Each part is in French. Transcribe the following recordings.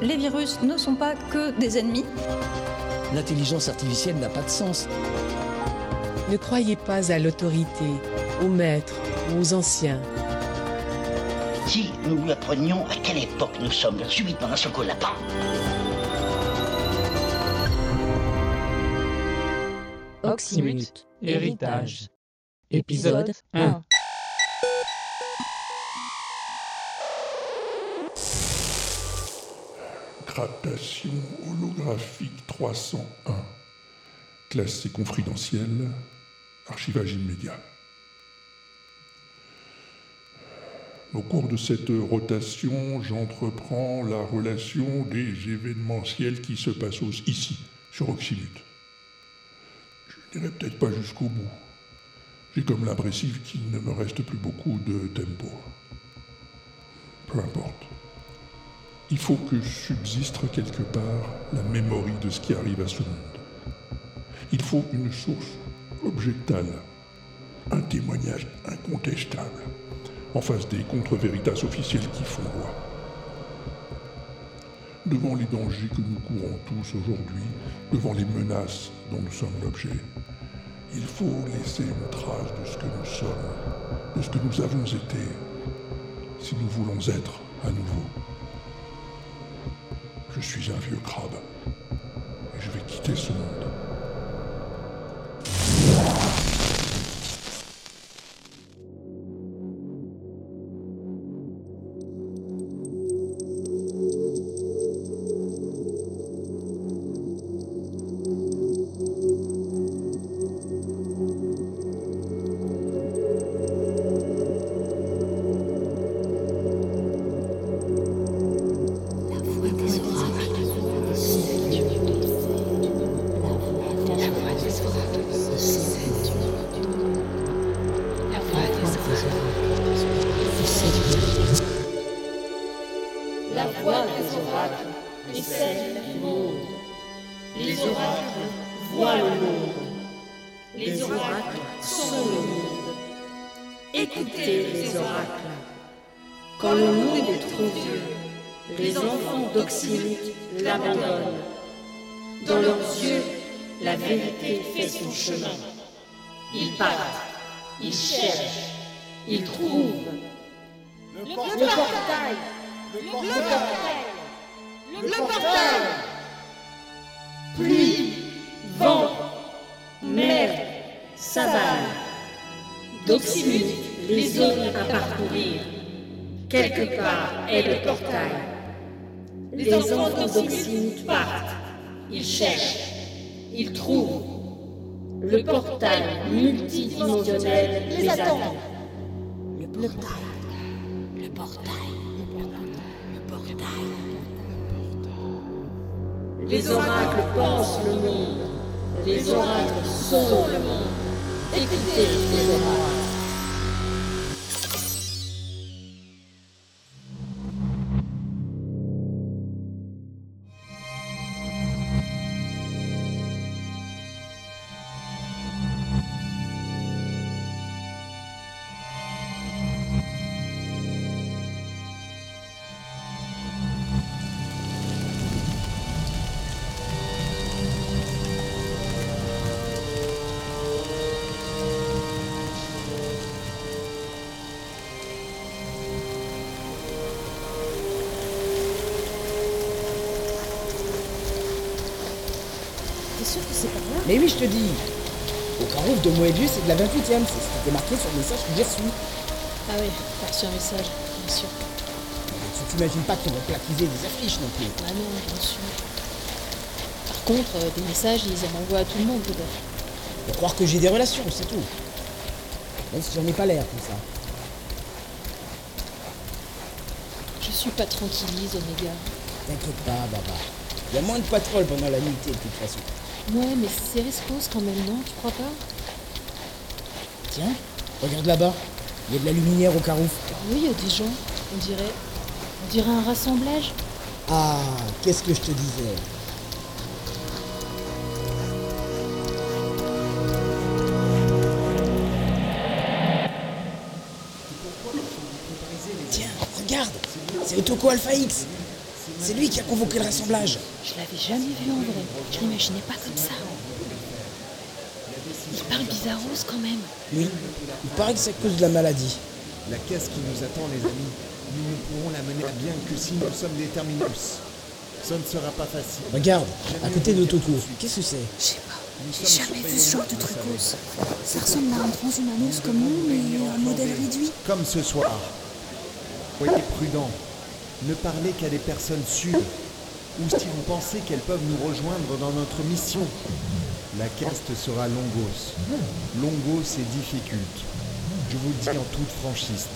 Les virus ne sont pas que des ennemis. L'intelligence artificielle n'a pas de sens. Ne croyez pas à l'autorité, aux maîtres ou aux anciens. Si nous lui apprenions à quelle époque nous sommes, subitement coup lapin. Oxymute, héritage. Épisode 1. Gratation holographique 301. Classé confidentiel. Archivage immédiat. Au cours de cette rotation, j'entreprends la relation des événementiels qui se passent ici, sur Oxymute. Je n'irai peut-être pas jusqu'au bout. J'ai comme l'impression qu'il ne me reste plus beaucoup de tempo. Peu importe. Il faut que subsiste quelque part la mémoire de ce qui arrive à ce monde. Il faut une source objectale, un témoignage incontestable, en face des contre-véritas officielles qui font loi. Devant les dangers que nous courons tous aujourd'hui, devant les menaces dont nous sommes l'objet, il faut laisser une trace de ce que nous sommes, de ce que nous avons été, si nous voulons être à nouveau. Je suis un vieux crabe. Et je vais quitter ce monde. Mais oui, je te dis Au carreau de Moebius, c'est de la 28ème, c'est ce qui était marqué sur le message que j'ai reçu. Ah oui, reçu un message, bien sûr. Tu t'imagines pas qu'ils vont plaquiser des affiches non plus. Ah non, bien sûr. Par contre, euh, des messages, ils en envoient à tout le monde, peut-être. Faut croire que j'ai des relations, c'est tout. Même si j'en ai pas l'air, tout ça. Je suis pas tranquillise, Omega. T'inquiète pas, Baba. Il y a moins de patrouilles pendant la nuitée de toute façon. Ouais, mais c'est risquos quand même, non Tu crois pas? Tiens, regarde là-bas. Il y a de la luminaire au carouf. Oui, il y a des gens. On dirait. On dirait un rassemblage. Ah, qu'est-ce que je te disais? Tiens, regarde C'est Otoko Alpha X C'est lui qui a convoqué le rassemblage Je l'avais jamais vu en vrai. Je l'imaginais pas comme ça. Il parle bizarros quand même. Oui, il paraît que c'est à cause de la maladie. La caisse qui nous attend, les amis, nous ne pourrons la mener à bien que si nous sommes des terminus. Ça ne sera pas facile. Regarde, à côté d'Otoko, qu'est-ce que c'est Je sais pas. J'ai jamais vu ce genre de trucos. Ça ressemble à un transhumanos comme nous, mais un modèle réduit. Comme ce soir. Soyez prudents. Ne parlez qu'à des personnes sûres. Ou si vous pensez qu'elles peuvent nous rejoindre dans notre mission. La caste sera Longos. Longos est difficult. Je vous le dis en toute franchise.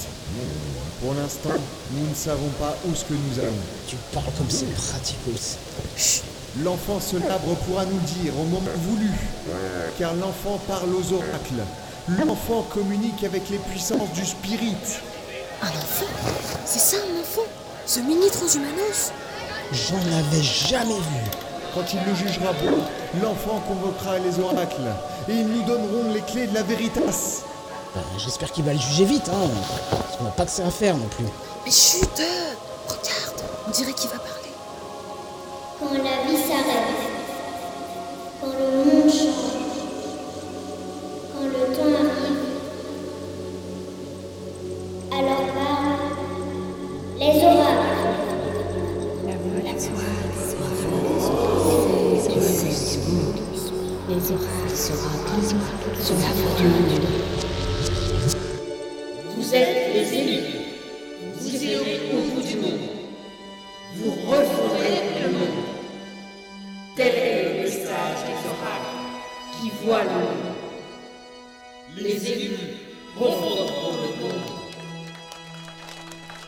Pour l'instant, nous ne savons pas où ce que nous allons. Tu parles comme c'est praticos. Chut L'enfant se labre pourra nous dire au moment voulu, car l'enfant parle aux oracles. L'enfant communique avec les puissances du spirit. Un enfant? C'est ça un enfant? Ce mini transhumanos J'en avais jamais vu. Quand il le jugera beau, l'enfant convoquera les oracles et ils nous donneront les clés de la veritas. Ben, J'espère qu'il va le juger vite, hein. Parce qu'on n'a pas que ça à faire non plus. Mais chut Regarde, on dirait qu'il va parler. Quand la vie s'arrête, quand le monde change, quand le temps arrive, Les oracles sera sur la fin du monde. Vous êtes les élus. Vous irez au bout du monde. Vous referez le monde. Tel est le message des oracles qui voient le monde. Les élus refondront le monde.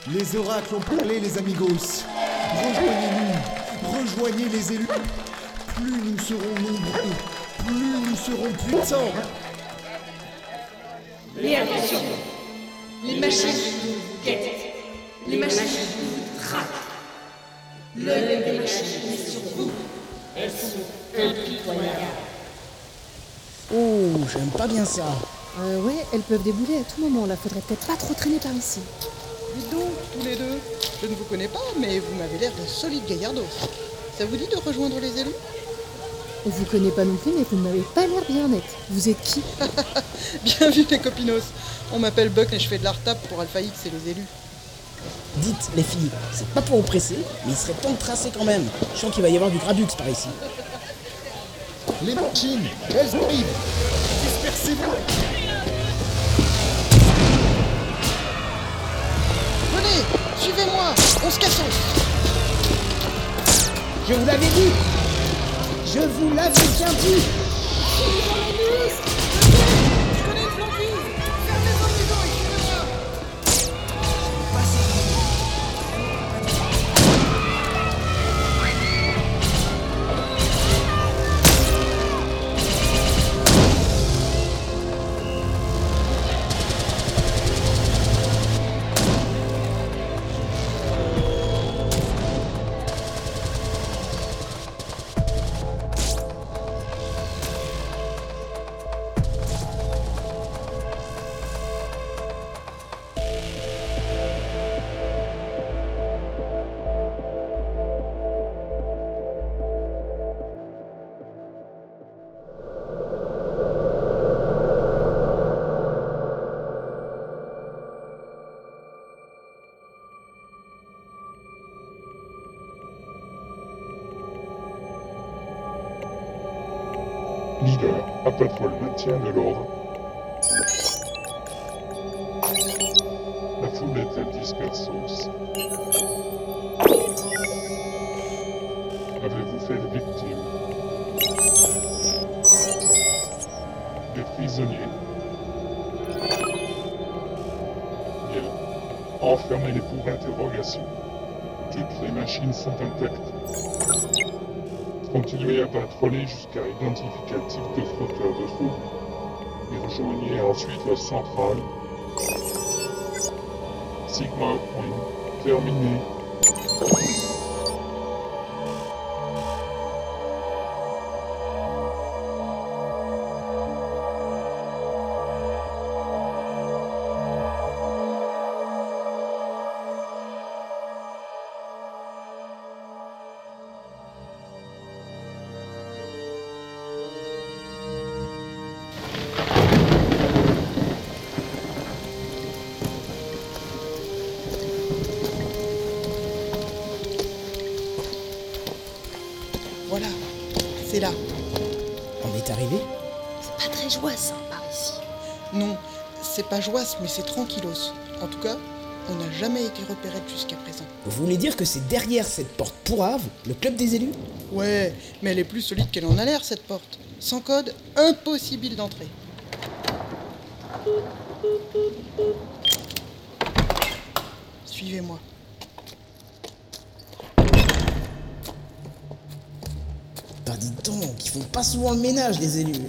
Les oracles ont parlé, les amigos. Rejoignez-nous. Rejoignez les élus. Plus nous serons nombreux, plus nous serons puissants. Mais attention, les machines vous guettent. Les machines vous traquent. L'œil des machines est sur vous. Elles sont impitoyables. Oh, j'aime pas bien ça. Euh, ouais, elles peuvent débouler à tout moment là. Faudrait peut-être pas trop traîner par ici. Dites donc, tous les deux. Je ne vous connais pas, mais vous m'avez l'air de solides gaillardos. Ça vous dit de rejoindre les élus? On vous connaît pas non plus, mais vous m'avez pas l'air bien net. Vous êtes qui Bien vu les copinos. On m'appelle Buck et je fais de la retape pour Alpha X et les élus. Dites, les filles, c'est pas pour vous presser, mais il serait temps de tracer quand même. Je sens qu'il va y avoir du gradux par ici. Les machines, elles arrivent. Dispersez-vous. Venez, suivez-moi, on se casse. Je vous l'avais dit Je vous l'avais bien dit geçen Eroğlu. Patrouiller jusqu'à identifier quel type de trouble. Et rejoignez ensuite la centrale. Sigma Point. Terminé. Joisse, mais c'est tranquillos. En tout cas, on n'a jamais été repéré jusqu'à présent. Vous voulez dire que c'est derrière cette porte pourrave, le club des élus? Ouais, mais elle est plus solide qu'elle en a l'air, cette porte. Sans code, impossible d'entrer. Suivez-moi. Bah dis donc, ils font pas souvent le ménage, les élus.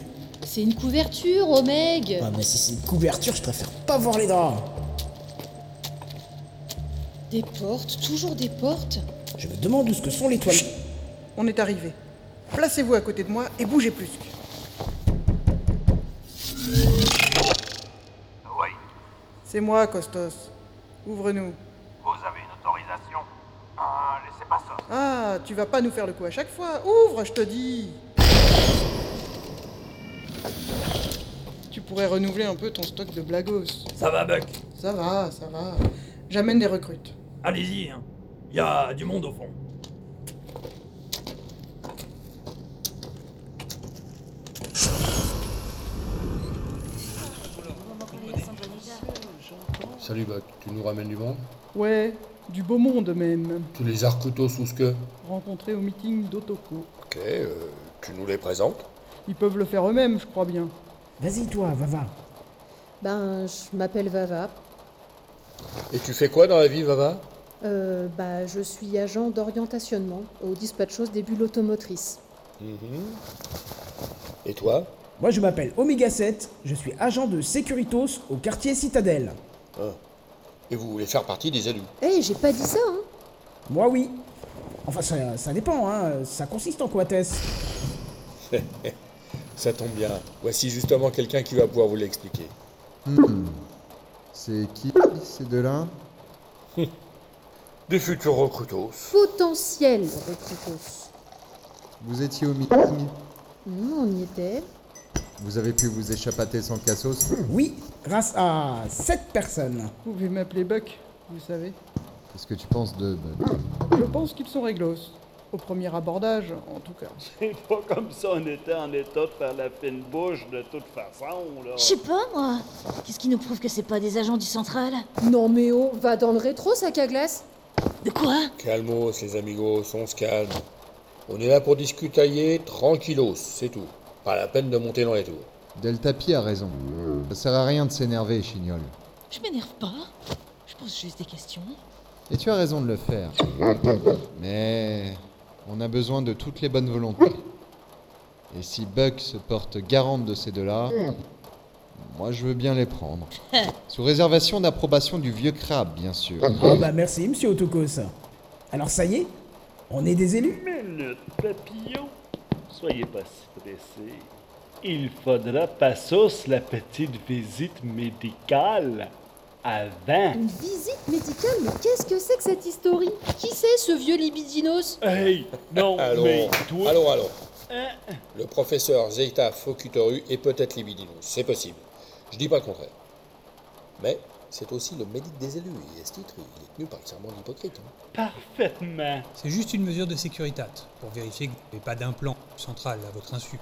C'est une couverture, Omeg Ah mais si c'est une couverture, je préfère pas voir les draps. Des portes, toujours des portes Je me demande où ce que sont les toilettes. On est arrivé. Placez-vous à côté de moi et bougez plus. Oui, C'est moi, Costos. Ouvre-nous. vous avez une autorisation Ah, laissez pas ça. Ah, tu vas pas nous faire le coup à chaque fois. Ouvre, je te dis. Tu pourrais renouveler un peu ton stock de blagos. Ça va, Buck? Ça va, ça va. J'amène des recrutes. Allez-y, hein. Y a du monde au fond. Salut Buck, tu nous ramènes du monde Ouais, du beau monde même. Tu les as recrutés sous ce que? Rencontrés au meeting d'Otoko. Ok, euh, tu nous les présentes? Ils peuvent le faire eux-mêmes, je crois bien. Vas-y toi, va va. Ben, je m'appelle Vava. Et tu fais quoi dans la vie, Vava? Euh, bah, je suis agent d'orientationnement au dispatchos des bulles automotrices. Mhm. Et toi? Moi je m'appelle Omega 7, je suis agent de Securitos au quartier Citadelle. Ah. Et vous voulez faire partie des élus Eh, j'ai pas dit ça, hein Moi oui. Enfin ça, ça dépend, hein. Ça consiste en quoi, Tess? Ça tombe bien. Voici justement quelqu'un qui va pouvoir vous l'expliquer. Hmm. C'est qui ces deux-là Des futurs recrutos. Potentiel recrutos. Vous étiez au meeting Hmm, on y était. Vous avez pu vous échappater sans cassos Oui, grâce à cette personne. Vous pouvez m'appeler Buck, vous savez. Qu'est-ce que tu penses de... Je pense qu'ils sont réglos. Au premier abordage, en tout cas. C'est pas comme ça on était en état de faire la fine bouche de toute façon, là. Je sais pas, moi. Qu'est-ce qui nous prouve que c'est pas des agents du central? Non mais oh, va dans le rétro, sac à glace. De quoi? Calmos, les amigos, on se calme. On est là pour discutailler tranquillos, c'est tout. Pas la peine de monter dans les tours. Delta Pi a raison. Ça sert à rien de s'énerver, Chignol. Je m'énerve pas. Je pose juste des questions. Et tu as raison de le faire. Mais on a besoin de toutes les bonnes volontés. Et si Buck se porte garante de ces deux-là, moi je veux bien les prendre. Sous réservation d'approbation du vieux crabe, bien sûr. Oh bah merci, monsieur Otokos. Alors ça y est On est des élus Minute, papillon. Soyez pas si pressés. Il faudra passos la petite visite médicale avant. Une visite médicale Mais qu'est-ce que c'est que cette historie? Qui c'est ce vieux libidinos Hey, non, allons, mais toi... allons, allons. Hein? Le professeur Zeta Focutoru est peut-être libidinous, c'est possible. Je dis pas le contraire. Mais c'est aussi le médic des élus, et à ce titre, il est tenu par le serment d'Hippocrate. hein. Parfaitement. C'est juste une mesure de sécurité pour vérifier que vous n'avez pas d'implant central à votre insu,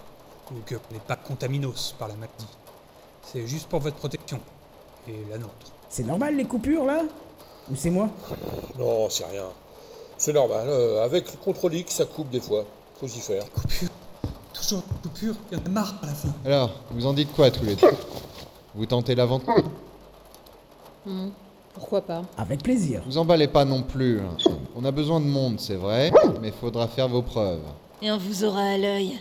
ou que vous n'êtes pas contaminos par la maladie. C'est juste pour votre protection, et la nôtre. C'est normal les coupures là? Ou c'est moi? Non, c'est rien. C'est normal, euh, avec le contrôle X, ça coupe des fois. Faut s'y faire. Toujours coupure, il y en a marre à la fin. Alors, vous en dites quoi tous les deux? Vous tentez l'aventure Hmm, Pourquoi pas? Avec plaisir. Vous emballez pas non plus. hein. On a besoin de monde, c'est vrai, mais faudra faire vos preuves. et on vous aura à l'œil.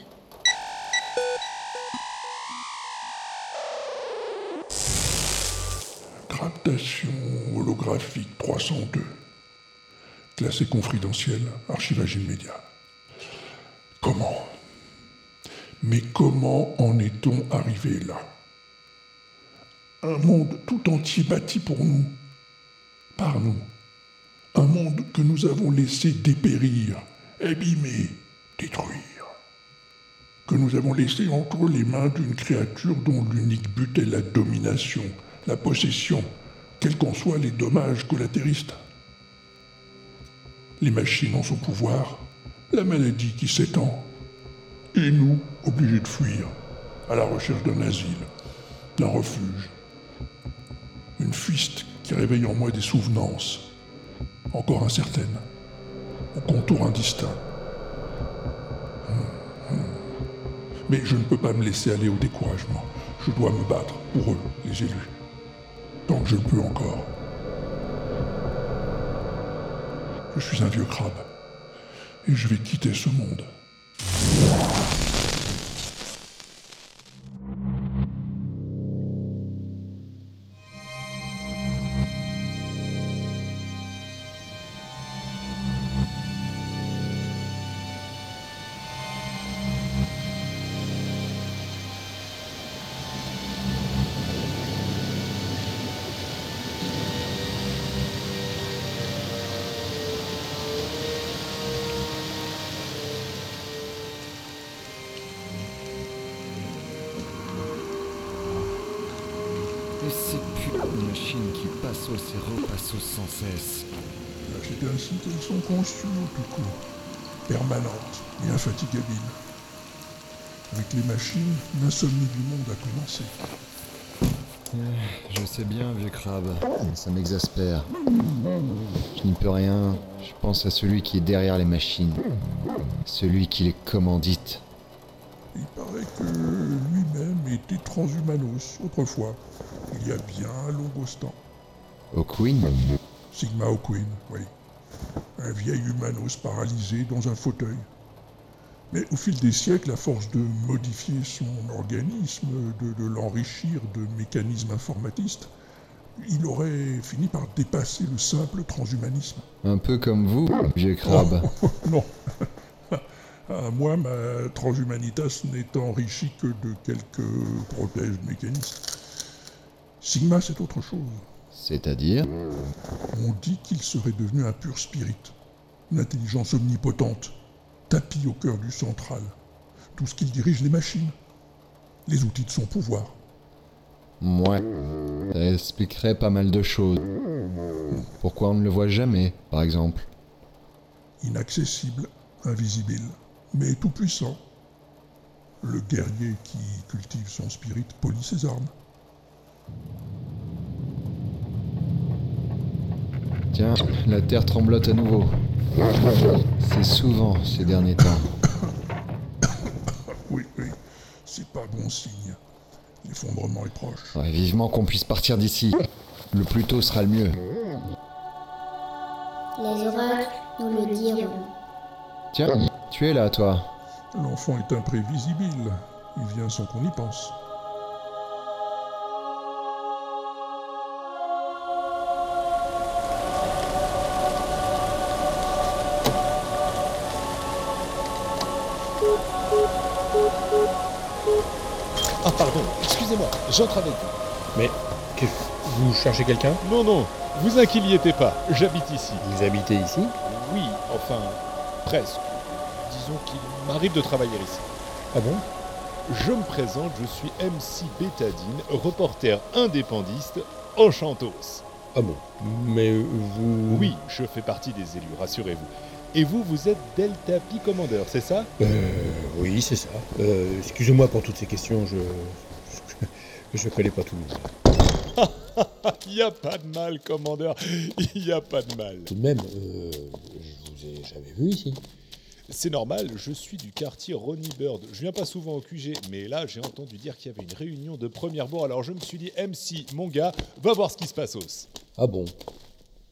Captation holographique 302. Classé confidentiel, archivage immédiat. Comment? Mais comment en est-on arrivé là? Un monde tout entier bâti pour nous, par nous. Un monde que nous avons laissé dépérir, abîmer, détruire. Que nous avons laissé entre les mains d'une créature dont l'unique but est la domination, la possession, quels qu'en soient les dommages collatériste. Les machines ont son pouvoir, la maladie qui s'étend, et nous, obligés de fuir, à la recherche d'un asile, d'un refuge. Une fuiste qui réveille en moi des souvenances, encore incertaines, au contour indistinct. Hum, hum. Mais je ne peux pas me laisser aller au découragement. Je dois me battre pour eux, les élus. Tant que je peux encore. Je suis un vieux crabe. Et je vais quitter ce monde. Cesse. C'est ainsi qu'elles sont conçues, tout court. Permanentes et infatigables. Avec les machines, l'insomnie du monde a commencé. Je sais bien, vieux crabe, ça m'exaspère. Je n'y peux rien. Je pense à celui qui est derrière les machines. Celui qui les commandite. Il paraît que lui-même était transhumanos autrefois, il y a bien un long temps. Sigma O'Queen, oui. Un vieil humanos paralysé dans un fauteuil. Mais au fil des siècles, à force de modifier son organisme, de, de l'enrichir de mécanismes informatistes, il aurait fini par dépasser le simple transhumanisme. Un peu comme vous, vieux crabe. Oh, non. Moi, ma transhumanitas n'est enrichie que de quelques protèges mécanistes. Sigma, c'est autre chose. C'est-à-dire On dit qu'il serait devenu un pur spirit, une intelligence omnipotente, tapis au cœur du central, tout ce qu'il dirige les machines, les outils de son pouvoir. Ouais. Ça expliquerait pas mal de choses. Pourquoi on ne le voit jamais, par exemple? Inaccessible, invisible, mais tout puissant. Le guerrier qui cultive son spirit polie ses armes. Tiens, la terre tremblote à nouveau. C'est souvent ces derniers temps. Oui, oui, c'est pas bon signe. L'effondrement est proche. Ouais, vivement qu'on puisse partir d'ici. Le plus tôt sera le mieux. Les oracles nous le diront. Tiens, tu es là, toi. L'enfant est imprévisible. Il vient sans qu'on y pense. Excusez-moi, j'entre avec vous. Mais vous cherchez quelqu'un? Non, non, vous inquiétez pas, j'habite ici. Vous habitez ici? Oui, enfin, presque. Disons qu'il m'arrive de travailler ici. Ah bon? Je me présente, je suis MC Bétadine, reporter indépendiste, enchantos. Ah bon? Mais vous... Oui, je fais partie des élus, rassurez-vous. Et vous, vous êtes Delta Pi Commander, c'est ça? Euh, oui, c'est ça. Euh, excusez-moi pour toutes ces questions, je... Je connais pas tout le monde. Il n'y a pas de mal, commandeur. Il n'y a pas de mal. Tout de même, euh, je vous ai jamais vu ici. C'est normal, je suis du quartier Ronnie Bird. Je viens pas souvent au QG, mais là j'ai entendu dire qu'il y avait une réunion de première bourre, alors je me suis dit, MC, mon gars, va voir ce qui se passe os. Ah bon?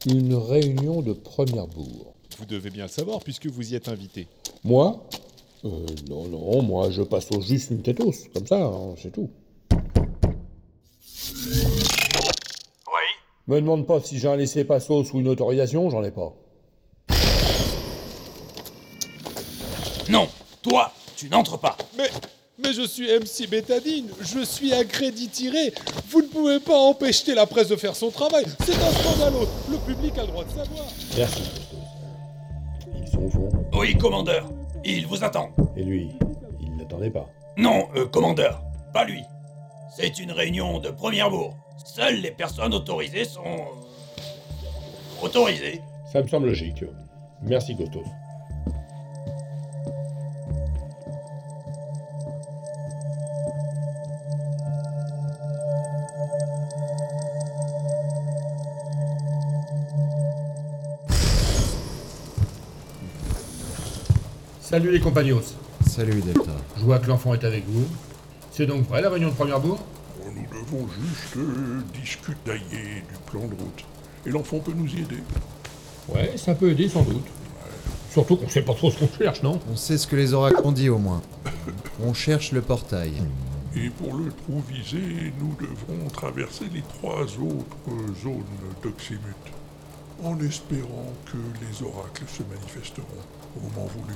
Une réunion de première bourre. Vous devez bien le savoir puisque vous y êtes invité. Moi? Euh, non, non, moi je passe au juste une tétos, comme ça, hein, c'est tout. Oui Me demande pas si j'ai un laissez-passos ou une autorisation, j'en ai pas. Non, toi, tu n'entres pas. Mais, mais je suis MC Bétadine, je suis à crédit tiré. Vous ne pouvez pas empêcher la presse de faire son travail. C'est un scandale. Le public a le droit de savoir. Merci, Ils sont au fond. Oui, commandeur. Il vous attend. Et lui, il n'attendait pas. Non, euh, commandeur, pas lui. C'est une réunion de première bourre. Seules les personnes autorisées sont... euh, autorisées. Ça me semble logique. Merci, Gostos. Salut les compagnons. Salut Delta. Je vois que l'enfant est avec vous. C'est donc vrai la réunion de première bourre? Oh, Nous devons juste euh, discuter du plan de route. Et l'enfant peut nous y aider. Ouais, ça peut aider sans doute. Surtout qu'on sait pas trop ce qu'on cherche, non? On sait ce que les oracles ont dit au moins. On cherche le portail. Et pour le trou visé, nous devrons traverser les trois autres zones d'Oxymut, en espérant que les oracles se manifesteront au moment voulu.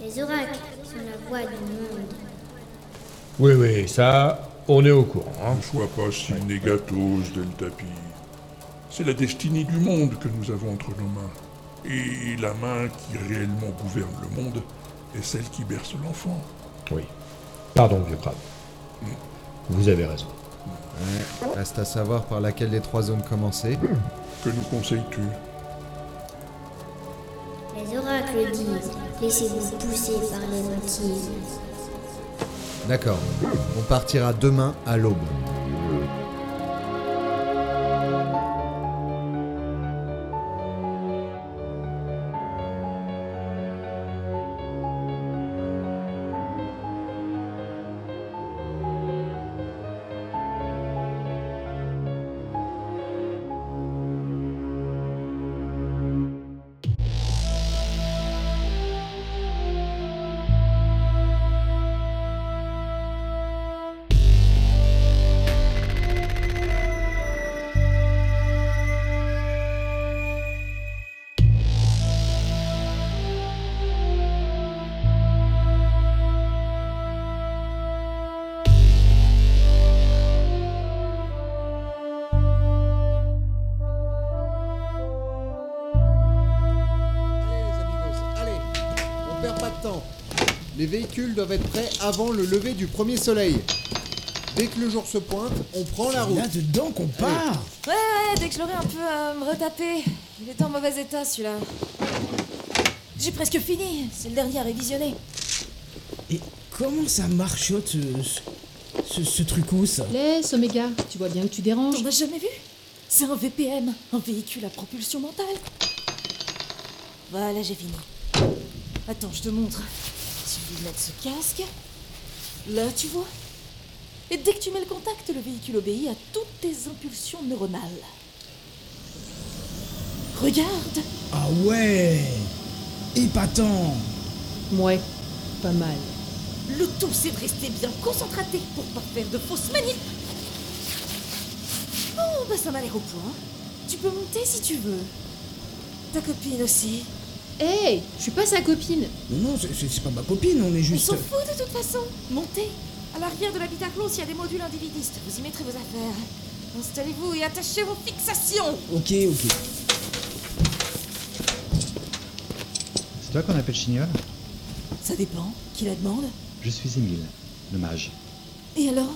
Les oracles sont la voix du monde. Oui, oui, ça, on est au courant. hein. Ne sois pas si négatos, Delta Pi. C'est la destinée du monde que nous avons entre nos mains. Et la main qui réellement gouverne le monde est celle qui berce l'enfant. Oui. Pardon, vieux crâne. Vous avez raison. Ouais, reste à savoir par laquelle des trois zones commencer. Que nous conseilles-tu? Les oracles disent laissez-vous pousser par les motifs. D'accord. On partira demain à l'aube. Véhicules doivent être prêts avant le lever du premier soleil. Dès que le jour se pointe, on prend la route. Là-dedans qu'on part Ouais, ouais, dès que je l'aurai un peu à me retaper. Il est en mauvais état celui-là. J'ai presque fini, c'est le dernier à révisionner. Et comment ça marchote ce, ce, ce trucos Laisse, Oméga, tu vois bien que tu déranges. T'en as jamais vu C'est un VPM, un véhicule à propulsion mentale. Voilà, j'ai fini. Attends, je te montre. Suffit de mettre ce casque. Là, tu vois Et dès que tu mets le contact, le véhicule obéit à toutes tes impulsions neuronales. Regarde Ah ouais Épatant Ouais, pas mal. Le tout, c'est de rester bien concentraté pour pas faire de fausses manies. Oh, bah ça m'a l'air au point. Tu peux monter si tu veux. Ta copine aussi. Hé, je suis pas sa copine. Non, non, c'est- pas ma copine, on est On juste... s'en fout de toute façon. Montez. À l'arrière de l'habitat clos, il y a des modules individistes. Vous y mettrez vos affaires. Installez-vous et attachez vos fixations. Ok, ok. C'est toi qu'on appelle Chignol Ça dépend. Qui la demande Je suis Émile, le mage. Et alors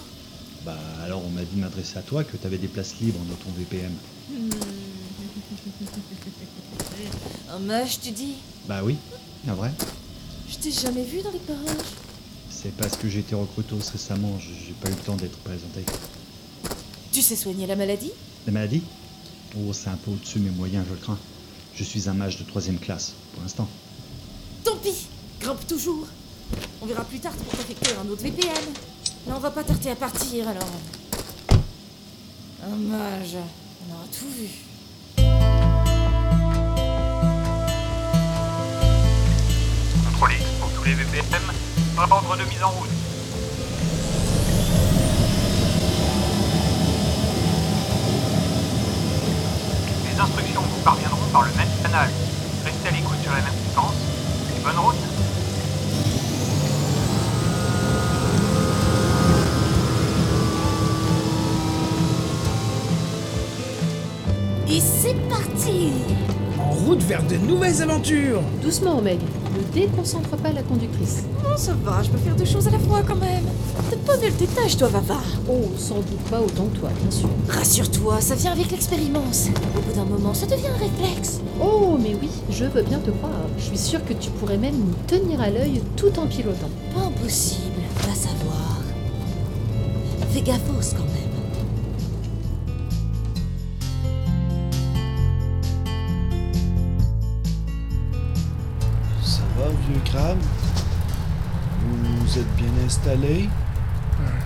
Bah alors on m'a dit de m'adresser à toi que t'avais des places libres dans ton VPM. Un mage, tu dis Bah oui, un vrai. Je t'ai jamais vu dans les parages. C'est parce que j'ai été recrutos récemment, j'ai pas eu le temps d'être présenté. Tu sais soigner la maladie? La maladie? Oh, c'est un peu au-dessus de mes moyens, je le crains. Je suis un mage de troisième classe, pour l'instant. Tant pis Grimpe toujours On verra plus tard pour t'affecter un autre VPN. Là, on va pas tarder à partir, alors. Un mage. On aura tout vu. Contrôle X pour tous les VPM. Ordre de mise en route. Les instructions vous parviendront par le même canal. Restez à l'écoute sur la même fréquence. Et bonne route. Et c'est parti En route vers de nouvelles aventures Doucement, Meg. Ne déconcentre pas la conductrice. Bon, ça va, je peux faire deux choses à la fois quand même. T'as pas vu le détail, toi, Vava Oh, sans doute pas autant que toi, bien sûr. Rassure-toi, ça vient avec l'expérience. Au bout d'un moment, ça devient un réflexe. Oh, mais oui, je veux bien te croire. Je suis sûre que tu pourrais même nous tenir à l'œil tout en pilotant. Pas impossible, va savoir. Fais gaffos quand même. Vieux crabe Vous êtes bien installé?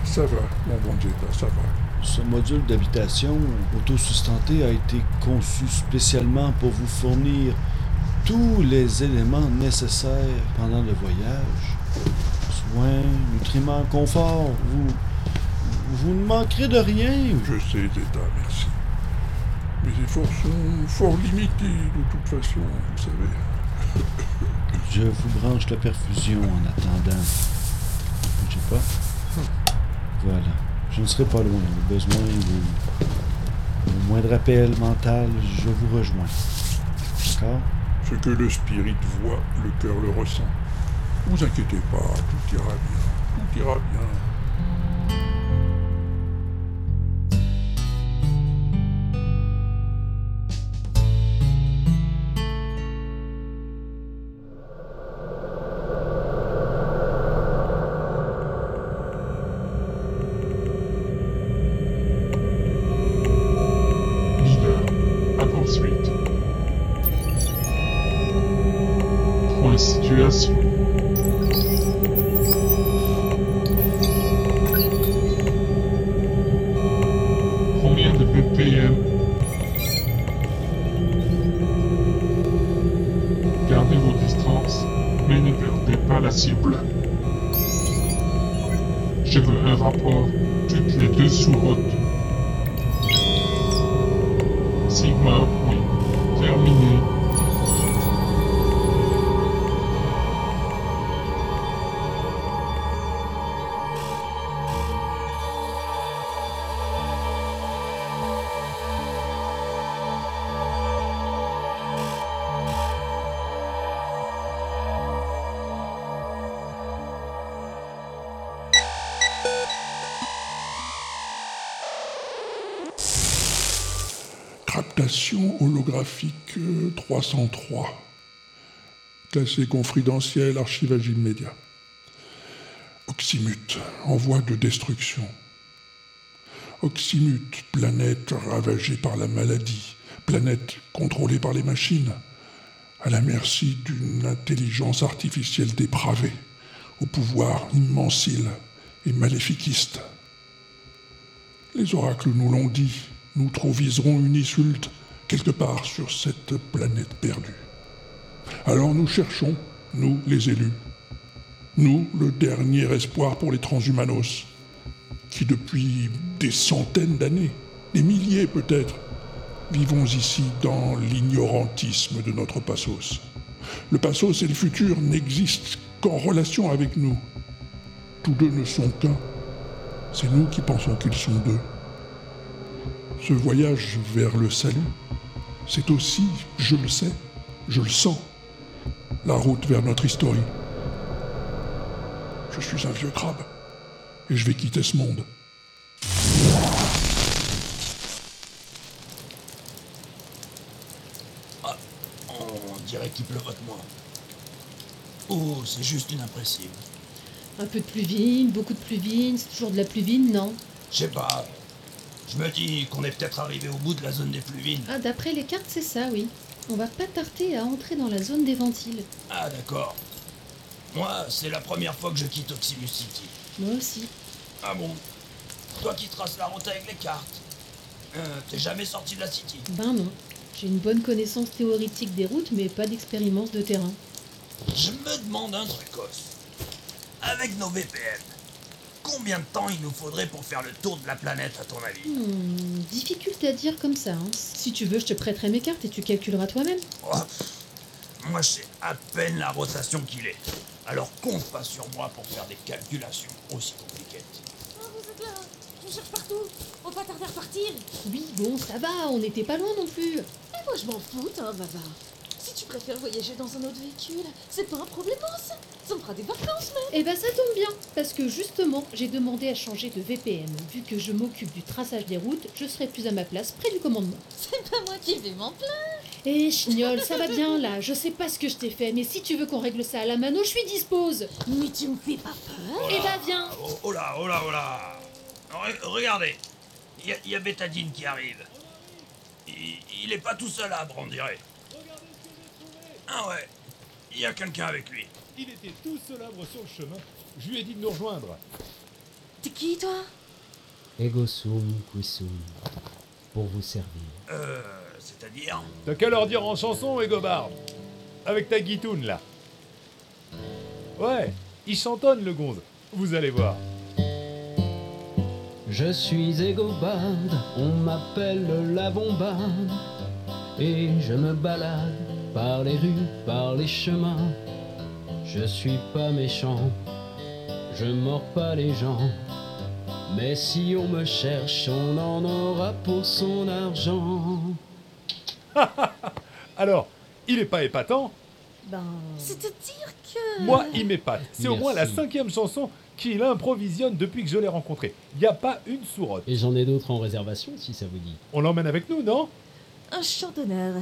Ça va, mon bon Jetta, ça va. Ce module d'habitation autosustenté a été conçu spécialement pour vous fournir tous les éléments nécessaires pendant le voyage. Soins, nutriments, confort. Vous, vous ne manquerez de rien. Je sais, Jetta, merci. Mes efforts sont fort limités de toute façon, vous savez. Je vous branche la perfusion en attendant. Pas. Voilà. Je ne serai pas loin. Au besoin au moindre appel mental, je vous rejoins. D'accord? Ce que le spirit voit, le cœur le ressent. Vous inquiétez pas, tout ira bien. Tout ira bien. 303. Classé confidentiel, archivage immédiat. Oxymute, en voie de destruction. Oxymute, planète ravagée par la maladie, planète contrôlée par les machines, à la merci d'une intelligence artificielle dépravée, au pouvoir immensile et maléfiquiste. Les oracles nous l'ont dit, nous troviserons une insulte quelque part sur cette planète perdue. Alors nous cherchons, nous les élus, nous le dernier espoir pour les transhumanos, qui depuis des centaines d'années, des milliers peut-être, vivons ici dans l'ignorantisme de notre passos. Le passos et le futur n'existent qu'en relation avec nous. Tous deux ne sont qu'un. C'est nous qui pensons qu'ils sont deux. Ce voyage vers le salut, c'est aussi, je le sais, je le sens, la route vers notre historie. Je suis un vieux crabe et je vais quitter ce monde. Ah, on dirait qu'il pleuvote moins. Oh, c'est juste une impressive. Un peu de pluvine, beaucoup de pluvine, c'est toujours de la pluvine, non? Je sais pas. Je me dis qu'on est peut-être arrivé au bout de la zone des pluvines. Ah, d'après les cartes, c'est ça, oui. On va pas tarder à entrer dans la zone des ventiles. Ah d'accord. Moi, c'est la première fois que je quitte Oxymus City. Moi aussi. Ah bon? Toi qui traces la route avec les cartes. Euh, T'es jamais sorti de la City Ben non. J'ai une bonne connaissance théorique des routes, mais pas d'expérience de terrain. Je me demande un truc, Os. avec nos VPN, combien de temps il nous faudrait pour faire le tour de la planète, à ton avis Hmm, difficulté à dire comme ça. hein. Si tu veux, je te prêterai mes cartes et tu calculeras toi-même. Oh, Moi, je sais à peine la rotation qu'il est. Alors compte pas sur moi pour faire des calculations aussi compliquées. Oh, vous êtes là Je cherche partout On va pas tarder à repartir Oui, bon, ça va, on n'était pas loin non plus. Et moi, je m'en fous, hein, Vava. Tu préfères voyager dans un autre véhicule, c'est pas un problème, ça. Ça me fera des vacances, même. Eh ben ça tombe bien, parce que justement, j'ai demandé à changer de VPN. Vu que je m'occupe du traçage des routes, je serai plus à ma place près du commandement. C'est pas moi qui vais m'en plaindre. Eh chignol, ça va bien là, je sais pas ce que je t'ai fait, mais si tu veux qu'on règle ça à la mano, je suis dispose. Mais tu me fais pas peur Eh ben viens. Oh, oh là, oh là, oh là Re- Regardez, il y, a- il y a Bétadine qui arrive. Il, il est pas tout seul à on dirait. Ah ouais, il y a quelqu'un avec lui. Il était tout sobre sur le chemin. Je lui ai dit de nous rejoindre. T'es qui, toi? Ego sum qui sum. Pour vous servir. Euh, c'est-à-dire? T'as qu'à leur dire en chanson, Egobard. Avec ta guitoune, là. Ouais, il chantonne, le gonze. Vous allez voir. Je suis Egobard, on m'appelle la bombarde. Et je me balade par les rues, par les chemins. Je suis pas méchant, je mords pas les gens. Mais si on me cherche, on en aura pour son argent. Alors, il est pas épatant. Ben. C'est-à-dire que. Moi, il m'épate. C'est au moins la cinquième chanson qu'il improvisionne depuis que je l'ai rencontré. Y a pas une sourate. Et j'en ai d'autres en réservation si ça vous dit. On l'emmène avec nous, non? Un chantonneur.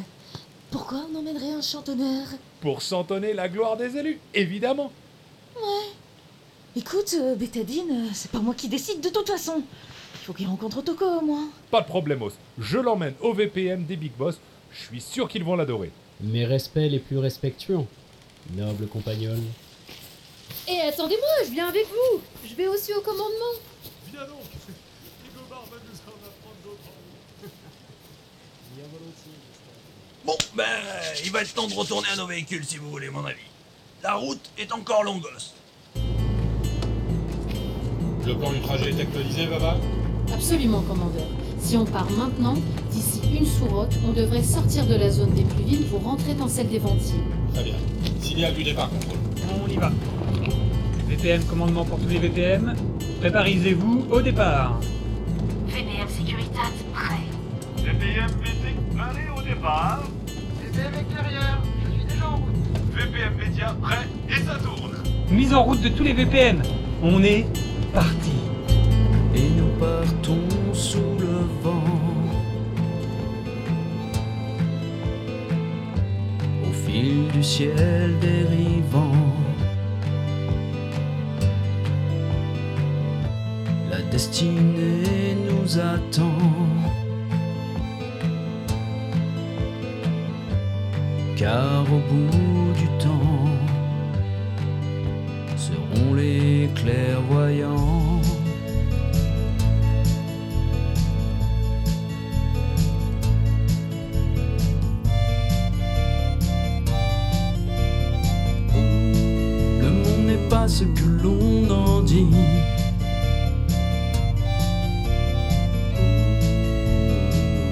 Pourquoi on emmènerait un chantonneur Pour chantonner la gloire des élus, évidemment. Ouais. Écoute, euh, Bétadine, euh, c'est pas moi qui décide de toute façon. Il faut qu'il rencontre Toko au moins. Pas de problemos. Je l'emmène au VPM des Big Boss. Je suis sûr qu'ils vont l'adorer. Mes respects les plus respectueux. Noble compagnonne. Eh attendez-moi, je viens avec vous. Je vais aussi au commandement. Viens donc Egobard va nous en apprendre d'autres. Bon, ben, il va être temps de retourner à nos véhicules si vous voulez mon avis. La route est encore longos. Le plan du trajet est actualisé, Baba Absolument, commandeur. Si on part maintenant, d'ici une sous-route, on devrait sortir de la zone des plus villes pour rentrer dans celle des Ventiles. Très bien. Signal du départ, contrôle. On y va. VPM commandement pour tous les VPM. Préparisez-vous au départ. VPM Securitat, prêt. VPM Physique, allez au départ. VPM extérieur, je suis déjà en route. VPM Média, prêt et ça tourne. Mise en route de tous les VPM. On est parti. Et nous partons sous le vent. Au fil du ciel dérivant. La destinée nous attend. Car au bout du temps seront les clairvoyants. Le monde n'est pas ce que l'on en dit.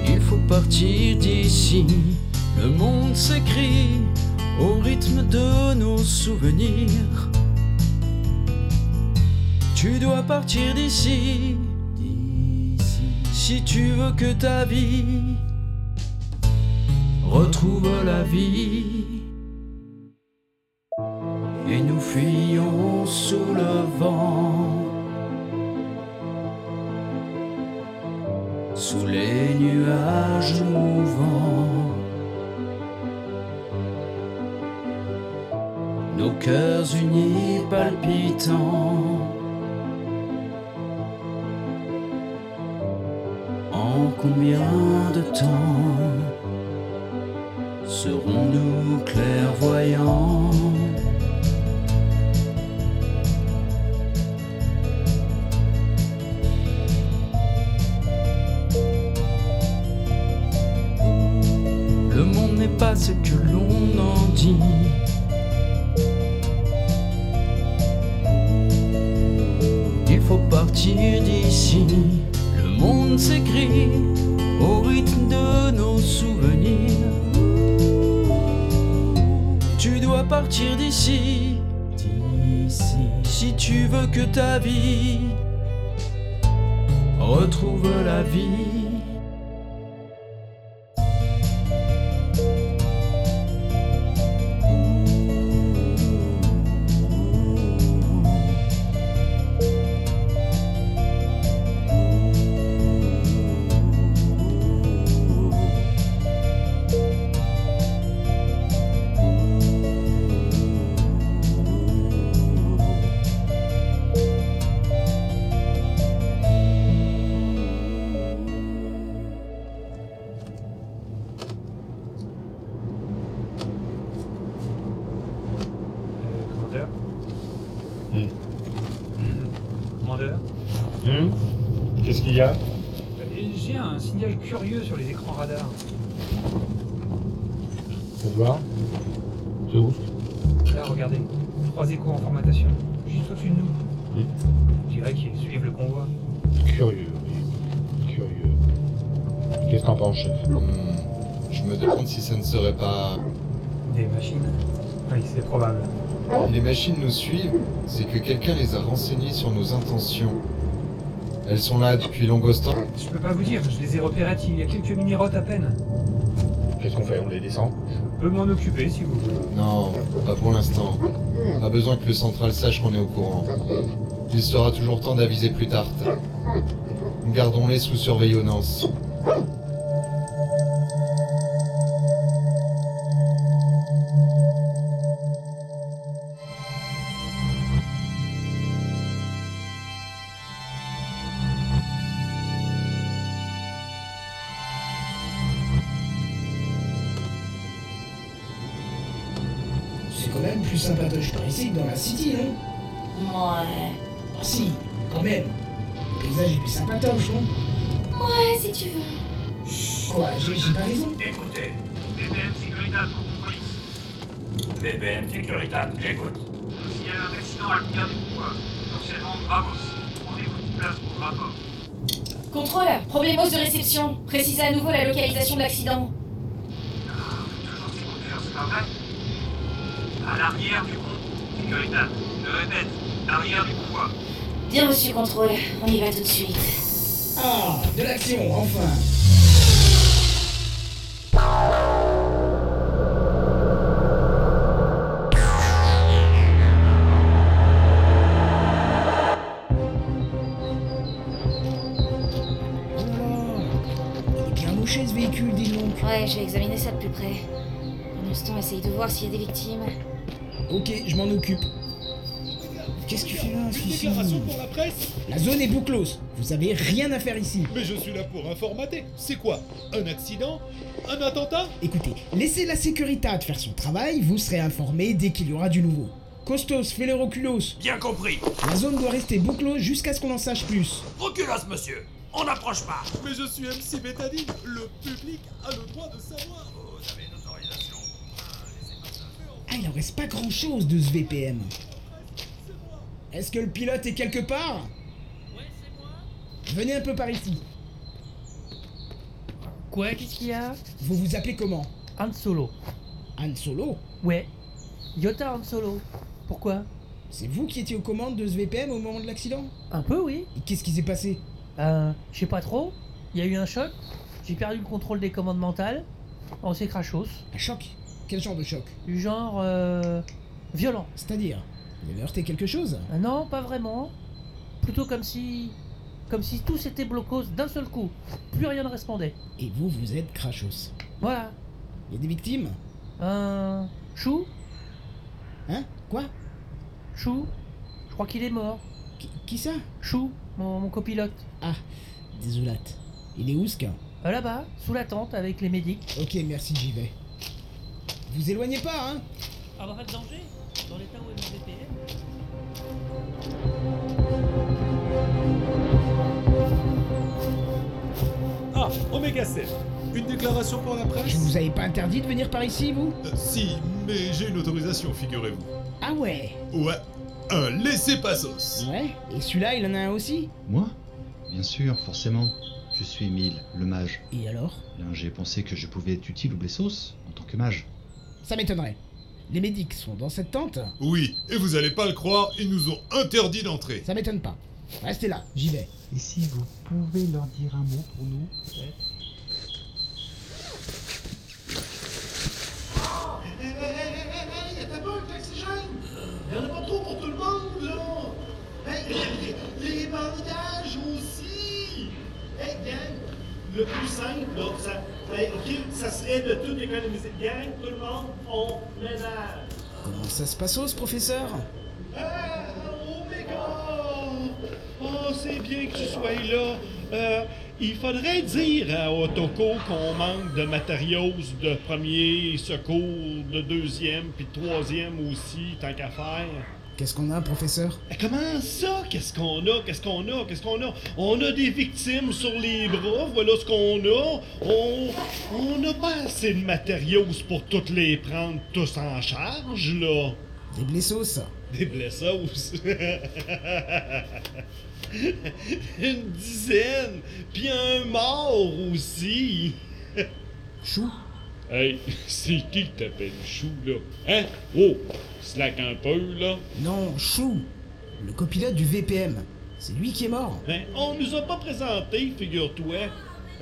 Il faut partir d'ici. Le monde s'écrit au rythme de nos souvenirs. Tu dois partir d'ici. Si tu veux que ta vie retrouve la vie. Et nous fuyons sous le vent. Sous les nuages mouvants. Nos cœurs unis palpitants. En combien de temps serons-nous clairvoyants? Le monde n'est pas ce que l'on en dit. D'ici. Le monde s'écrit au rythme de nos souvenirs. Tu dois partir d'ici, d'ici, si tu veux que ta vie retrouve la vie. Je me demande si ça ne serait pas... Des machines Oui, c'est probable. Les machines nous suivent, c'est que quelqu'un les a renseignées sur nos intentions. Elles sont là depuis Longostan. Je peux pas vous dire, je les ai repérées il y a quelques mini-rotes à peine. Qu'est-ce qu'on fait On les descend? Je peux m'en occuper si vous voulez. Non, pas pour l'instant. Pas besoin que le central sache qu'on est au courant. Il sera toujours temps d'aviser plus tard. Gardons-les sous surveillance. À nouveau la localisation de l'accident. Toujours sécuritaire, c'est pas vrai À l'arrière du pont, Sécuritate. Je répète, l'arrière du pouvoir. Bien reçu, contrôle. On y va tout de suite. Ah, de l'action, enfin voir s'il y a des victimes. Ok, je m'en occupe. Qu'est-ce que tu fais là, Fifi pour la presse La zone est bouclose. Vous avez rien à faire ici. Mais je suis là pour informater. C'est quoi Un accident Un attentat? Écoutez, laissez la sécurité faire son travail, vous serez informé dès qu'il y aura du nouveau. Costos, fais le reculos. Bien compris. La zone doit rester bouclose jusqu'à ce qu'on en sache plus. Reculos, monsieur. On n'approche pas. Mais je suis MC Bétadine. Le public a le droit de savoir. Vous avez une autorisation. Ah, il en reste pas grand chose de ce VPM. Est-ce que le pilote est quelque part? Ouais, c'est moi. Venez un peu par ici. Quoi, qu'est-ce qu'il y a? Vous vous appelez comment? Han Solo. Han Solo? Ouais. Yota Han Solo. Pourquoi? C'est vous qui étiez aux commandes de ce VPM au moment de l'accident? Un peu, oui. Et qu'est-ce qui s'est passé? Euh, je sais pas trop. Il y a eu un choc. J'ai perdu le contrôle des commandes mentales. On s'est crachos. Un choc? Quel genre de choc Du genre. Euh, violent. C'est-à-dire Vous avez heurté quelque chose Euh, non, pas vraiment. Plutôt comme si. Comme si tout s'était blocos d'un seul coup. Plus rien ne répondait. Et vous, vous êtes crachos. Voilà. Il y a des victimes Un. Chou Hein Quoi Chou Je crois qu'il est mort. Qui, qui ça Chou, mon, mon copilote. Ah, désolate. Il est où ce gars Euh, Là-bas, sous la tente, avec les médics. Ok, merci, j'y vais. Vous éloignez pas, hein Avoir pas de danger Dans l'état où est mon VPN Ah, Oméga 7. Une déclaration pour la presse? Je vous avais pas interdit de venir par ici, vous? Euh, Si, mais j'ai une autorisation, figurez-vous. Ah ouais Ouais. un laissez-passos. Ouais, et celui-là, il en a un aussi? Moi? Bien sûr, forcément. Je suis Émile, le mage. Et alors? Bien, j'ai pensé que je pouvais être utile au Blessos en tant que mage. Ça m'étonnerait. Les médics sont dans cette tente Oui, et vous allez pas le croire, ils nous ont interdit d'entrer. Ça m'étonne pas. Restez là, j'y vais. Et si vous pouvez leur dire un mot pour nous, peut-être Il y en a pas trop pour tout le monde, là! Hey, les, les bandages aussi! Hey, gang! Le plus simple, là, ça, ok, ça serait de tout économiser. Gang, tout le monde, on ménage. Comment ça se passe, ce professeur? Ah, Omega! Oh, c'est bien que tu sois là. Euh, il faudrait dire à Otoko qu'on manque de matériaux de premier secours, de deuxième, puis de troisième aussi, tant qu'à faire. Qu'est-ce qu'on a, professeur? Eh, Comment ça? Qu'est-ce qu'on a? Qu'est-ce qu'on a? Qu'est-ce qu'on a? On a des victimes sur les bras, voilà ce qu'on a. On on n'a pas assez de matériaux pour toutes les prendre tous en charge, là. Des blessos Des blessos? Une dizaine, puis un mort aussi. Chou? Hey, c'est qui que t'appelles Chou, là? Hein? Oh, slack un peu, là. Non, Chou Le copilote du VPM. C'est lui qui est mort. Ben, on nous a pas présenté, figure-toi.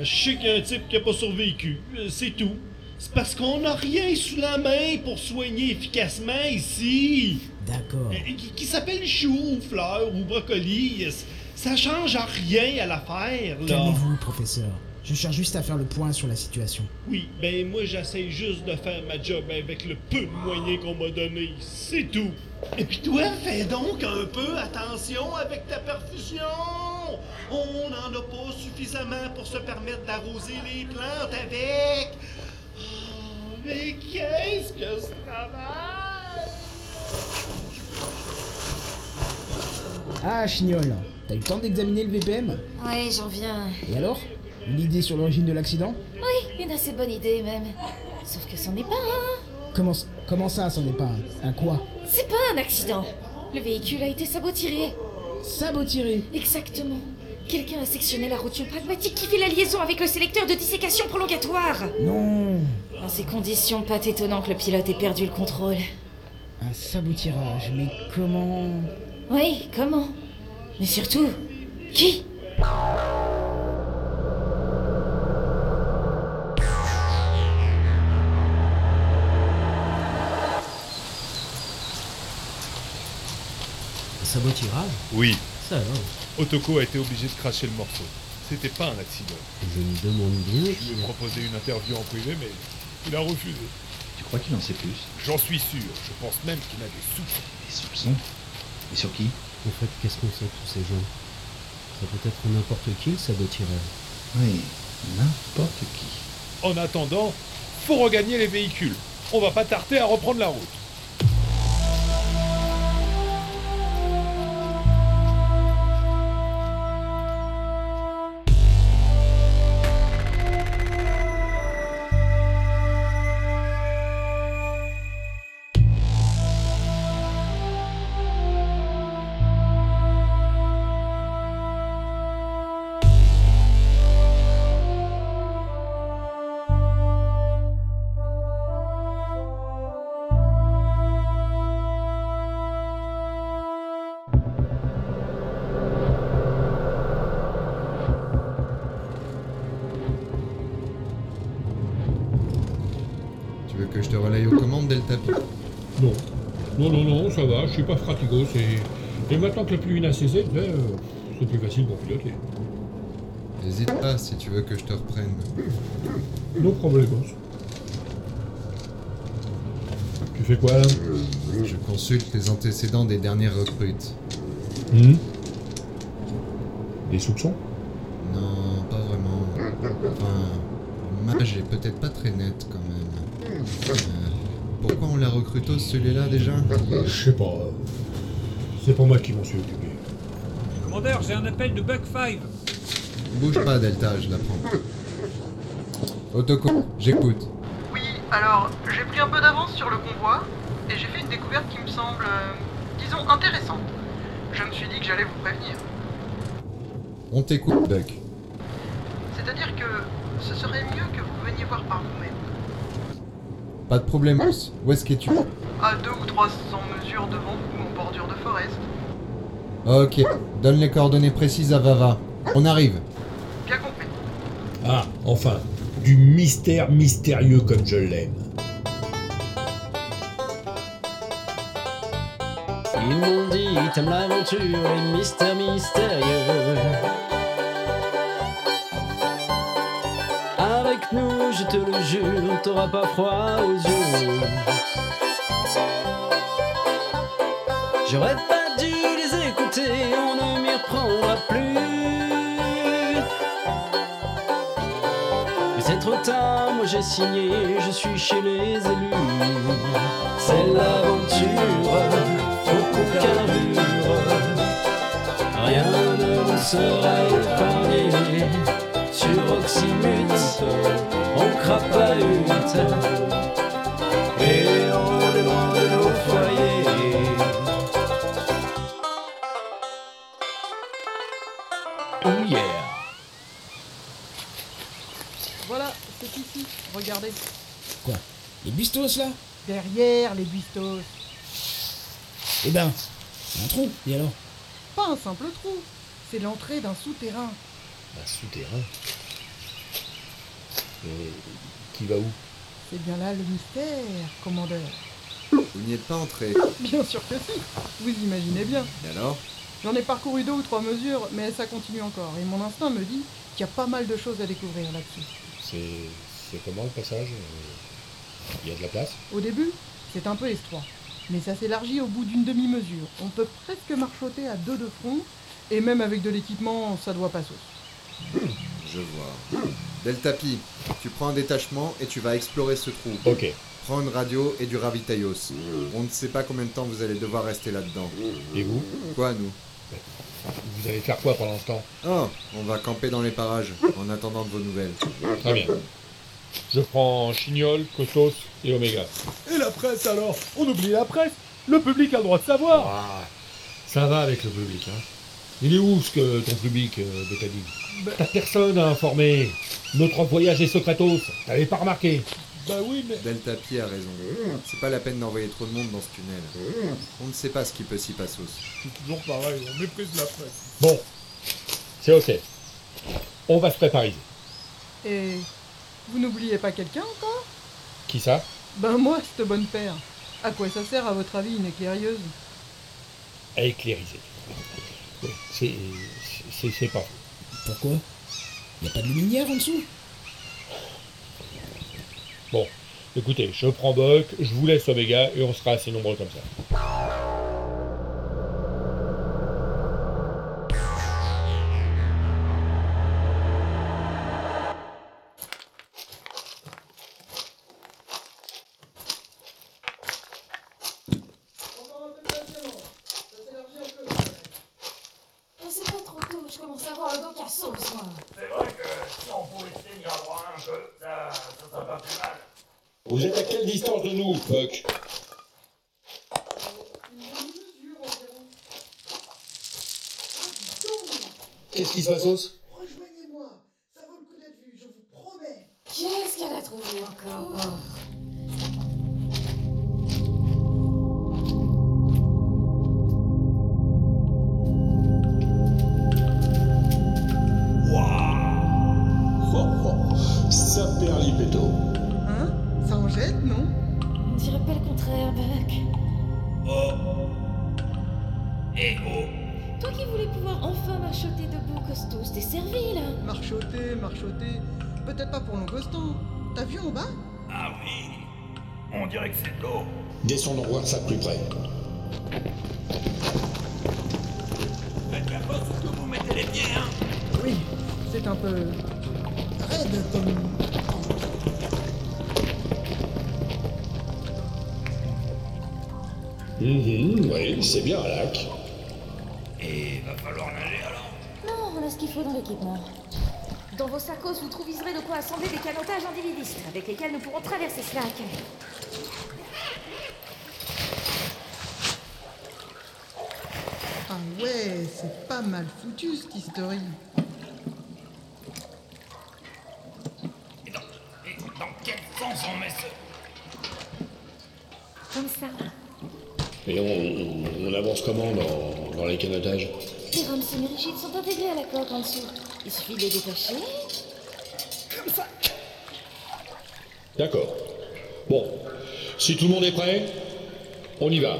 Je sais qu'il y a un type qui a pas survécu, c'est tout. C'est parce qu'on n'a rien sous la main pour soigner efficacement ici. D'accord. Qui, qui s'appelle chou ou fleur ou brocoli, ça change à rien à l'affaire, là. Calmez-vous, professeur. Je cherche juste à faire le point sur la situation. Oui, ben moi j'essaie juste de faire ma job avec le peu de moyens qu'on m'a donné, c'est tout. Et puis toi, fais donc un peu attention avec ta perfusion. On n'en a pas suffisamment pour se permettre d'arroser les plantes avec. Oh, mais qu'est-ce que ce travail! Ah, Chignol, t'as eu le temps d'examiner le VPM Ouais, j'en viens. Et alors? Une idée sur l'origine de l'accident Oui, une assez bonne idée même. Sauf que c'en est pas un. comment, comment ça, c'en est pas un? Un quoi? C'est pas un accident. Le véhicule a été sabotiré. Sabotiré? Exactement. Quelqu'un a sectionné la roture pragmatique qui fait la liaison avec le sélecteur de dissécation prolongatoire. Non Dans ces conditions, pas étonnant que le pilote ait perdu le contrôle. Un sabotirage, mais comment? Oui, comment? Mais surtout, qui? Sabotirage Oui. Ça alors Otoko a été obligé de cracher le morceau. C'était pas un accident. Je me demande bien Je lui ai proposé une interview en privé, mais il a refusé. Tu crois qu'il en sait plus? J'en suis sûr. Je pense même qu'il a des soupçons. Des soupçons? Et sur qui? En fait, qu'est-ce qu'on sait de tous ces gens? Ça peut être n'importe qui le sabotirage. Oui, n'importe qui. En attendant, faut regagner les véhicules. On va pas tarder à reprendre la route. Non, ça va, je suis pas fatigos et, et maintenant que la pluie a cessé, ben, euh, c'est plus facile pour piloter. N'hésite pas si tu veux que je te reprenne. No problemos. Tu fais quoi là? Je consulte les antécédents des dernières recrutes. Hmm? Des soupçons? Non, pas vraiment. Enfin, le mage est peut-être pas très net quand même. Euh, pourquoi on l'a recruté celui-là déjà Je sais pas. C'est pas moi qui m'en suis occupé. Commandeur, j'ai un appel de Buck 5. Bouge pas, Delta, je la prends. Otoko, j'écoute. Oui, alors j'ai pris un peu d'avance sur le convoi et j'ai fait une découverte qui me semble euh, disons intéressant. Je me suis dit que j'allais vous prévenir. On t'écoute, Buck. C'est-à-dire que ce serait mieux que vous veniez voir par vous-même. Pas de problème, Où est-ce que tu À deux ou trois cents mesures devant vous en bordure de forest. Ok, donne les coordonnées précises à Vava. On arrive. Bien compris. Ah, enfin, du mystère mystérieux comme je l'aime. Ils m'ont dit, t'aimes l'aventure, les mystères mystérieux. Avec nous, je te le jure, t'auras pas froid aux yeux. J'aurais pas dû les écouter, on ne m'y reprendra plus. Mais c'est trop tard, moi j'ai signé, je suis chez les élus. C'est l'aventure, faut qu'on. Rien ne nous sera épargné. Sur on crapahute. Et on est loin de nos foyers. Oh yeah! Voilà, c'est ici. Regardez. Quoi? Les bustos là? Derrière les bustos. Eh ben, c'est un trou, et alors? Pas un simple trou. C'est l'entrée d'un souterrain. Un souterrain? Mais qui va où? C'est bien là le mystère, commandeur. Vous n'y êtes pas entré. Bien sûr que si. Vous imaginez bien. Et alors? J'en ai parcouru deux ou trois mesures, mais ça continue encore. Et mon instinct me dit qu'il y a pas mal de choses à découvrir là-dessus. C'est. C'est comment le passage? Il y a de la place? Au début, c'est un peu étroit. Mais ça s'élargit au bout d'une demi-mesure. On peut presque marchoter à deux de front, et même avec de l'équipement, ça doit pas sauce. Je vois. Deltapi, tu prends un détachement et tu vas explorer ce trou. Ok. Prends une radio et du ravitaillos. On ne sait pas combien de temps vous allez devoir rester là-dedans. Et vous Quoi, nous Vous allez faire quoi pendant ce temps? Oh, on va camper dans les parages, en attendant de vos nouvelles. Très bien. Je prends Chignol, Costos et Oméga. Et la presse alors? On oublie la presse Le public a le droit de savoir Ah, ça va avec le public, hein. Il est où ce que ton public, euh, Bétadine Bah- T'as personne à informer. Notre voyage est secretos. T'avais pas remarqué Bah oui, mais... Deltapi a raison. C'est pas la peine d'envoyer trop de monde dans ce tunnel. On ne sait pas ce qui peut s'y passer. C'est toujours pareil, on méprise la presse. Bon, c'est ok. On va se préparer. Et vous n'oubliez pas quelqu'un encore? Qui ça? Ben moi, cette bonne paire. À quoi ça sert à votre avis une éclairieuse? À éclairiser. C'est. c'est- c'est pas. Pourquoi? Y a pas de lumière en dessous? Bon, écoutez, je prends Buck, je vous laisse Oméga et on sera assez nombreux comme ça. Il suffit de les détacher. Comme ça. D'accord. Bon, si tout le monde est prêt, on y va.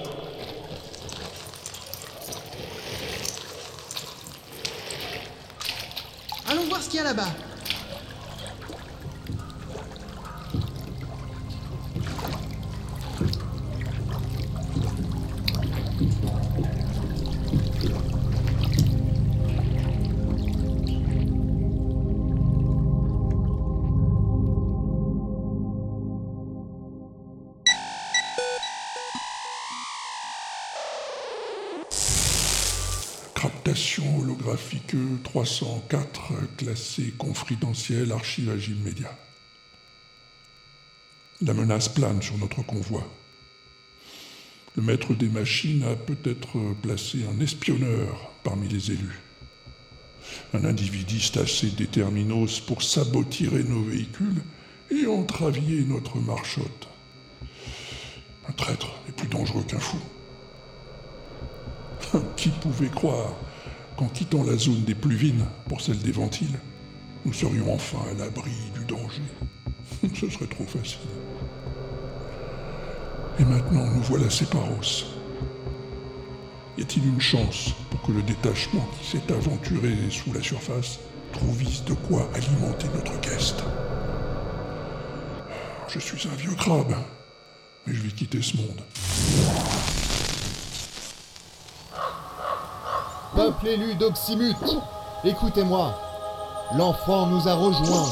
304, classée confidentielle, archivage immédiat. La menace plane sur notre convoi. Le maître des machines a peut-être placé un espionneur parmi les élus. Un individiste assez déterminos pour sabotirer nos véhicules et entravier notre marche haute. Un traître est plus dangereux qu'un fou. Qui pouvait croire qu'en quittant la zone des pluvines pour celle des ventiles, nous serions enfin à l'abri du danger Ce serait trop facile. Et maintenant, nous voilà séparos. Y a-t-il une chance pour que le détachement qui s'est aventuré sous la surface trouvisse de quoi alimenter notre guest Je suis un vieux crabe, mais je vais quitter ce monde. Peuple élu d'Oxymute, écoutez-moi. L'enfant nous a rejoints.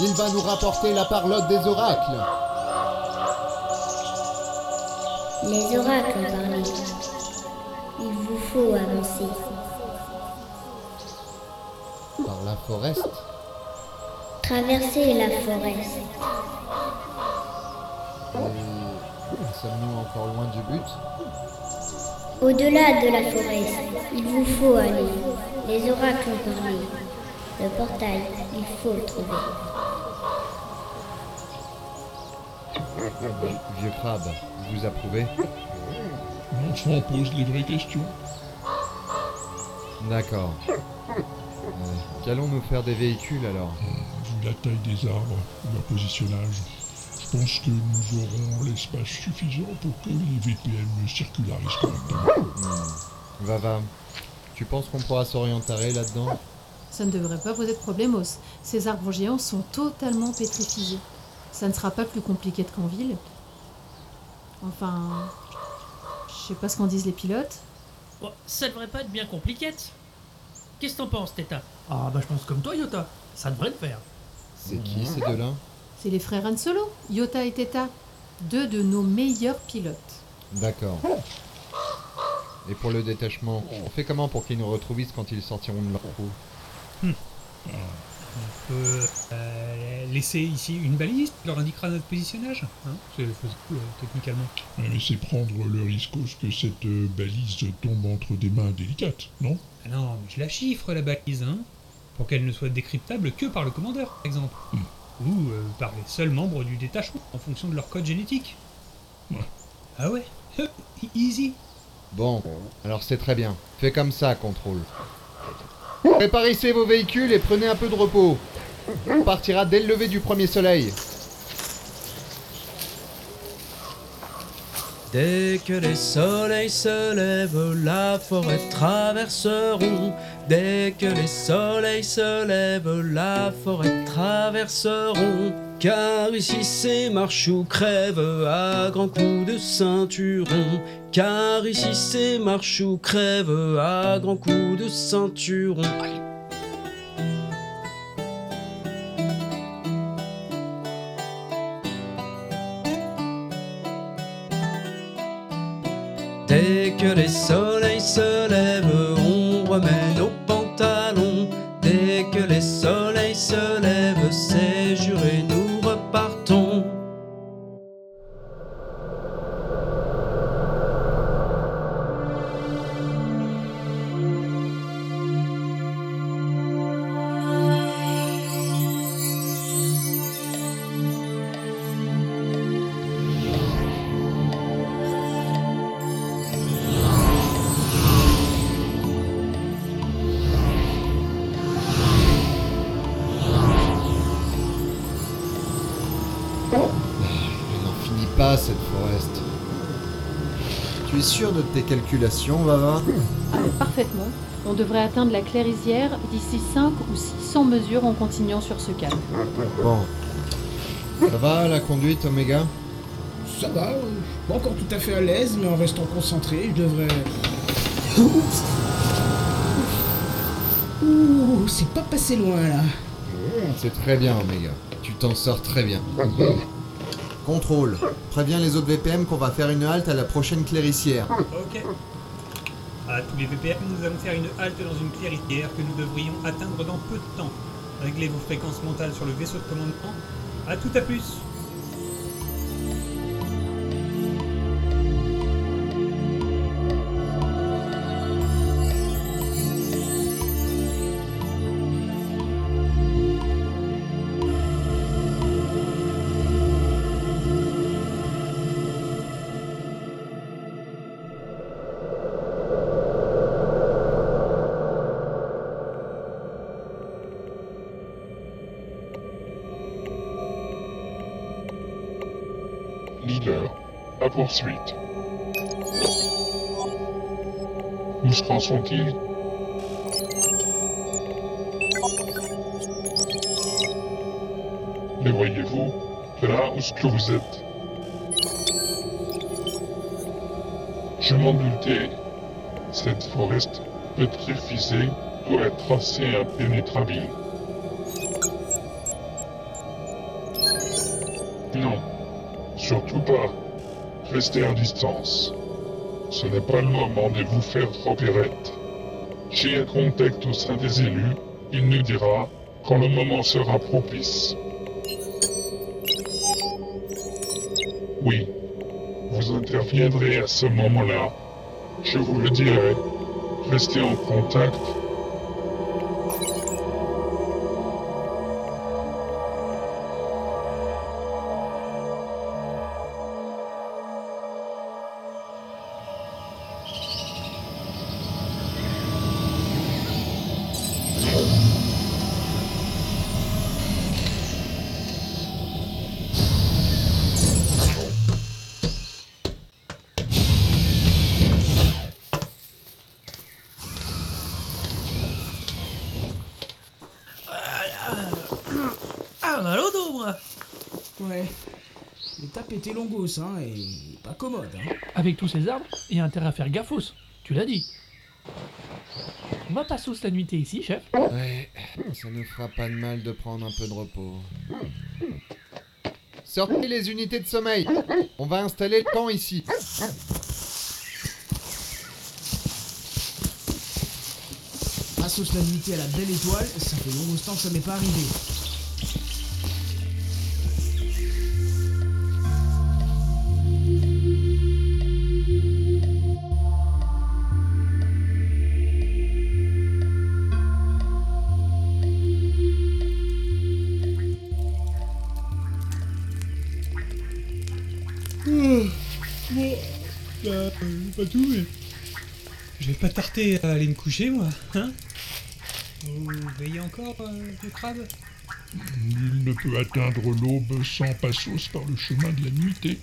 Il va nous rapporter la parlotte des oracles. Les oracles ont parlé. Il vous faut avancer. Par la forest Traverser la forêt. Et sommes-nous encore loin du but? Au-delà de la forêt, il vous faut aller. Les oracles ont parlé. Le portail, il faut le trouver. Vieux crabe, vous approuvez? L'enfant pose les vraies questions. D'accord. Euh, Qu'allons-nous faire des véhicules alors? Vu la taille des arbres, leur positionnage, je pense que nous aurons l'espace suffisant pour que les VPN circularisent correctement. Hmm. Va, va. Tu penses qu'on pourra s'orienter là-dedans? Ça ne devrait pas poser de problemos. Ces arbres géants sont totalement pétrifiés. Ça ne sera pas plus compliqué de qu'en ville. Enfin, je sais pas ce qu'en disent les pilotes. Bon, ça devrait pas être bien compliqué. Qu'est-ce que t'en penses, Teta Ah bah je pense comme toi, Yota. Ça devrait le faire. C'est qui ces deux-là? C'est les frères Han Solo, Yota et Teta. Deux de nos meilleurs pilotes. D'accord. Et pour le détachement, on fait comment pour qu'ils nous retrouvent quand ils sortiront de leur trou Hmm. On peut euh, laisser ici une balise qui leur indiquera notre positionnage. Hein? C'est faisable euh, techniquement. Mais laissez prendre le risque que cette euh, balise tombe entre des mains délicates, non? Ah non, mais je la chiffre la balise, hein? Pour qu'elle ne soit décryptable que par le commandeur, par exemple. Ou euh, par les seuls membres du détachement, en fonction de leur code génétique. Ah ouais? Easy Bon, alors c'est très bien. Fais comme ça, contrôle. Préparissez vos véhicules et prenez un peu de repos. On partira dès le lever du premier soleil. Dès que les soleils se lèvent, la forêt traverseront. Dès que les soleils se lèvent, la forêt traverseront. Car ici c'est marche ou crève à grands coups de ceinturon. Car ici c'est marche ou crève à grands coups de ceinturon. Que les soleils se lèvent, on remet Vava Ah, parfaitement. On devrait atteindre la clairisière d'ici 5 ou 600 mesures en continuant sur ce câble. Bon. Ça va la conduite, Omega? Ça va, euh, je suis pas encore tout à fait à l'aise, mais en restant concentré, je devrais. Ouh, c'est pas passé loin là. C'est très bien, Omega. Tu t'en sors très bien. Contrôle. Préviens les autres VPM qu'on va faire une halte à la prochaine clairissière. Ok. À tous les VPM, nous allons faire une halte dans une clairière que nous devrions atteindre dans peu de temps. Réglez vos fréquences mentales sur le vaisseau de commandement. À tout à plus. Sont-ils Les voyez-vous Là où ce que vous êtes Je m'en doutais. Cette forest pétrifiée doit être assez impénétrable. Non, surtout pas. Restez à distance. Ce n'est pas le moment de vous faire opérette. J'ai un contact au sein des élus. Il nous dira quand le moment sera propice. Oui, vous interviendrez à ce moment-là. Je vous le dirai. Restez en contact. Hein, et pas commode, hein. Avec tous ces arbres, il y a intérêt à faire gaffos. Tu l'as dit. On va pas tous la nuitée ici, chef Ouais, ça ne fera pas de mal de prendre un peu de repos. Sortez les unités de sommeil On va installer le camp ici. Assos la nuitée à la belle étoile, ça fait longos temps que ça m'est pas arrivé. Vais pas tarder à aller me coucher, moi, hein? Vous veillez encore, euh, vieux crabe? Nul ne peut atteindre l'aube sans passos par le chemin de la nuitée.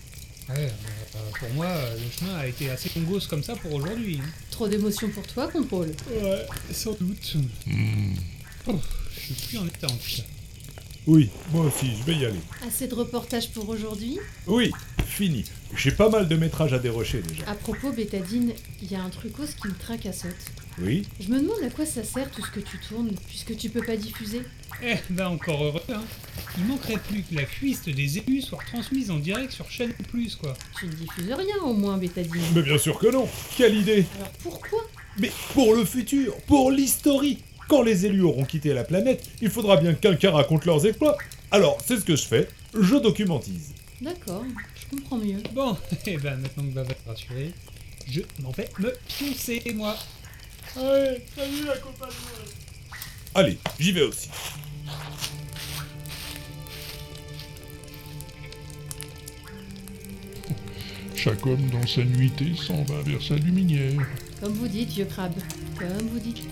Ouais, bah, pour moi, euh, le chemin a été assez congos comme ça pour aujourd'hui. hein. Trop d'émotions pour toi, contrôle. Ouais, sans doute. Oh, je suis plus en état en tout cas. Oui, moi aussi, je vais y aller. Assez de reportages pour aujourd'hui. Oui, fini. J'ai pas mal de métrages à dérocher déjà. À propos, Bétadine, il y a un trucos qui me tracassote. Oui Je me demande à quoi ça sert tout ce que tu tournes, puisque tu peux pas diffuser. Eh ben encore heureux, hein. Il manquerait plus que la cuisse des élus soit transmise en direct sur chaîne plus, quoi. Tu ne diffuses rien au moins, Bétadine. Mais bien sûr que non Quelle idée Alors pourquoi? Mais pour le futur, pour l'historie Quand les élus auront quitté la planète, il faudra bien que quelqu'un raconte leurs exploits. Alors, c'est ce que je fais, je documentise. D'accord, comprends mieux. Bon, eh ben maintenant que Bava est rassuré, je m'en vais me pioncer, moi. Allez, salut la compagnie Allez, j'y vais aussi. Chaque homme dans sa nuitée s'en va vers sa luminaire. Comme vous dites, vieux crabe. Comme vous dites.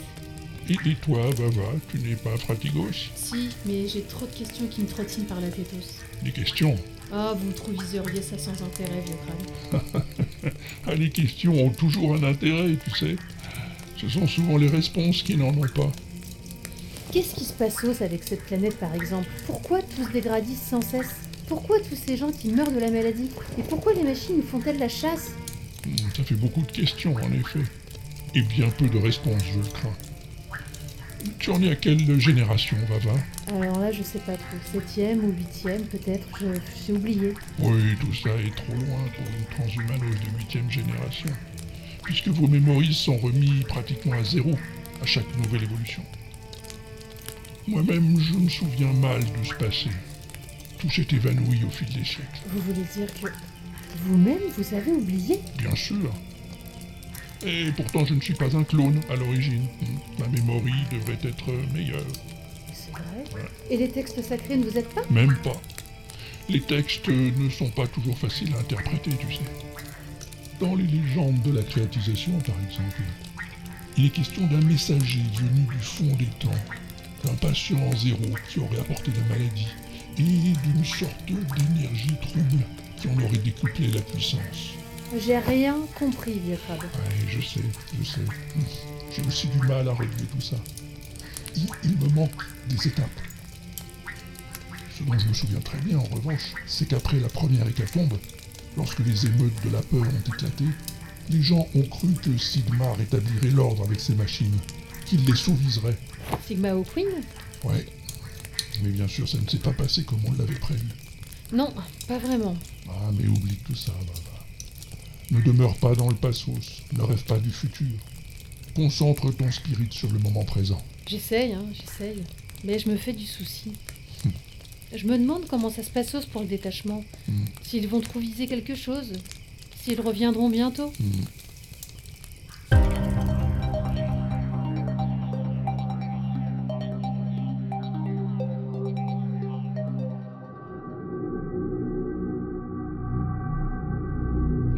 Et, et toi, Bava, tu n'es pas fratigos Si, mais j'ai trop de questions qui me trottinent par la tétos. Des questions? Ah, vous trouviseriez ça sans intérêt, vieux crâne. Ah, les questions ont toujours un intérêt, tu sais. Ce sont souvent les réponses qui n'en ont pas. Qu'est-ce qui se passe avec cette planète, par exemple? Pourquoi tout se dégradise sans cesse? Pourquoi tous ces gens qui meurent de la maladie? Et pourquoi les machines nous font-elles la chasse? Hmm, Ça fait beaucoup de questions, en effet. Et bien peu de réponses, je le crains. Tu en es à quelle génération, Vava Alors là, je sais pas trop. Septième ou huitième, peut-être. J'ai oublié. Oui, tout ça est trop loin pour une transhumanoïde de huitième génération. Puisque vos mémories sont remis pratiquement à zéro à chaque nouvelle évolution. Moi-même, je me souviens mal de ce passé. Tout s'est évanoui au fil des siècles. Vous voulez dire que vous-même, vous avez oublié? Bien sûr. Et pourtant, je ne suis pas un clone à l'origine. Ma mémoire devrait être meilleure. C'est vrai. Et les textes sacrés ne vous aident pas Même pas. Les textes ne sont pas toujours faciles à interpréter, tu sais. Dans les légendes de la créatisation, par exemple, il est question d'un messager venu du fond des temps, d'un patient zéro qui aurait apporté la maladie, et d'une sorte d'énergie trouble qui en aurait décuplé la puissance. J'ai rien compris, vieux crabe. Ouais, je sais, je sais. J'ai aussi du mal à relever tout ça. Il, il me manque des étapes. Ce dont je me souviens très bien, en revanche, c'est qu'après la première hécatombe, lorsque les émeutes de la peur ont éclaté, les gens ont cru que Sigma rétablirait l'ordre avec ses machines, qu'il les sauviserait. Sigma ou Queen Ouais. Mais bien sûr, ça ne s'est pas passé comme on l'avait prévu. Non, pas vraiment. Ah, mais oublie tout ça, Baba. Ne demeure pas dans le passos, ne rêve pas du futur. Concentre ton spirit sur le moment présent. J'essaye, hein, j'essaye. Mais je me fais du souci. Je me demande comment ça se passe pour le détachement. Hmm. S'ils vont trouver quelque chose. S'ils reviendront bientôt. Hmm.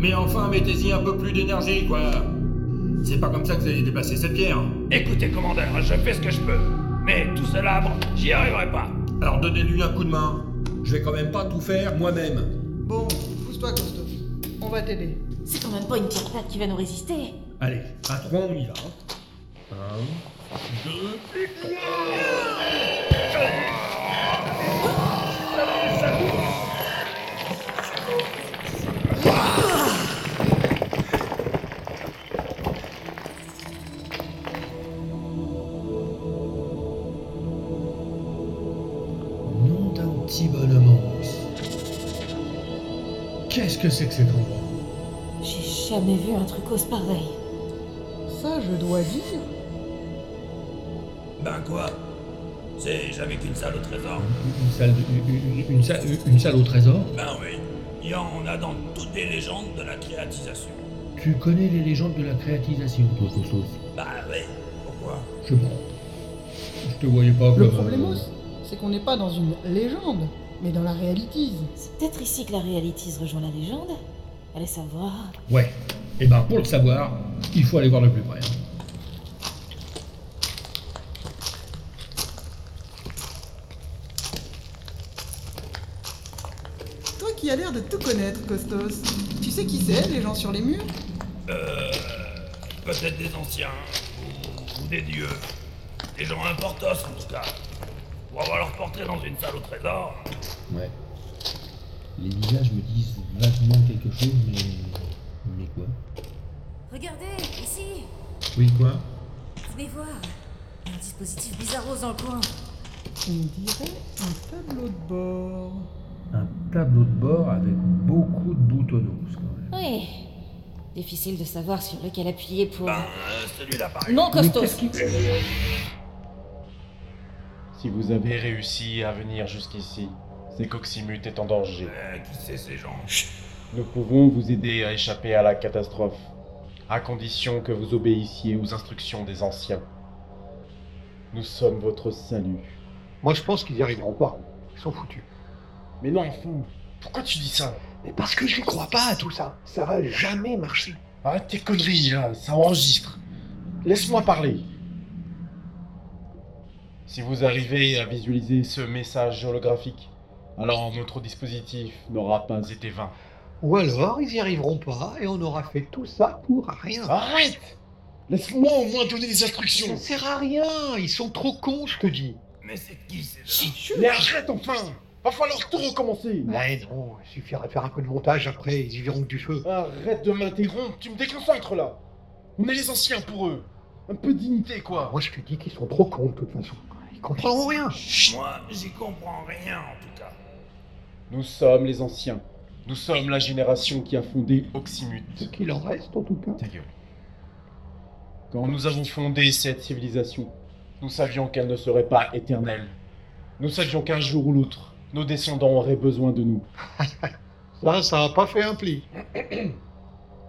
Mais enfin, mettez-y un peu plus d'énergie, quoi. C'est pas comme ça que vous allez déplacer cette pierre. Écoutez, commandeur, je fais ce que je peux. Mais tout ce labre, j'y arriverai pas. Alors donnez-lui un coup de main. Je vais quand même pas tout faire moi-même. Bon, pousse-toi, Costo. On va t'aider. C'est quand même pas une pierre plate qui va nous résister. Allez, à trois, on y va. Un, deux, et Nom Qu'est-ce que c'est que cet endroit J'ai jamais vu un truc aussi pareil. Ça, je dois dire. Ben quoi? C'est jamais qu'une salle au trésor. Une salle, de- une, une- une salle, une salle au trésor? Ben oui, il y en a dans toutes les légendes de la créatisation. Tu connais les légendes de la créatisation, toi, Costos Bah oui, pourquoi? Je sais pas. Je te voyais pas Le comme... problème, c'est qu'on n'est pas dans une légende, mais dans la réalité. C'est peut-être ici que la réalitise rejoint la légende. Allez savoir. Ouais. Et ben, pour le savoir, il faut aller voir de plus près. Toi qui as l'air de tout connaître, Costos. Tu sais qui c'est, les gens sur les murs? Euh. Peut-être des anciens, ou, ou des dieux. Des gens importants en tout cas. Pour avoir leur portrait dans une salle au trésor. Ouais. Les visages me disent vaguement quelque chose, mais... Mais quoi? Regardez, ici. Oui, quoi? Venez voir. Un dispositif bizarre dans le coin. On dirait un tableau de bord. Un tableau de bord avec beaucoup de boutonnoses, quand même. Oui. Difficile de savoir sur lequel appuyer pour. Ben, celui-là par Non, exemple. Costos. Si vous avez réussi à venir jusqu'ici, c'est qu'Oxymut est en danger. Euh, qui c'est ces gens? Nous pouvons vous aider à échapper à la catastrophe, à condition que vous obéissiez aux instructions des anciens. Nous sommes votre salut. Moi, je pense qu'ils y arriveront pas. Ils sont foutus. Mais non, fou, pourquoi tu dis ça? Mais parce que j'y crois pas à tout ça. Ça va jamais marcher. Arrête tes conneries là, ça enregistre. Laisse-moi parler. Si vous arrivez à visualiser ce message holographique, Alors notre dispositif n'aura pas été vain. Ou alors, ils y arriveront pas et on aura fait tout ça pour rien. Arrête Laisse-moi au moins donner des instructions Ça sert à rien, ils sont trop cons, je te dis. Mais c'est qui ces Mais arrête enfin Va falloir tout recommencer Mais non, il suffirait de faire un peu de montage après, ils y verront que du feu. Arrête de m'interrompre, tu me déconcentres là On est les anciens pour eux Un peu de dignité quoi Moi, je te dis qu'ils sont trop cons de toute façon. Ils comprendront rien. Moi, j'y comprends rien en tout cas. Nous sommes les anciens. Nous sommes la génération qui a fondé Oxymut. Ce qu'il en reste, en tout cas. Ta gueule. Quand nous avons fondé cette civilisation, nous savions qu'elle ne serait pas éternelle. Nous savions qu'un jour ou l'autre, nos descendants auraient besoin de nous. Ça, ça a pas fait un pli.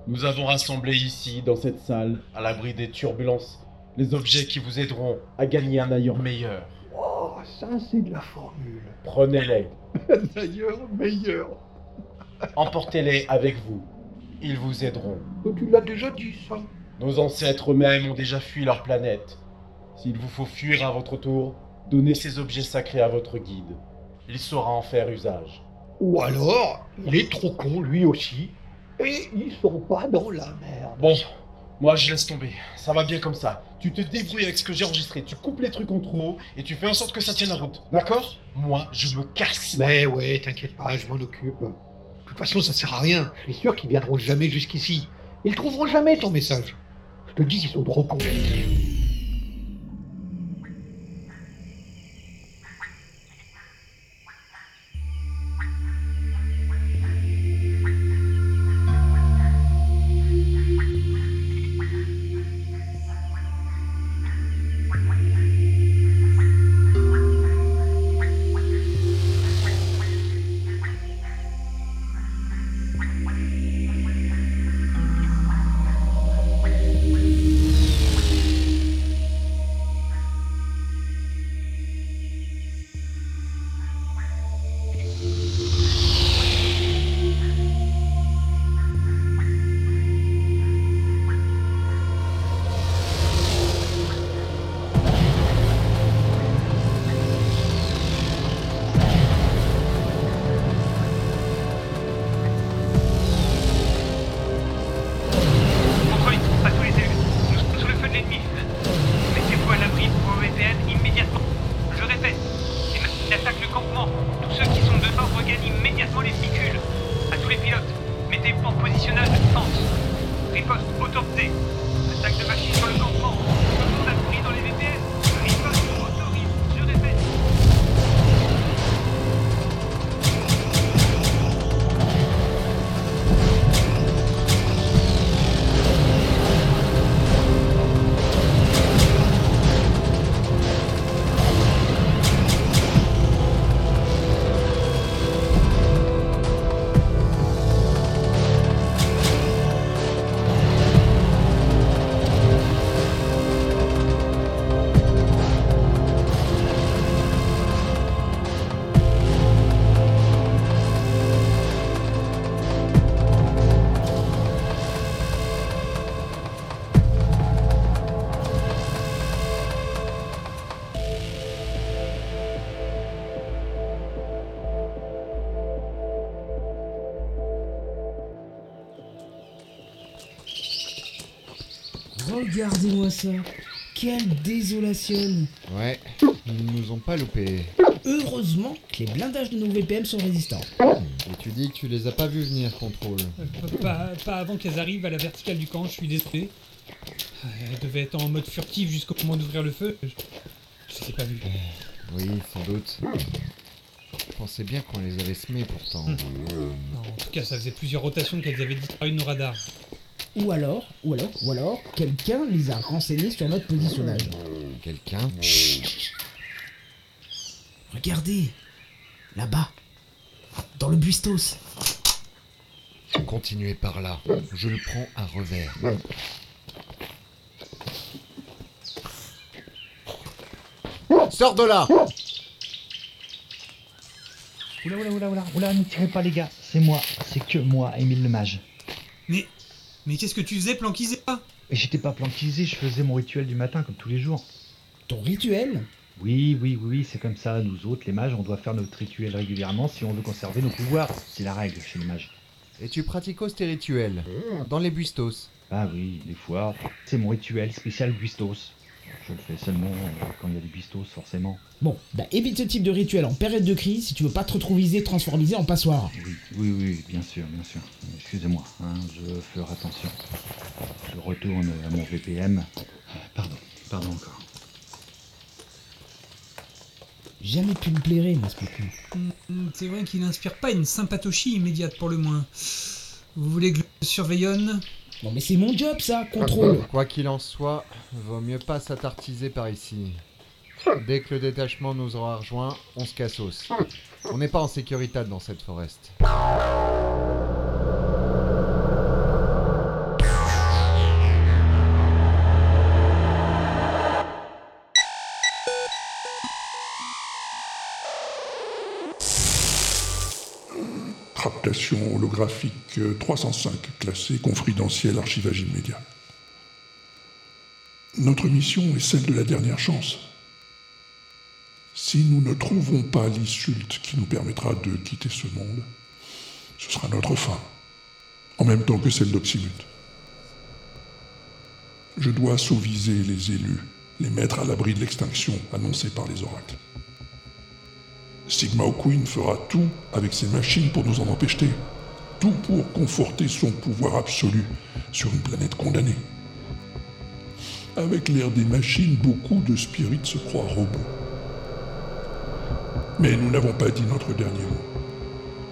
Nous avons rassemblé ici, dans cette salle, à l'abri des turbulences, les objets qui vous aideront à gagner un ailleurs meilleur. Oh, ça, c'est de la formule. Prenez-les, D'ailleurs, meilleur. emportez-les avec vous. Ils vous aideront. Tu l'as déjà dit, ça. Nos ancêtres eux-mêmes ont déjà fui leur planète. S'il vous faut fuir à votre tour, donnez ces objets sacrés à votre guide. Il saura en faire usage. Ou alors, il est trop con, lui aussi. Et ils sont pas dans la merde. Bon, moi je laisse tomber. Ça va bien comme ça. Tu te débrouilles avec ce que j'ai enregistré. Tu coupes les trucs en trop et tu fais en sorte que ça tienne la route. D'accord? Moi, je me casse. Mais ouais, t'inquiète pas, je m'en occupe. De toute façon, ça sert à rien. Je suis sûr qu'ils viendront jamais jusqu'ici. Ils trouveront jamais ton message. Je te dis qu'ils sont trop cons. Ça. Quelle désolation. Ouais, ils nous ont pas loupé. Heureusement que les blindages de nos VPM sont résistants. Et tu dis que tu les as pas vus venir, contrôle. Pas, pas avant qu'elles arrivent à la verticale du camp, je suis désolé. Euh, Elles devaient être en mode furtif jusqu'au moment d'ouvrir le feu. Je, je les ai pas vues. Oui, sans doute. Je pensais bien qu'on les avait semés pourtant. Non, en tout cas, ça faisait plusieurs rotations qu'elles avaient disparu de nos radars. Ou alors, ou alors, ou alors, quelqu'un les a renseignés sur notre positionnage. Quelqu'un Regardez, là-bas, dans le buistos. Continuez par là. Je le prends à revers. Sors de là Oula, oula, oula, oula, oula, ne tirez pas les gars, c'est moi, c'est que moi, Émile le mage. Mais. Mais qu'est-ce que tu faisais, Planquisé Et j'étais pas planquisé, je faisais mon rituel du matin comme tous les jours. Ton rituel? Oui, oui, oui, c'est comme ça. Nous autres, les mages, on doit faire notre rituel régulièrement si on veut conserver nos pouvoirs. C'est la règle chez les mages. Et tu pratiques tes rituels? Dans les buistos Ah oui, des fois. C'est mon rituel spécial buistos. Je le fais seulement euh, quand il y a des buistos, forcément. Bon, bah évite ce type de rituel en période de crise si tu veux pas te retrouver transformisé en passoire. Oui, oui, oui, bien sûr, bien sûr. Excusez-moi, hein, je ferai attention. Je retourne à mon VPM. Pardon, pardon encore. Jamais pu me plairer, ce petit Hmm, C'est vrai qu'il n'inspire pas une sympatochie immédiate pour le moins. Vous voulez que je le surveillonne? Bon, mais c'est mon job, ça, contrôle. Quoi qu'il en soit, vaut mieux pas s'attartiser par ici. Dès que le détachement nous aura rejoint, on se cassos. On n'est pas en sécurité dans cette forest. Holographique euh, 305, classée confidentiel archivage immédiat. Notre mission est celle de la dernière chance. Si nous ne trouvons pas l'insulte qui nous permettra de quitter ce monde, ce sera notre fin, en même temps que celle d'Oxymute. Je dois sauviser les élus, les mettre à l'abri de l'extinction annoncée par les oracles. Sigma O'Queen fera tout avec ses machines pour nous en empêcher. Tout pour conforter son pouvoir absolu sur une planète condamnée. Avec l'ère des machines, beaucoup de spirites se croient robots. Mais nous n'avons pas dit notre dernier mot.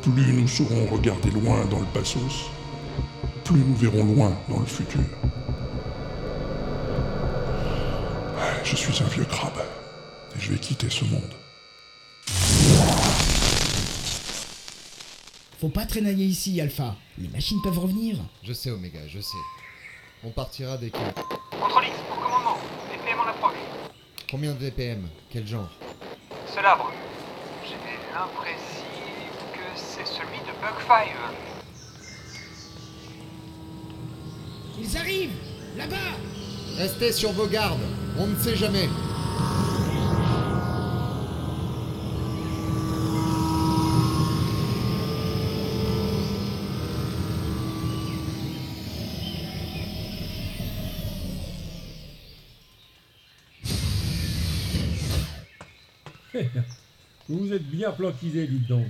Plus nous saurons regarder loin dans le passos, plus nous verrons loin dans le futur. Je suis un vieux crabe et je vais quitter ce monde. Faut pas traînailler ici, Alpha. Les machines peuvent revenir. Je sais, Omega, je sais. On partira dès que... Contrôle X pour commandement. VPM en approche. Combien de VPM Quel genre? Ce labre. J'ai l'impression que c'est celui de Bugfire. Ils arrivent Là-bas Restez sur vos gardes, on ne sait jamais. Vous êtes bien planquisés, dites donc.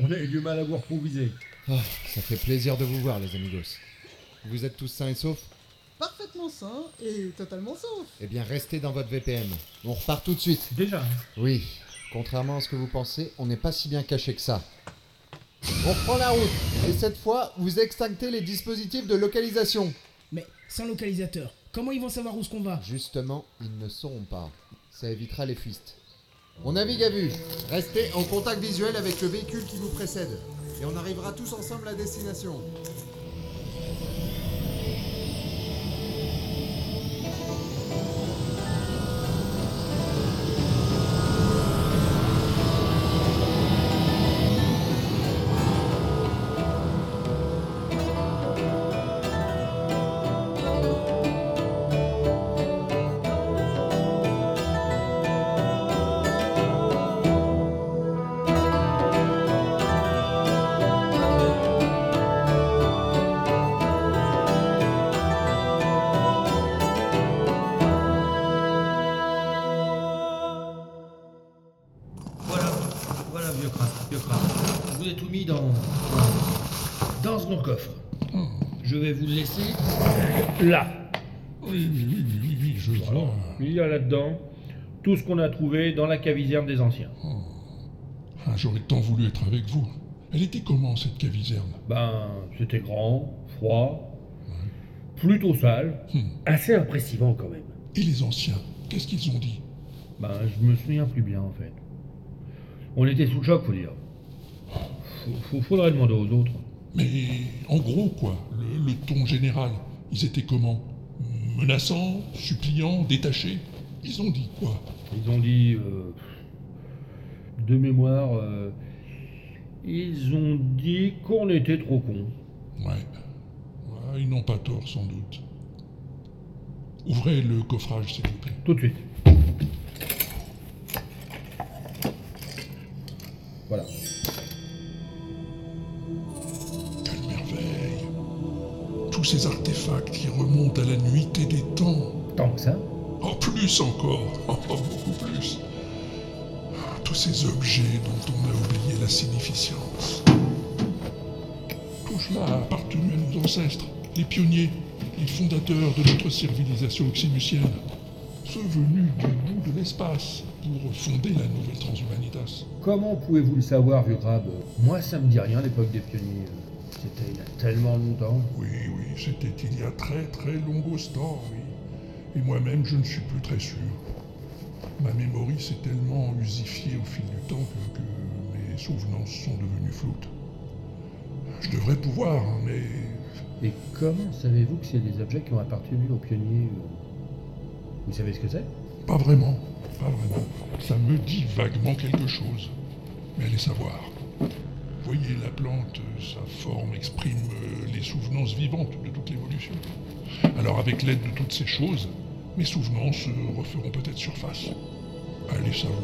On a eu du mal à vous reproviser. Ah, ça fait plaisir de vous voir, les amigos. Vous êtes tous sains et saufs Parfaitement sain et totalement sauf. Eh bien, restez dans votre VPM. On repart tout de suite. Déjà Oui. Contrairement à ce que vous pensez, on n'est pas si bien caché que ça. On reprend la route. Et cette fois, vous extinctez les dispositifs de localisation. Mais sans localisateur, comment ils vont savoir où ce qu'on va? Justement, ils ne sauront pas. Ça évitera les fuites. On navigue à vue. Restez en contact visuel avec le véhicule qui vous précède. Et on arrivera tous ensemble à destination. Tout ce qu'on a trouvé dans la caviserne des anciens. Ah, J'aurais tant voulu être avec vous. Elle était comment, cette caviserne Ben, c'était grand, froid, plutôt sale, assez impressionnant quand même. Et les anciens Qu'est-ce qu'ils ont dit? Ben, je me souviens plus bien en fait. On était sous le choc, faut dire. Faut- faudrait demander aux autres. Mais en gros, quoi, le, le ton général, ils étaient comment? Menaçants, suppliants, détachés? Ils ont dit quoi? Ils ont dit. euh, de mémoire. euh, ils ont dit qu'on était trop cons. Ouais. Ouais, ils n'ont pas tort, sans doute. Ouvrez le coffrage, s'il vous plaît. Tout de suite. Voilà. Quelle merveille Tous ces artefacts qui remontent à la nuitée des temps. Tant que ça En plus encore, beaucoup plus. Tous ces objets dont on a oublié la significance. Tout cela a appartenu à nos ancêtres, les pionniers, les fondateurs de notre civilisation oxymucienne. Ceux venus du bout de l'espace pour fonder la nouvelle transhumanitas. Comment pouvez-vous le savoir, vieux Moi, ça me dit rien, l'époque des pionniers. C'était il y a tellement longtemps. Oui, oui, c'était il y a très très longos temps, oui. Et moi-même, je ne suis plus très sûr. Ma mémoire s'est tellement usifiée au fil du temps que, que mes souvenances sont devenues floutes. Je devrais pouvoir, hein, mais Et comment savez-vous que c'est des objets qui ont appartenu aux pionniers euh Vous savez ce que c'est? Pas vraiment, pas vraiment. Ça me dit vaguement quelque chose. Mais allez savoir. Voyez la plante, sa forme exprime euh, les souvenances vivantes de toute l'évolution. Alors avec l'aide de toutes ces choses, mes souvenances referont peut-être surface. Allez savoir.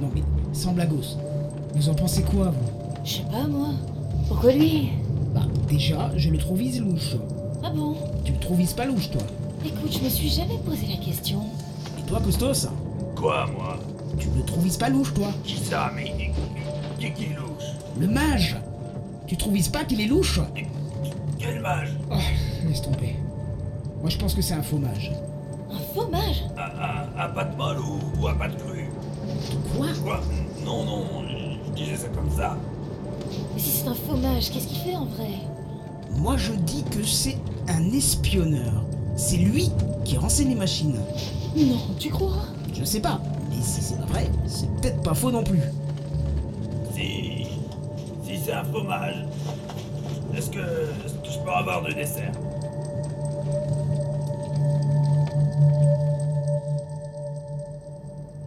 Non mais, sans blagos. Vous en pensez quoi, vous? Je sais pas, moi. Pourquoi lui? Bah, déjà, je le trouvise louche. Ah bon Tu le trouvises pas louche, toi Écoute, je me suis jamais posé la question. Et toi, Costos Quoi, moi Tu le trouvises pas louche, toi Qui ça, mais qui qui louche Le mage Tu trouvises pas qu'il est louche Quel mage Oh, laisse tomber. Moi, je pense que c'est un faux mage. Un faux mage à, à, à pas de molle ou, ou à pas de cru Quoi Quoi Non, non, je disais ça comme ça. Mais si c'est un faux mage, qu'est-ce qu'il fait en vrai? Moi, je dis que c'est un espionneur. C'est lui qui renseigne les machines. Non, tu crois? Je sais pas. Et si c'est pas vrai, c'est peut-être pas faux non plus. Si. Si c'est un fromage, est-ce que, est-ce que je peux avoir de dessert?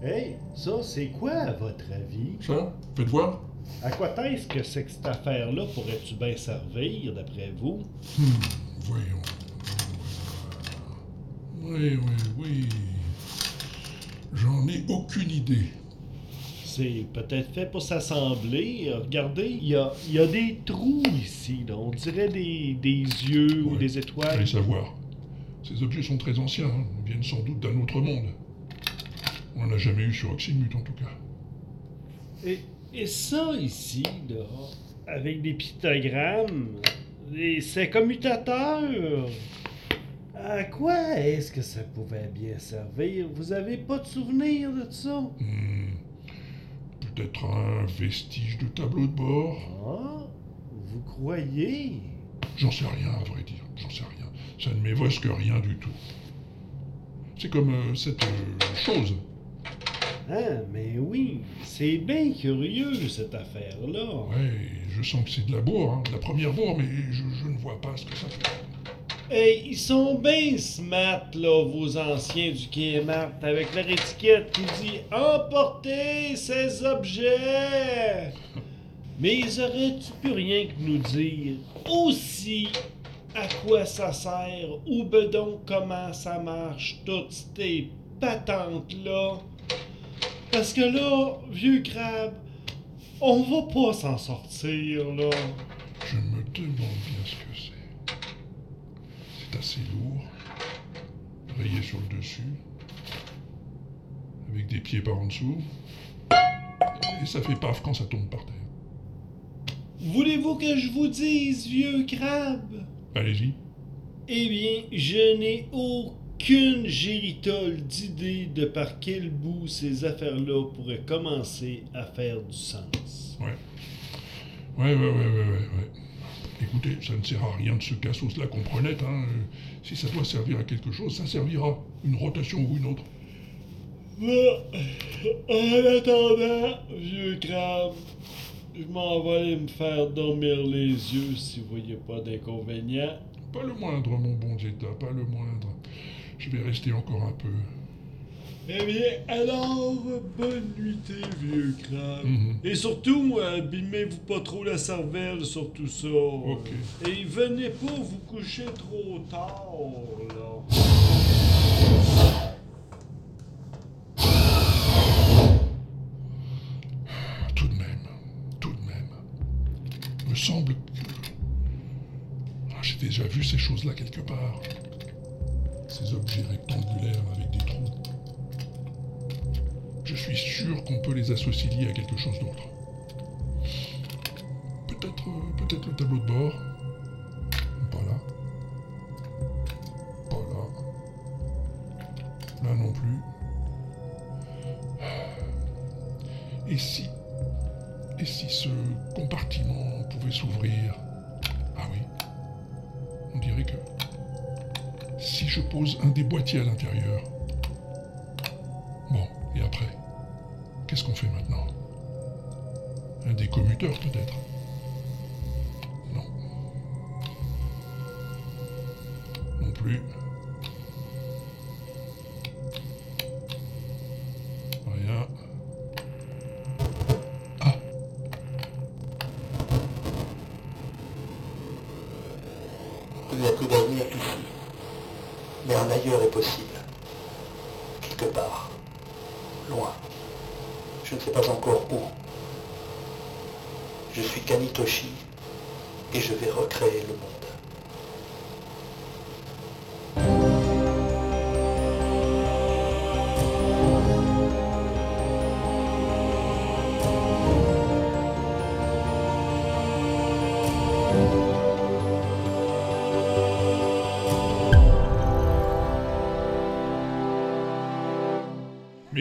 Hey, ça, c'est quoi, à votre avis? Ça Faites voir À quoi est-ce que c'est que cette affaire-là pourrait-tu bien servir, d'après vous? Hmm, voyons. Oui, oui, oui. J'en ai aucune idée. C'est peut-être fait pour s'assembler. Regardez, il y a, y a des trous ici, là. On dirait des, des yeux ou des étoiles. Allez savoir. Ces objets sont très anciens, hein, viennent sans doute d'un autre monde. On n'en a jamais eu sur Oxymute en tout cas. Et, et ça ici, là, avec des pictogrammes, et c'est commutateur. À quoi est-ce que ça pouvait bien servir? Vous avez pas de souvenir de ça? Hmm, Peut-être un vestige de tableau de bord Ah, vous croyez? J'en sais rien, à vrai dire, j'en sais rien. Ça ne m'évoque rien du tout. C'est comme euh, cette euh, chose. Ah, mais oui, c'est bien curieux cette affaire-là. Ouais, je sens que c'est de la bourre, hein, de la première bourre, mais je, je ne vois pas ce que ça fait. Hey, ils sont bien smart, là, vos anciens du Kmart, avec leur étiquette qui dit Emportez ces objets! Mais ils auraient-tu plus rien que nous dire? Aussi, à quoi ça sert? Ou donc comment ça marche, toutes ces patentes-là? Parce que là, vieux crabe, on va pas s'en sortir, là. Je me demande bien ce que c'est. C'est assez lourd, rayé sur le dessus, avec des pieds par en dessous, et ça fait paf quand ça tombe par terre. Voulez-vous que je vous dise, vieux crabe? Allez-y. Eh bien, je n'ai aucune géritole d'idée de par quel bout ces affaires-là pourraient commencer à faire du sens. Ouais. Ouais, ouais, ouais, ouais, ouais. Écoutez, ça ne sert à rien de se casser la comprenette, hein. Euh, Si ça doit servir à quelque chose, ça servira. Une rotation ou une autre. Bon, en attendant, vieux crabe, je m'en vais aller me faire dormir les yeux si vous voyez pas d'inconvénient. Pas le moindre, mon bon Zeta, pas le moindre. Je vais rester encore un peu. Eh bien, alors, bonne nuitée, vieux crabe. Mhm. Et surtout, abîmez-vous pas trop la cervelle sur tout ça. Et venez pas vous coucher trop tard, là. Tout de même, tout de même. Il me semble que. Ah, J'ai déjà vu ces choses-là quelque part. Ces objets rectangulaires avec des trous. Je suis sûr qu'on peut les associer à quelque chose d'autre. Peut-être euh, peut-être le tableau de bord. Pas là. Pas là. Là non plus. Et si et si ce compartiment pouvait s'ouvrir? Ah oui. On dirait que... Si je pose un des boîtiers à l'intérieur... Bon, et après Qu'est-ce qu'on fait maintenant? Un des commuteurs peut-être? Non. Non plus. Rien. Il n'y a d'avenir ici. Est possible. Quelque part. Loin. Je ne sais pas encore où. Je suis Kanitoshi et je vais recréer le monde.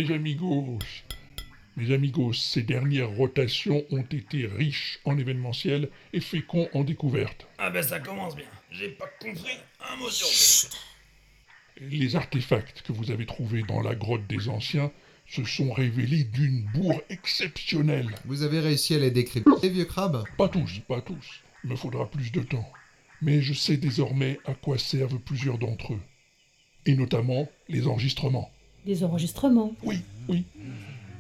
Mes amigos, mes amigos, ces dernières rotations ont été riches en événementiel et féconds en découvertes. Ah ben ça commence bien. J'ai pas compris un mot sur deux. Les artefacts que vous avez trouvés dans la grotte des anciens se sont révélés d'une bourre exceptionnelle. Vous avez réussi à les décrypter, vieux crabe? Pas tous, pas tous. Il me faudra plus de temps. Mais je sais désormais à quoi servent plusieurs d'entre eux. Et notamment les enregistrements. Des enregistrements. Oui, oui.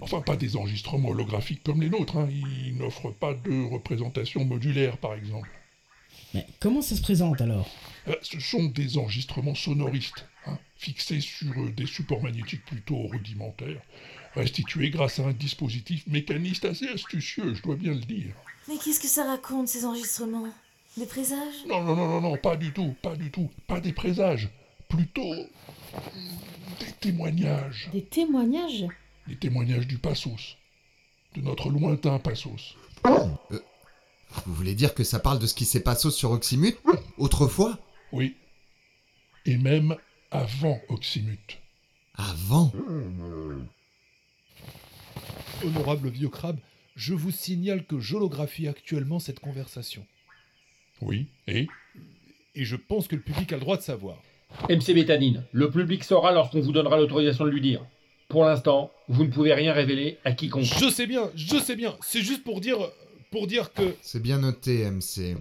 Enfin, pas des enregistrements holographiques comme les nôtres. Hein. Ils n'offrent pas de représentation modulaire, par exemple. Mais comment ça se présente alors? Euh, Ce sont des enregistrements sonoristes, hein, fixés sur euh, des supports magnétiques plutôt rudimentaires, restitués grâce à un dispositif mécaniste assez astucieux, je dois bien le dire. Mais qu'est-ce que ça raconte, ces enregistrements? Des présages? Non, non, non, non, non, pas du tout, pas du tout, pas des présages, plutôt des témoignages, Des témoignages des témoignages du Passos, de notre lointain Passos. Euh, Vous voulez dire que ça parle de ce qui s'est passé sur Oxymute Autrefois? Oui. Et même avant Oxymute. Avant? Honorable vieux crabe, je vous signale que j'holographie actuellement cette conversation. Oui, et? Et je pense que le public a le droit de savoir. MC Bétanine, le public saura lorsqu'on vous donnera l'autorisation de lui dire. Pour l'instant, vous ne pouvez rien révéler à quiconque. Je sais bien, je sais bien. C'est juste pour dire, pour dire que. C'est bien noté, MC.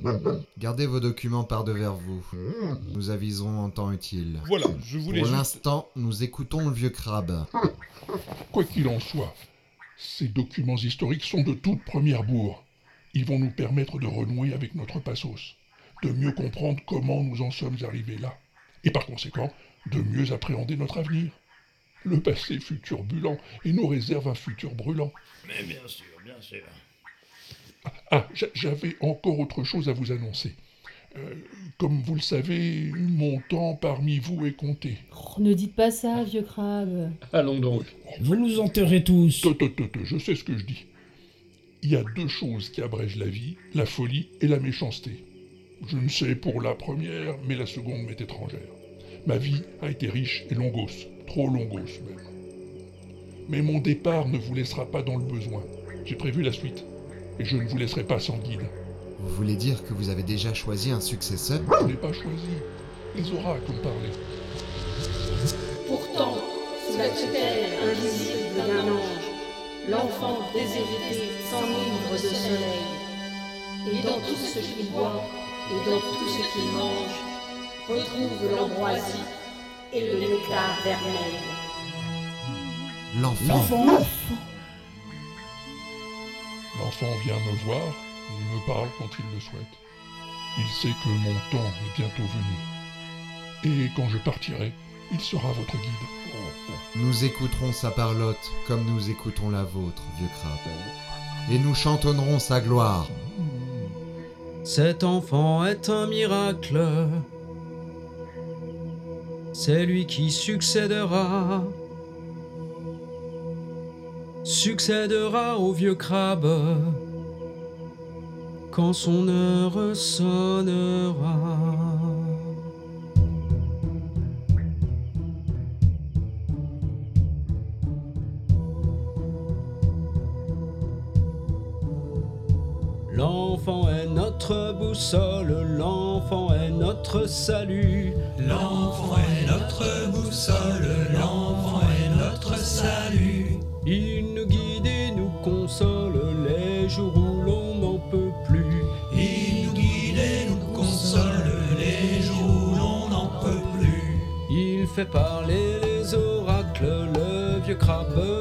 Gardez vos documents par devers vous. Nous aviserons en temps utile. Voilà, je voulais Pour juste- l'instant, nous écoutons le vieux crabe. Quoi qu'il en soit, ces documents historiques sont de toute première bourre. Ils vont nous permettre de renouer avec notre Passos, de mieux comprendre comment nous en sommes arrivés là, et par conséquent, de mieux appréhender notre avenir. Le passé fut turbulent et nous réserve un futur brûlant. Mais bien sûr, bien sûr. Ah, j'a- j'avais encore autre chose à vous annoncer. Euh, comme vous le savez, mon temps parmi vous est compté. Oh, ne dites pas ça, vieux crabe. Allons donc. Vous nous enterrez tous. Tot, tot, tot, tot, je sais ce que je dis. Il y a deux choses qui abrègent la vie, la folie et la méchanceté. Je ne sais pour la première, mais la seconde m'est étrangère. Ma vie a été riche et longos, trop longos même. Mais mon départ ne vous laissera pas dans le besoin. J'ai prévu la suite, et je ne vous laisserai pas sans guide. Vous voulez dire que vous avez déjà choisi un successeur? Je n'ai pas choisi. Les oracles ont parlé. Pourtant, sous la tutelle invisible d'un ange, l'enfant déshérité s'enivre de soleil. Et dans tout ce qu'il boit et dans tout ce qu'il mange, retrouve l'ambroisie et le nectar vermeil. L'enfant. L'enfant vient me voir et me parle quand il le souhaite. Il sait que mon temps est bientôt venu. Et quand je partirai, il sera votre guide. Nous écouterons sa parlotte comme nous écoutons la vôtre, vieux crabe. Et nous chantonnerons sa gloire. Cet enfant est un miracle. C'est lui qui succédera. Succédera au vieux crabe quand son heure sonnera. L'enfant est notre boussole, l'enfant est notre salut. L'enfant est notre boussole, l'enfant est notre salut. Il nous guide et nous console les jours où l'on n'en peut plus. Il nous guide et nous console les jours où l'on n'en peut plus. Il fait parler les oracles, le vieux crabe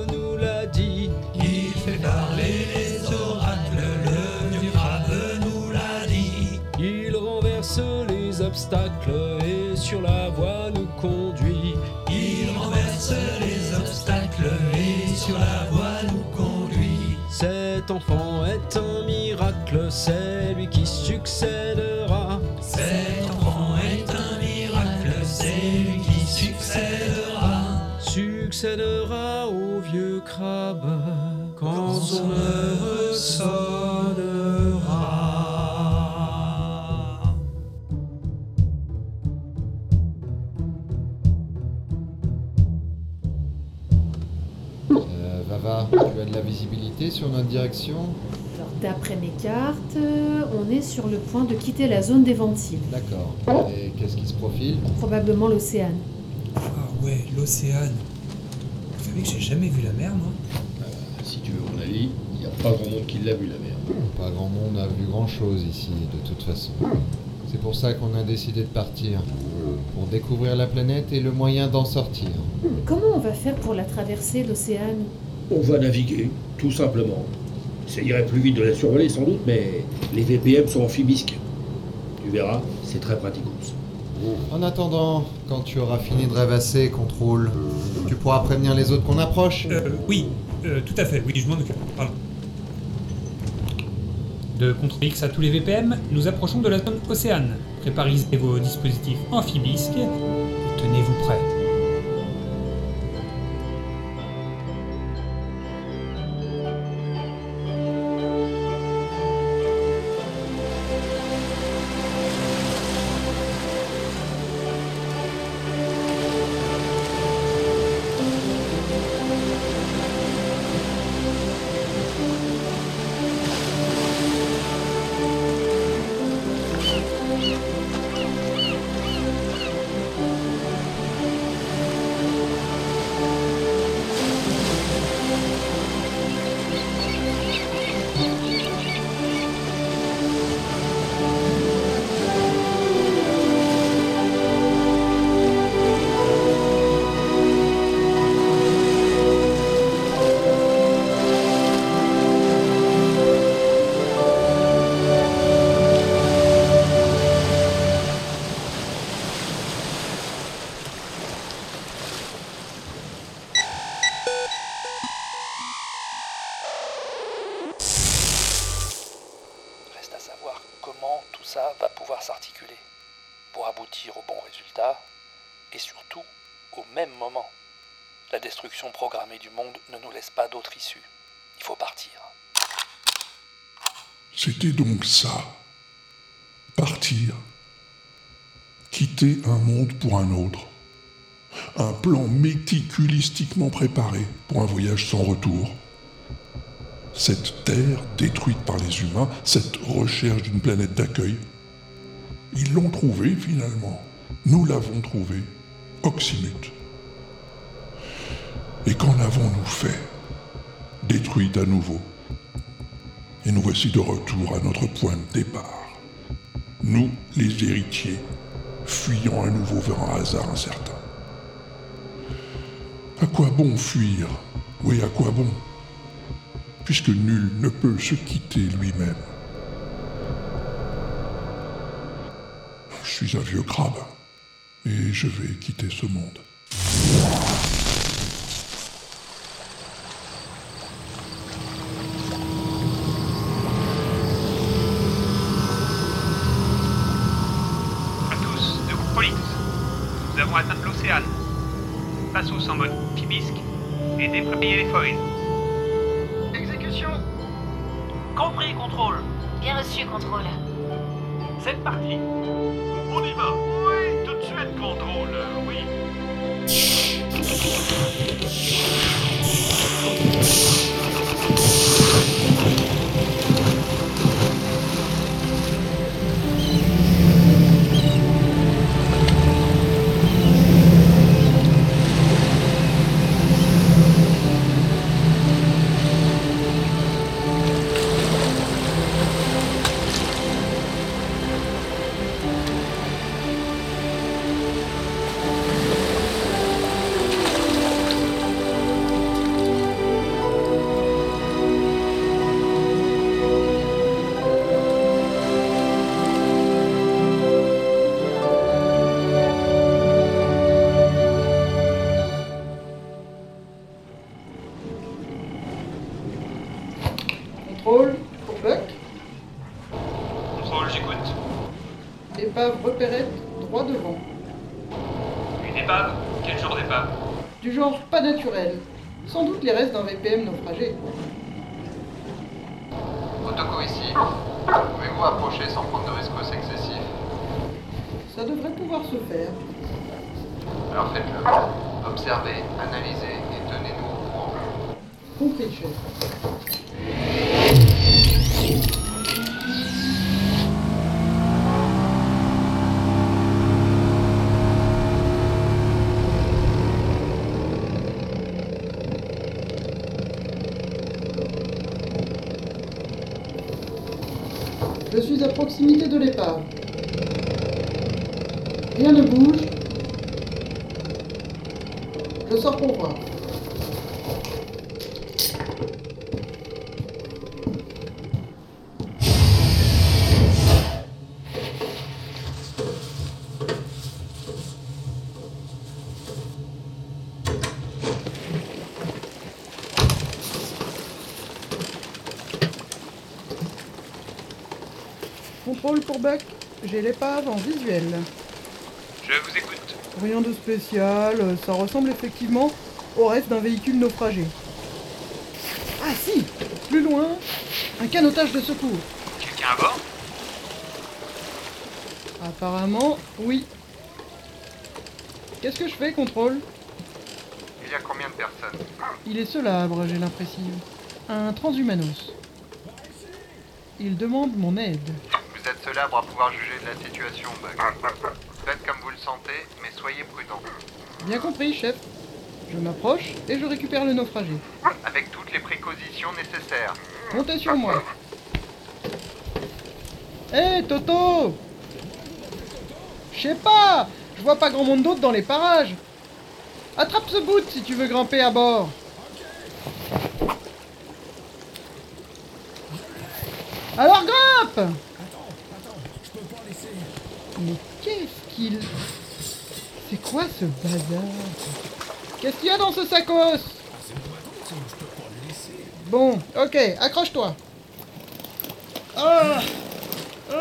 sur la voie nous conduit. Cet enfant est un miracle, c'est lui qui succédera. Cet enfant est un miracle, c'est lui qui succédera. Succédera au vieux crabe quand son heure sonnera. Tu as de la visibilité sur notre direction Alors, d'après mes cartes, euh, on est sur le point de quitter la zone des ventiles. D'accord. Et qu'est-ce qui se profile Probablement l'océan. Ah ouais, l'océan. Vous savez que j'ai jamais vu la mer, moi Si tu veux mon avis, il n'y a pas grand monde qui l'a vu la mer. Pas grand monde a vu grand chose ici, de toute façon. C'est pour ça qu'on a décidé de partir. Pour découvrir la planète et le moyen d'en sortir. Comment on va faire pour la traverser, l'océan? On va naviguer, tout simplement. Ça irait plus vite de la survoler sans doute, mais les VPM sont amphibisques. Tu verras, c'est très pratique. En attendant, quand tu auras fini de rêvasser, contrôle, tu pourras prévenir les autres qu'on approche Euh, oui, euh, tout à fait, oui, je m'en occupe. Pardon. De Contrôle X à tous les VPM, nous approchons de la zone océane. Préparisez vos dispositifs amphibisques et tenez-vous prêts. Ne nous laisse pas d'autre issue. Il faut partir. C'était donc ça. Partir. Quitter un monde pour un autre. Un plan méticulistiquement préparé pour un voyage sans retour. Cette terre détruite par les humains, cette recherche d'une planète d'accueil. Ils l'ont trouvée finalement. Nous l'avons trouvée. Oxymute. Et qu'en avons-nous fait Détruite à nouveau. Et nous voici de retour à notre point de départ. Nous, les héritiers, fuyant à nouveau vers un hasard incertain. À quoi bon fuir? Oui, à quoi bon? Puisque nul ne peut se quitter lui-même. Je suis un vieux crabe, et je vais quitter ce monde. J'ai l'épave en visuel. Je vous écoute. Rien de spécial, ça ressemble effectivement au reste d'un véhicule naufragé. Ah si Plus loin, un canotage de secours. Quelqu'un à bord? Apparemment, oui. Qu'est-ce que je fais, contrôle? Il y a combien de personnes? Il est celabre, j'ai l'impression. Un transhumanos. Il demande mon aide. Vous êtes arbre à pouvoir juger de la situation, Buck. Faites comme vous le sentez, mais soyez prudent. Bien compris, chef. Je m'approche et je récupère le naufragé. Avec toutes les précautions nécessaires. Comptez sur moi. Hé, Toto Je sais pas Je vois pas grand monde d'autre dans les parages. Attrape ce bout si tu veux grimper à bord. Alors grimpe Mais qu'est-ce qu'il... C'est quoi ce bazar Qu'est-ce qu'il y a dans ce sacos Bon, ok, accroche-toi. Ah Ah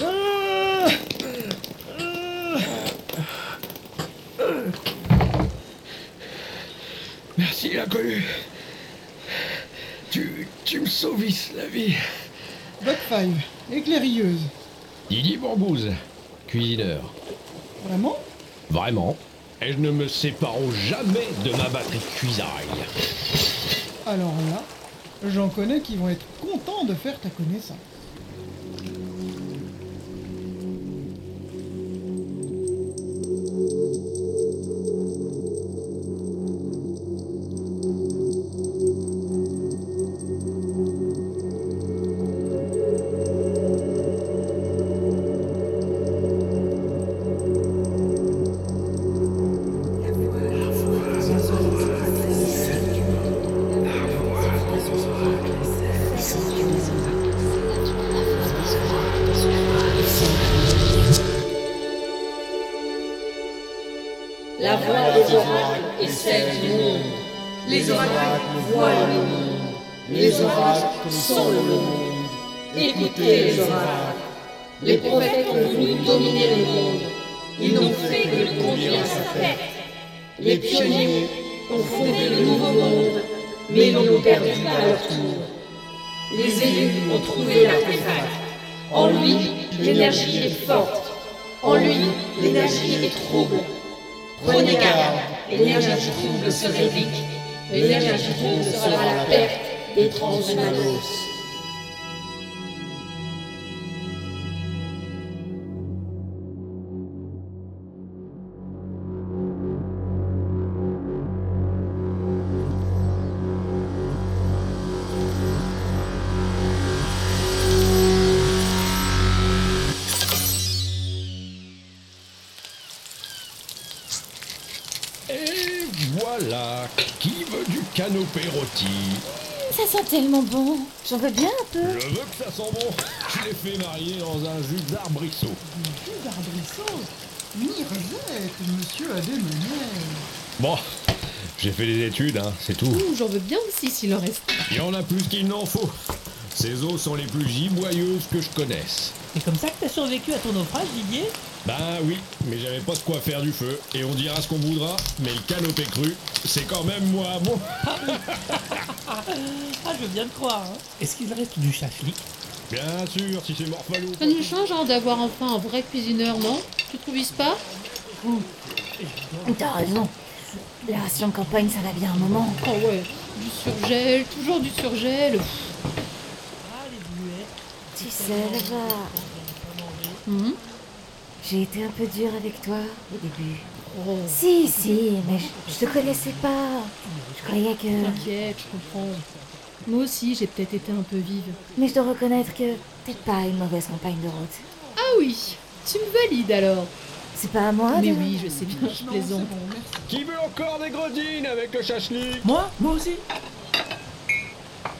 Ah Merci l'inconnu. Tu, tu me sauvisses la vie. Buck Five, éclairieuse. Didi Bambouze, cuisineur. Vraiment? Vraiment. Et je ne me séparons jamais de ma batterie de cuisaille. Alors là, j'en connais qui vont être contents de faire ta connaissance. J'en veux bien un peu. Je veux que ça sent bon Je l'ai fait marier dans un jus d'arbrisseau. Jus d'arbrisseau Mirzette, monsieur a des meunières. Bon, j'ai fait des études, hein, c'est tout. Ouh, J'en veux bien aussi s'il en reste. Il y en a plus qu'il n'en faut. Ces eaux sont les plus giboyeuses que je connaisse. C'est comme ça que t'as survécu à ton naufrage, Didier? Ben oui, mais j'avais pas de quoi faire du feu. Et on dira ce qu'on voudra, mais le canopé cru, c'est quand même moi. Bon. Ah, je veux bien te croire. hein. Est-ce qu'il reste du chaflik Bien sûr, si c'est morphalo. Ça nous change hein, d'avoir enfin un vrai cuisineur, non? Tu trouves pas T'as raison. Les rations de campagne, ça va bien un moment. Oh ouais, du surgel, toujours du surgel. Tu sais, Eva, Hum j'ai été un peu dure avec toi au début. Si, si, mais je, je te connaissais pas. Je croyais que... T'inquiète, je comprends. Moi aussi, j'ai peut-être été un peu vive. Mais je dois reconnaître que t'es pas une mauvaise compagne de route. Ah oui, tu me valides alors. C'est pas à moi Mais de- oui, je sais bien, je plaisante. Qui veut encore des gredines avec le chachlik Moi? Moi aussi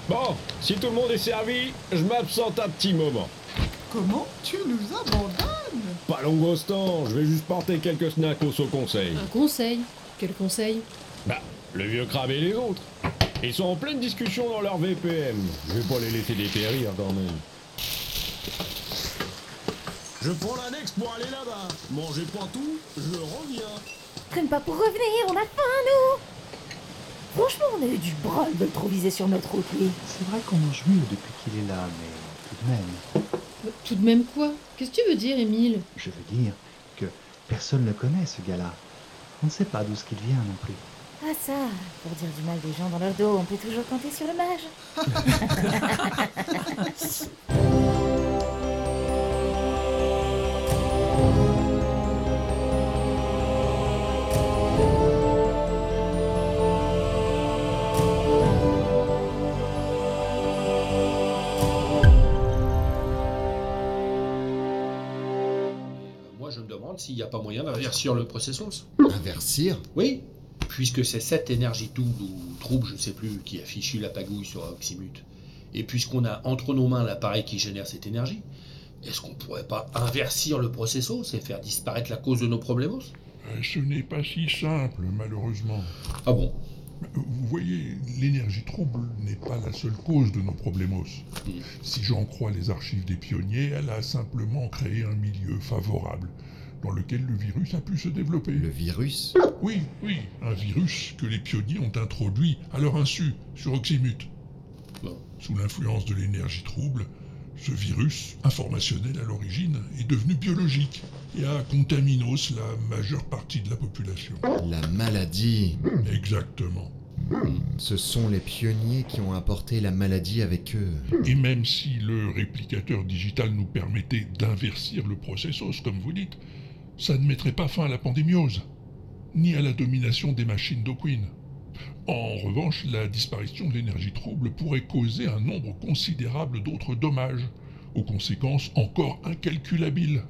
Bon, si tout le monde est servi, je m'absente un petit moment. Comment tu nous abandonnes Pas long je vais juste porter quelques snacks au conseil. Un conseil Quel conseil Bah, le vieux crabe et les autres. Ils sont en pleine discussion dans leur VPN. Je vais pas les laisser dépérir quand même. Je prends l'annexe pour aller là-bas. Mangez pas tout, je reviens. Traîne pas pour revenir, on a faim, nous Franchement, on a eu du bol de le trop viser sur notre route. C'est vrai qu'on mange mieux depuis qu'il est là, mais tout de même, Tout de même quoi? Qu'est-ce que tu veux dire, Émile? Je veux dire que personne ne connaît ce gars-là. On ne sait pas d'où ce qu'il vient non plus. Ah ça, pour dire du mal des gens dans leur dos, on peut toujours compter sur le mage. s'il n'y a pas moyen d'inverser le processus. Inversir Oui, puisque c'est cette énergie double ou trouble, je ne sais plus, qui a fichu la pagouille sur Oxymute. Et puisqu'on a entre nos mains l'appareil qui génère cette énergie, est-ce qu'on pourrait pas inversir le processus et faire disparaître la cause de nos problèmes Euh, Ce n'est pas si simple, malheureusement. Ah bon? Vous voyez, l'énergie trouble n'est pas la seule cause de nos problemos. Si j'en crois les archives des pionniers, elle a simplement créé un milieu favorable dans lequel le virus a pu se développer. Le virus Oui, oui, un virus que les pionniers ont introduit à leur insu sur Oxymute. Sous l'influence de l'énergie trouble, ce virus, informationnel à l'origine, est devenu biologique et a contaminos la majeure partie de la population. La maladie. Exactement. Ce sont les pionniers qui ont apporté la maladie avec eux. Et même si le réplicateur digital nous permettait d'inversir le processus, comme vous dites, ça ne mettrait pas fin à la pandémiose, ni à la domination des machines d'Oquin. En revanche, la disparition de l'énergie trouble pourrait causer un nombre considérable d'autres dommages, aux conséquences encore incalculables.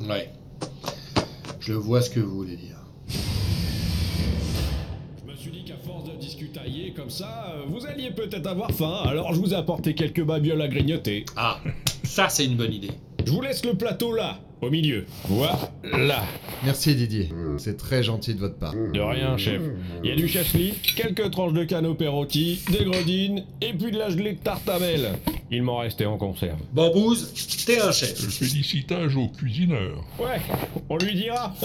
Ouais. Je vois ce que vous voulez dire. Je me suis dit qu'à force de discutailler comme ça, euh, vous alliez peut-être avoir faim, alors je vous ai apporté quelques babioles à grignoter. Ah, ça c'est une bonne idée. Je vous laisse le plateau là. Au milieu. Voilà. Merci Didier, c'est très gentil de votre part. De rien, chef. Il y a du chasselis, quelques tranches de canopé rôti, des gredines, et puis de la gelée de tartamel. Il m'en restait en conserve. Bambouze, t'es un chef. Félicitages au cuisineur. Ouais, on lui dira.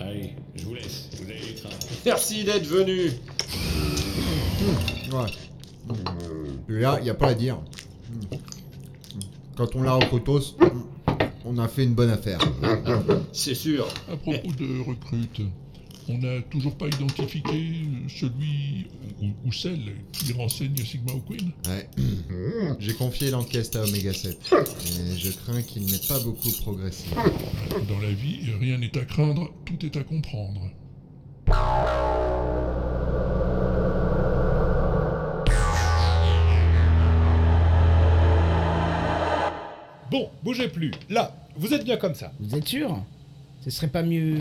Allez, je vous laisse. Vous avez les trains. Merci d'être venu. Ouais. Là, y a pas à dire. Quand on l'a recrutos, on a fait une bonne affaire. C'est sûr. À propos de recrute, on n'a toujours pas identifié celui ou, ou celle qui renseigne Sigma au Queen? Ouais. J'ai confié l'enquête à Omega 7. Et je crains qu'il n'ait pas beaucoup progressé. Dans la vie, rien n'est à craindre, tout est à comprendre. Bon, bougez plus. Là, vous êtes bien comme ça. Vous êtes sûr? Ce serait pas mieux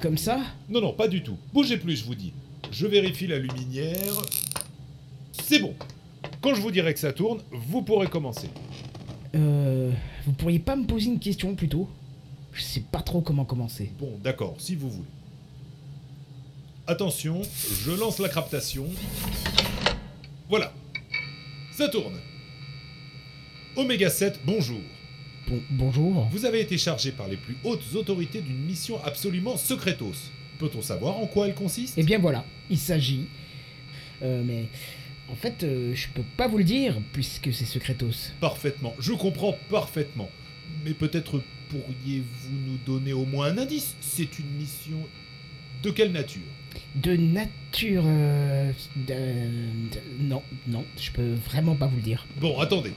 comme ça? Non, non, pas du tout. Bougez plus, je vous dis. Je vérifie la luminaire. C'est bon. Quand je vous dirai que ça tourne, vous pourrez commencer. Euh. Vous pourriez pas me poser une question plutôt? Je sais pas trop comment commencer. Bon, d'accord, si vous voulez. Attention, je lance la captation. Voilà. Ça tourne. Oméga 7, bonjour. Bon, bonjour. Vous avez été chargé par les plus hautes autorités d'une mission absolument secretos. Peut-on savoir en quoi elle consiste? Eh bien voilà, il s'agit. Euh, mais. En fait, euh, je peux pas vous le dire, puisque c'est secretos. Parfaitement, je comprends parfaitement. Mais peut-être pourriez-vous nous donner au moins un indice? C'est une mission de quelle nature? De nature. euh, de- de- Non, non, je peux vraiment pas vous le dire. Bon, attendez.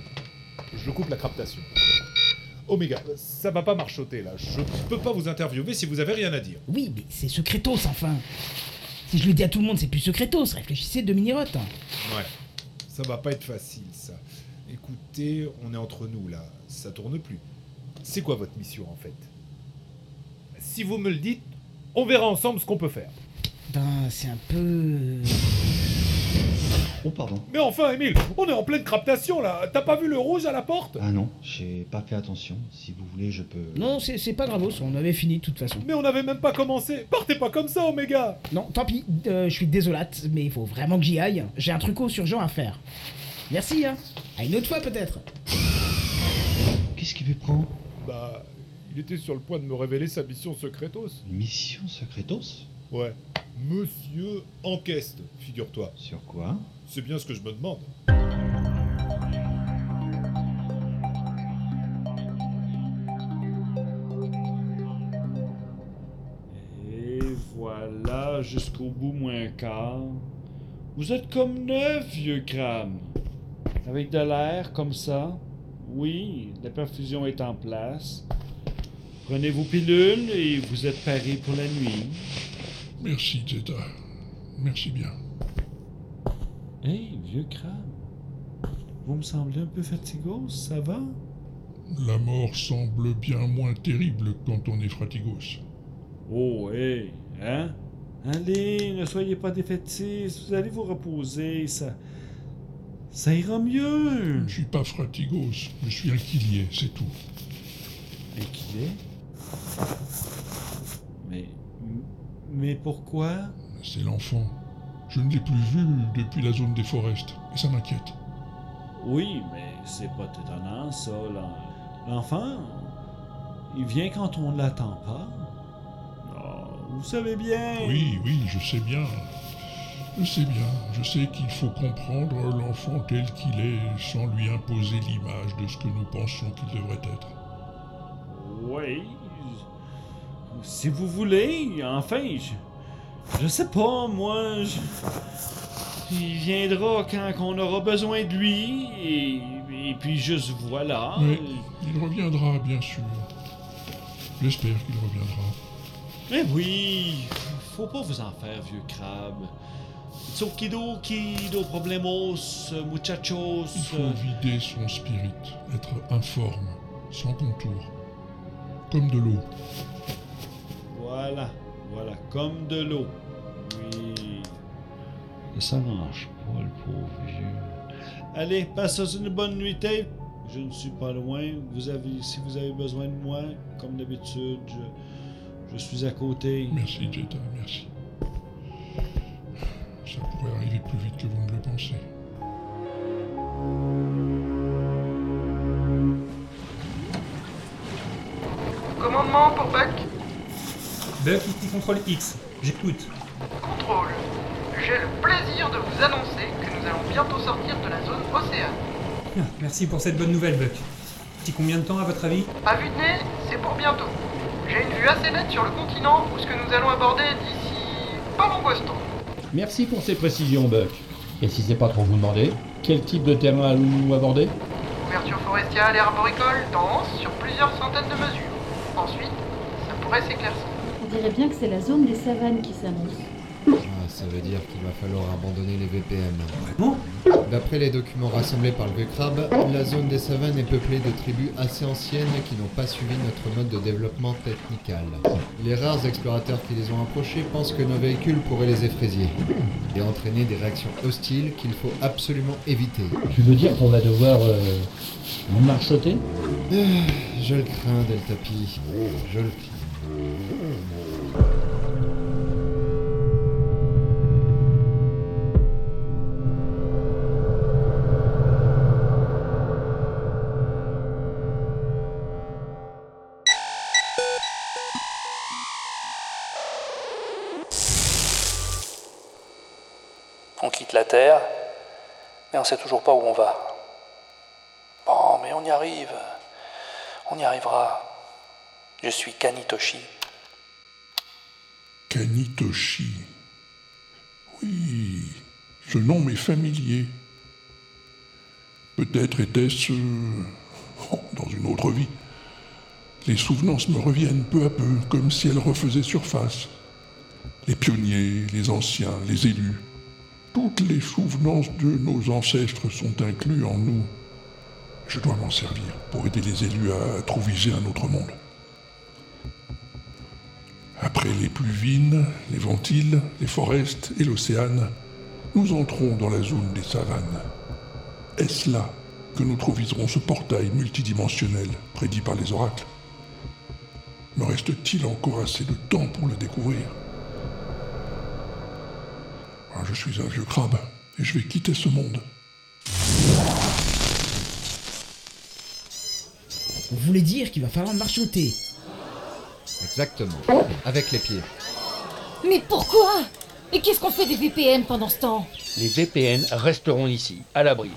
Je coupe la captation. Oméga, ça va pas marchoter là. Je peux pas vous interviewer si vous avez rien à dire. Oui, mais c'est secretos enfin. Si je le dis à tout le monde, c'est plus secretos. Réfléchissez deux mini-rotes. Ouais. Ça va pas être facile ça. Écoutez, on est entre nous là. Ça tourne plus. C'est quoi votre mission en fait? Si vous me le dites, on verra ensemble ce qu'on peut faire. Ben, c'est un peu. Oh, pardon. Mais enfin, Émile, on est en pleine captation là. T'as pas vu le rouge à la porte? Ah non, j'ai pas fait attention. Si vous voulez, je peux. Non, c'est c'est pas gravos, on avait fini de toute façon. Mais on avait même pas commencé. Partez pas comme ça, Oméga. Non, tant pis, euh, je suis désolate, mais il faut vraiment que j'y aille. J'ai un truc urgent à faire. Merci, hein. À une autre fois peut-être. Qu'est-ce qui lui prend Bah, il était sur le point de me révéler sa mission secretos. Mission secretos? Ouais. Monsieur Enqueste, figure-toi. Sur quoi? C'est bien ce que je me demande. Et voilà, jusqu'au bout moins quart. Vous êtes comme neuf, vieux crâne. Avec de l'air comme ça. Oui, la perfusion est en place. Prenez vos pilules et vous êtes paré pour la nuit. Merci, Zeta. Merci bien. Hey, vieux crâne. Vous me semblez un peu fatigos, ça va? La mort semble bien moins terrible quand on est fratigos. Oh, hey, hein? Allez, ne soyez pas défaitistes, vous allez vous reposer, ça. Ça ira mieux. Je suis pas fratigos, je suis inquilier, c'est tout. Inquiet? Mais. Mais pourquoi? C'est l'enfant. Je ne l'ai plus vu depuis la zone des forests, et ça m'inquiète. Oui, mais c'est pas étonnant, ça. l'en- L'enfant, il vient quand on ne l'attend pas. Oh, vous savez bien. Oui, oui, je sais bien. Je sais bien. Je sais qu'il faut comprendre l'enfant tel qu'il est sans lui imposer l'image de ce que nous pensons qu'il devrait être. Oui. Si vous voulez, enfin, je, je sais pas, moi. je- il viendra quand on aura besoin de lui, et, et puis juste voilà. Mais il reviendra, bien sûr. J'espère qu'il reviendra. Mais oui, faut pas vous en faire, vieux crabe. Tsokido, problemos, muchachos. Il faut vider son spirit, être informe, sans contour. Comme de l'eau. Voilà, voilà, comme de l'eau. Oui. Ça marche pas, le pauvre vieux. Allez, passe une bonne nuitée, Je ne suis pas loin. Vous avez, si vous avez besoin de moi, comme d'habitude, je, je suis à côté. Merci, Jetta, merci. Ça pourrait arriver plus vite que vous ne le pensez. Commandement pour Buck. Buck, ici contrôle X. J'écoute. Contrôle. J'ai le plaisir de vous annoncer que nous allons bientôt sortir de la zone océane. Ah, Merci pour cette bonne nouvelle, Buck. D'ici combien de temps, à votre avis À vue de nez, c'est pour bientôt. J'ai une vue assez nette sur le continent où ce que nous allons aborder d'ici pas longtemps. Merci pour ces précisions, Buck. Et si c'est pas trop vous demander, quel type de terrain allons-nous aborder Couverture forestière et arboricole dense sur plusieurs centaines de mesures. Ensuite, ça pourrait s'éclaircir. On dirait bien que c'est la zone des savanes qui s'annonce. Ah, ça veut dire qu'il va falloir abandonner les VPM. D'après les documents rassemblés par le vieux crabe, la zone des savanes est peuplée de tribus assez anciennes qui n'ont pas suivi notre mode de développement technical. Les rares explorateurs qui les ont approchés pensent que nos véhicules pourraient les effrayer et entraîner des réactions hostiles qu'il faut absolument éviter. Tu veux dire qu'on va devoir euh, marchoter? Ah, Je le crains, Deltapi. Je le crains. On quitte la Terre, mais on sait toujours pas où on va. Bon, mais on y arrive. On y arrivera. Je suis Kanitoshi. Kanitoshi. Oui, ce nom m'est familier. Peut-être était-ce euh, oh, dans une autre vie. Les souvenances me reviennent peu à peu, comme si elles refaisaient surface. Les pionniers, les anciens, les élus. Toutes les souvenances de nos ancêtres sont incluses en nous. Je dois m'en servir pour aider les élus à trouviser un autre monde. Après les pluvines, les ventiles, les forestes et l'océan, nous entrons dans la zone des savanes. Est-ce là que nous trouverons ce portail multidimensionnel prédit par les oracles? Me reste-t-il encore assez de temps pour le découvrir? Ah, Je suis un vieux crabe et je vais quitter ce monde. On voulait dire qu'il va falloir marchoter? Exactement. Avec les pieds. Mais pourquoi? Et qu'est-ce qu'on fait des VPN pendant ce temps? Les VPN resteront ici, à l'abri,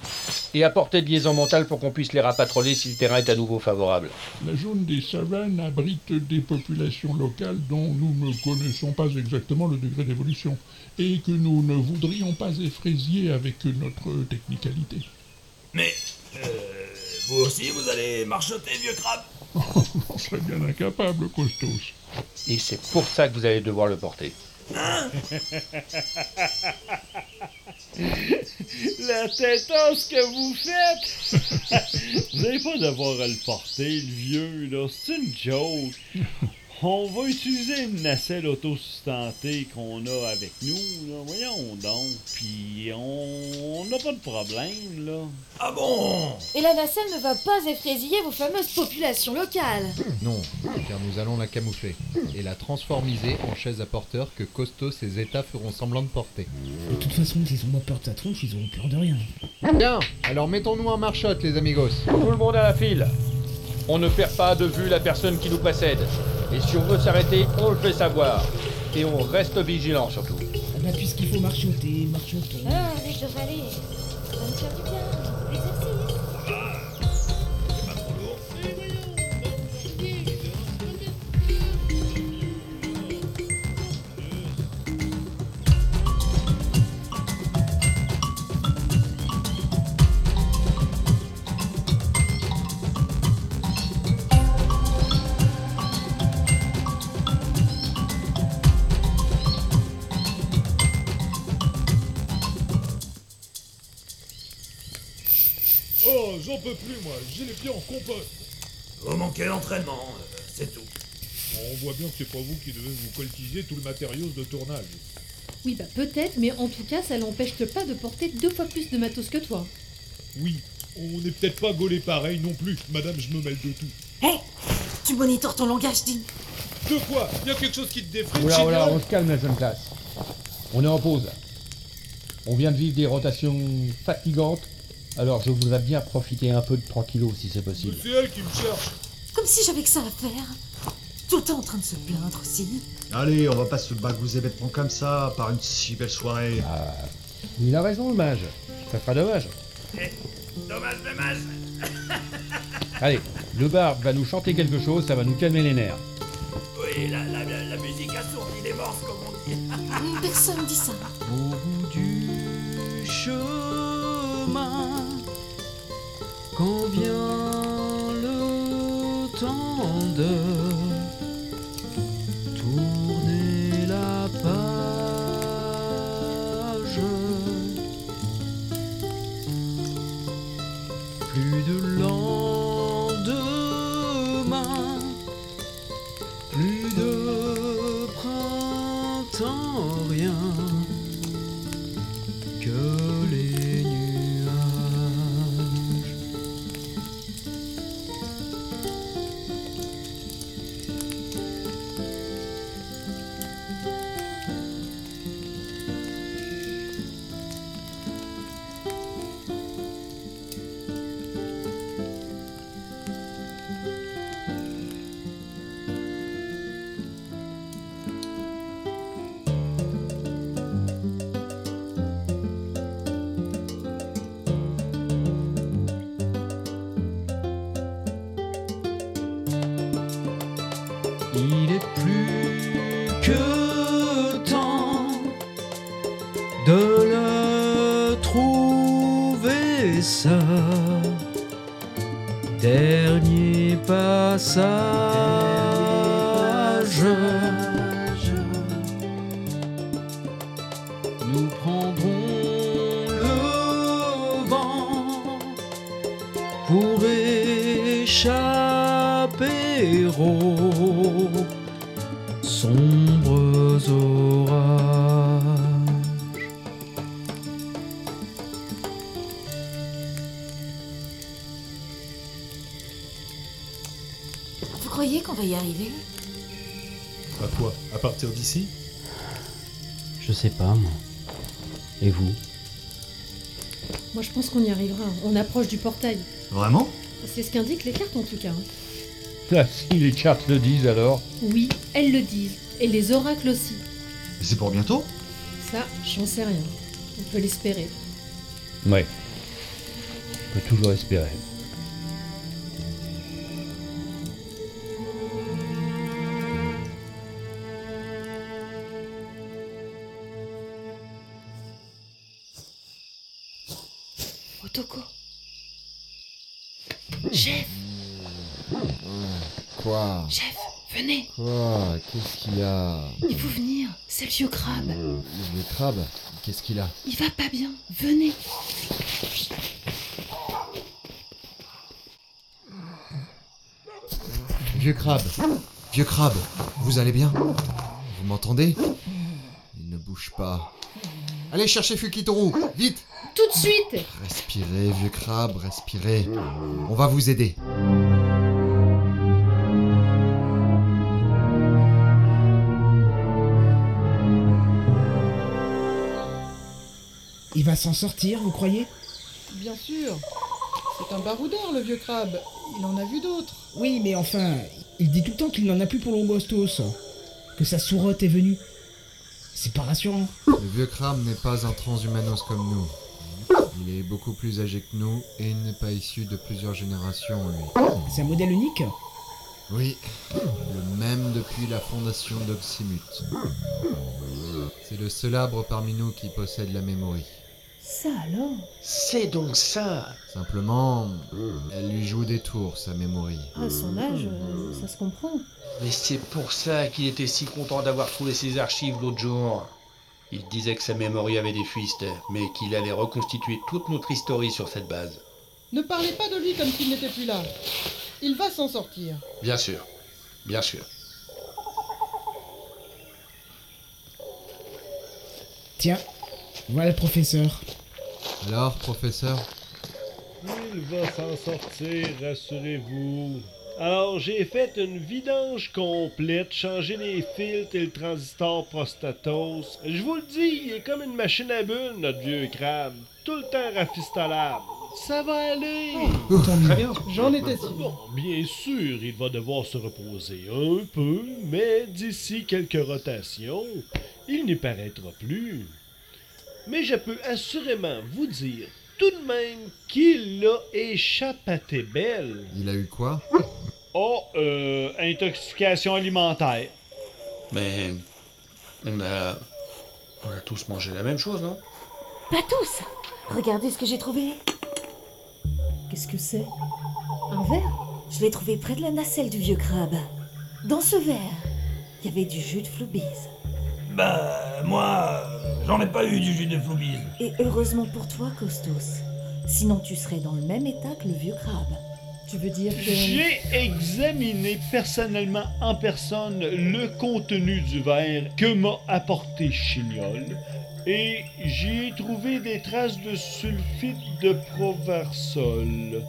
et à portée de liaison mentale pour qu'on puisse les rapatroller si le terrain est à nouveau favorable. La zone des savanes abrite des populations locales dont nous ne connaissons pas exactement le degré d'évolution et que nous ne voudrions pas effrayer avec notre technicalité. Mais, euh, vous aussi, vous allez marchoter, vieux crabe On serait bien incapable, Costos. Et c'est pour ça que vous allez devoir le porter. La tétasse que vous faites! vous n'allez pas devoir à le porter, le vieux, là. C'est une joke. On va utiliser une nacelle autosustentée qu'on a avec nous, là. Voyons donc. Puis on n'a pas de problème, là. Ah bon? Et la nacelle ne va pas effrayer vos fameuses populations locales. Non, car nous allons la camoufler et la transformiser en chaise à porteur que Costos et Zeta feront semblant de porter. De toute façon, s'ils ont pas peur de ta tronche, ils auront peur de rien. Bien, alors mettons-nous en marchotte, les amigos. Tout le monde à la file. On ne perd pas de vue la personne qui nous précède. Et si on veut s'arrêter, on le fait savoir. Et on reste vigilant surtout. Ah bah, puisqu'il faut marchoter, marchotons. Ah, mais je devrais aller. Ça va me faire du bien. J'ai les pieds en compote. Vous manquez d'entraînement, euh, c'est tout. On voit bien que c'est pas vous qui devez vous coltiser tout le matériau de tournage. Oui, bah peut-être, mais en tout cas, ça l'empêche pas de porter deux fois plus de matos que toi. Oui, On n'est peut-être pas gaulé pareil non plus. Madame, je me mêle de tout. Hé Tu monitores ton langage, Dean. De quoi? Y a quelque chose qui te défraie Oula, oula, on se calme la jeune classe. On est en pause. On vient de vivre des rotations fatigantes, alors je voudrais bien profiter un peu de tranquillo si c'est possible. C'est elle qui me cherche. Comme si j'avais que ça à faire. Tout le temps en train de se plaindre aussi. Allez, on va pas se bagouser bêtement comme ça, par une si belle soirée. Ah, il a raison le mage. Ça fera dommage. Dommage, dommage. Allez, le barbe va nous chanter quelque chose, ça va nous calmer les nerfs. Oui, la, la, la, la musique assourdit les morses, comme on dit. Personne dit ça. Vient le temps de du portail. Vraiment C'est ce qu'indiquent les cartes en tout cas. hein. Ah, si les cartes le disent alors. Oui, elles le disent. Et les oracles aussi. Mais c'est pour bientôt Ça, j'en sais rien. On peut l'espérer. Ouais. On peut toujours espérer. Quoi Qu'est-ce qu'il a Il faut venir, c'est le vieux crabe. Le vieux crabe Qu'est-ce qu'il a Il va pas bien, venez Vieux crabe Vieux crabe Vous allez bien Vous m'entendez Il ne bouge pas. Allez chercher Fukitoru Vite Tout de suite Respirez, vieux crabe, respirez. On va vous aider. Il va s'en sortir, vous croyez? Bien sûr. C'est un baroudeur, le vieux crabe. Il en a vu d'autres. Oui, mais enfin, il dit tout le temps qu'il n'en a plus pour Longostos. Que sa sourotte est venue. C'est pas rassurant. Le vieux crabe n'est pas un transhumanos comme nous. Il est beaucoup plus âgé que nous et il n'est pas issu de plusieurs générations, lui. C'est un modèle unique? Oui, le même depuis la fondation d'Oxymute. C'est le seul arbre parmi nous qui possède la mémoire. Ça alors? C'est donc ça Simplement, elle lui joue des tours, sa mémoire. À son âge, euh, ça se comprend. Mais c'est pour ça qu'il était si content d'avoir trouvé ses archives l'autre jour. Il disait que sa mémoire avait des fuites, mais qu'il allait reconstituer toute notre histoire sur cette base. Ne parlez pas de lui comme s'il n'était plus là. Il va s'en sortir. Bien sûr, bien sûr. Tiens, voilà le professeur. Alors, professeur? Il va s'en sortir, rassurez-vous. Alors, j'ai fait une vidange complète, changé les filtres et le transistor prostatos. Je vous le dis, il est comme une machine à bulles, notre vieux crabe. Tout le temps rafistolable. Ça va aller! Très bien. J'en étais sûr. Bon, bien sûr, il va devoir se reposer un peu, mais d'ici quelques rotations, il n'y paraîtra plus. Mais je peux assurément vous dire tout de même qu'il a échappé belle. Il a eu quoi? Oh, euh, intoxication alimentaire. Mais. On a. On a tous mangé la même chose, non? Pas tous Regardez ce que j'ai trouvé. Qu'est-ce que c'est? Un verre Je l'ai trouvé près de la nacelle du vieux crabe. Dans ce verre, il y avait du jus de floubise. Bah, moi, euh, j'en ai pas eu du jus de floubise. Et heureusement pour toi, Costos. Sinon, tu serais dans le même état que le vieux crabe. Tu veux dire que... J'ai examiné personnellement en personne le contenu du verre que m'a apporté Chignol et j'y ai trouvé des traces de sulfite de proversol,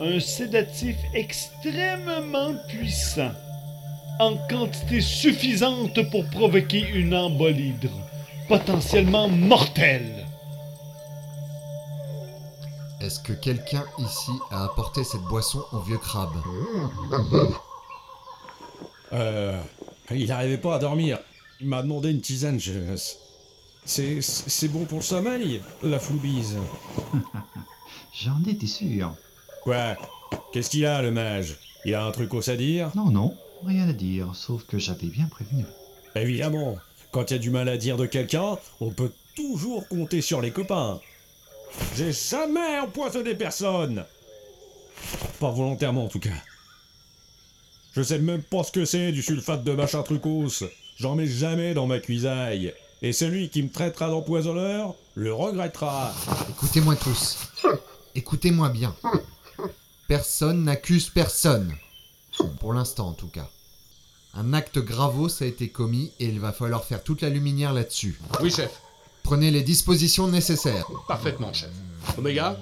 un sédatif extrêmement puissant, en quantité suffisante pour provoquer une embolie potentiellement mortelle. Est-ce que quelqu'un ici a apporté cette boisson au vieux crabe? Euh. Il n'arrivait pas à dormir. Il m'a demandé une tisane, je. C'est. C'est bon pour le sommeil, la floubise. J'en étais sûr. Quoi? Qu'est-ce qu'il a, le mage? Il a un truc à dire Non, non, rien à dire, sauf que j'avais bien prévenu. Évidemment, quand il y a du mal à dire de quelqu'un, on peut toujours compter sur les copains. J'ai jamais empoisonné personne Pas volontairement en tout cas. Je sais même pas ce que c'est du sulfate de machin trucos. J'en mets jamais dans ma cuisaille. Et celui qui me traitera d'empoisonneur le regrettera. Écoutez-moi tous. Écoutez-moi bien. Personne n'accuse personne. Pour l'instant en tout cas. Un acte gravos a été commis et il va falloir faire toute la lumière là-dessus. Oui, chef. Prenez les dispositions nécessaires. Parfaitement, chef. Omega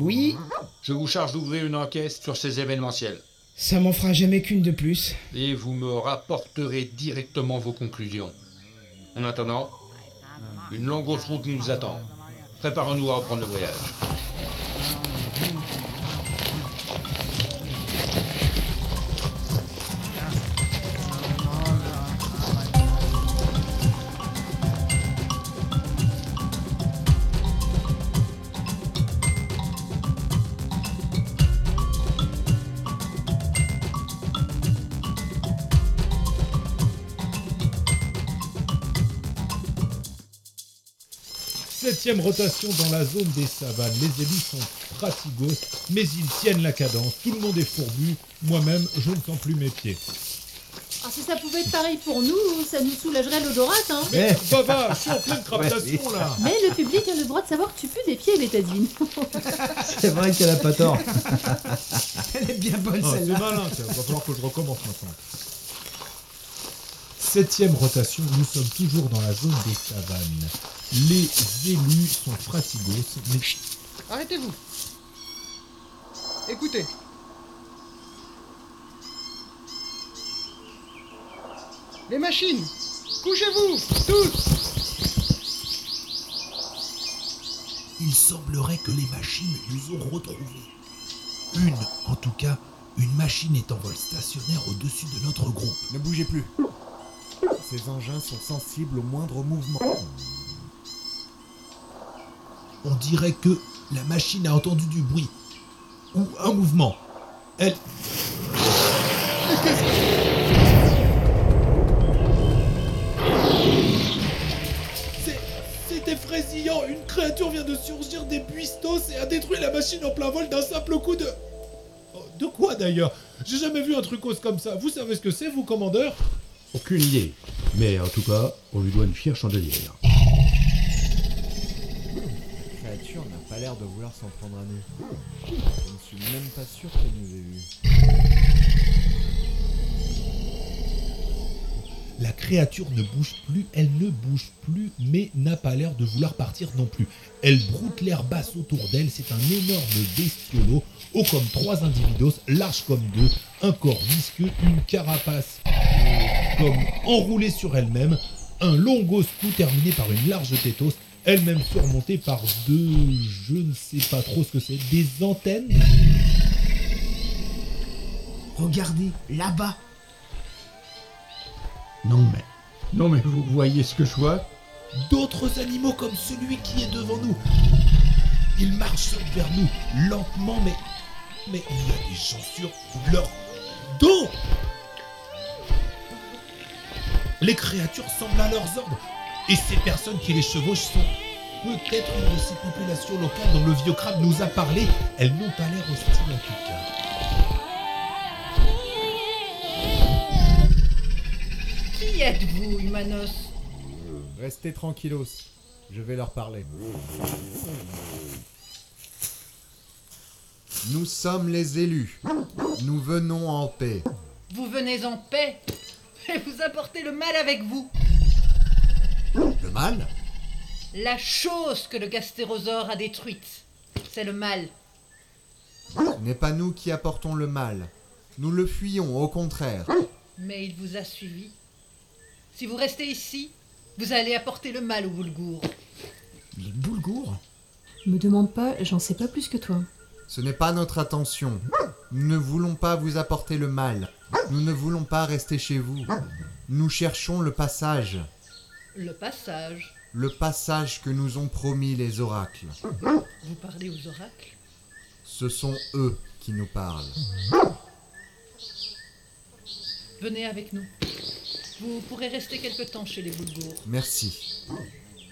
Oui Je vous charge d'ouvrir une enquête sur ces événementiels. Ça m'en fera jamais qu'une de plus. Et vous me rapporterez directement vos conclusions. En attendant, une longue grosse route nous attend. Préparons-nous à reprendre le voyage. Septième rotation dans la zone des savanes. Les élus sont pratigos, mais ils tiennent la cadence. Tout le monde est fourbu. Moi-même, je ne sens plus mes pieds. Ah, si ça pouvait être pareil pour nous, ça nous soulagerait l'odorate, hein. Mais Baba, je suis en pleine craptation là. Mais le public a le droit de savoir que tu pues des pieds, Bétadine. C'est vrai qu'elle a pas tort. Elle est bien bonne Ah, c'est celle-là. malin, ça. Va falloir que je recommence maintenant. Septième rotation, nous sommes toujours dans la zone des savanes. Les élus sont pratigos, mais Arrêtez-vous. Écoutez. Les machines Couchez-vous Tous Il semblerait que les machines nous ont retrouvés. Une, en tout cas, une machine est en vol stationnaire au-dessus de notre groupe. Ne bougez plus. Ces engins sont sensibles au moindre mouvement. On dirait que la machine a entendu du bruit. Ou un mouvement. Elle... C'est- effrayant Une créature vient de surgir des buistos et a détruit la machine en plein vol d'un simple coup de... Oh, De quoi d'ailleurs? J'ai jamais vu un trucos comme ça. Vous savez ce que c'est, vous, commandeur? Aucune idée. Mais en tout cas, on lui doit une fière chandelière. La créature n'a pas l'air de vouloir s'en prendre à nous. Je ne suis même pas sûr qu'elle nous ait vus. La créature ne bouge plus, elle ne bouge plus, mais n'a pas l'air de vouloir partir non plus. Elle broute l'air basse autour d'elle, c'est un énorme bestiolo, haut comme trois individos, large comme deux, un corps visqueux, une carapace euh, comme enroulée sur elle-même, un long gos cou terminé par une large tétos, elle-même surmontée par deux, je ne sais pas trop ce que c'est, des antennes Regardez, là-bas. Non mais... Non mais vous voyez ce que je vois? D'autres animaux comme celui qui est devant nous. Ils marchent vers nous, lentement, mais... Mais il y a des gens sur leur dos Les créatures semblent à leurs ordres. Et ces personnes qui les chevauchent sont peut-être une de ces populations locales dont le vieux crabe nous a parlé. Elles n'ont pas l'air hostiles en tout cas. Qui êtes-vous, Humanos Restez tranquillos, je vais leur parler. Nous sommes les élus. Nous venons en paix. Vous venez en paix? Et vous apportez le mal avec vous? Le mal La chose que le gastérosaure a détruite, c'est le mal. Ce n'est pas nous qui apportons le mal. Nous le fuyons, au contraire. Mais il vous a suivi. Si vous restez ici, vous allez apporter le mal au boulgour. Les boulgours Me demande pas, j'en sais pas plus que toi. Ce n'est pas notre attention. Nous ne voulons pas vous apporter le mal. Nous ne voulons pas rester chez vous. Nous cherchons le passage. Le passage. Le passage que nous ont promis les oracles. Vous parlez aux oracles? Ce sont eux qui nous parlent. Venez avec nous. Vous pourrez rester quelque temps chez les boulgours. Merci.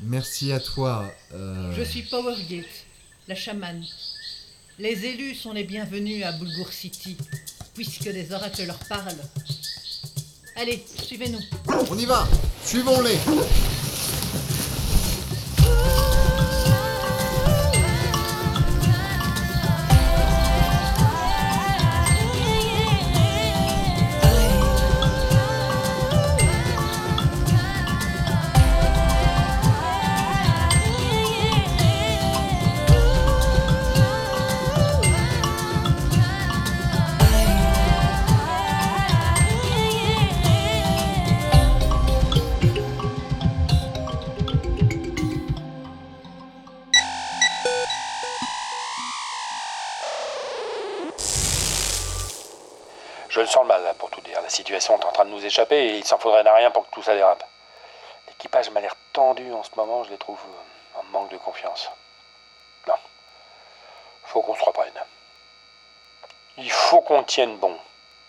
Merci à toi. euh, Je suis Powergate, la chamane. Les élus sont les bienvenus à Bulgur City, puisque les oracles leur parlent. Allez, suivez-nous. On y va Suivons-les s'en faudrait à rien pour que tout ça dérape. L'équipage m'a l'air tendu en ce moment, je les trouve euh, en manque de confiance. Non. Faut qu'on se reprenne. Il faut qu'on tienne bon.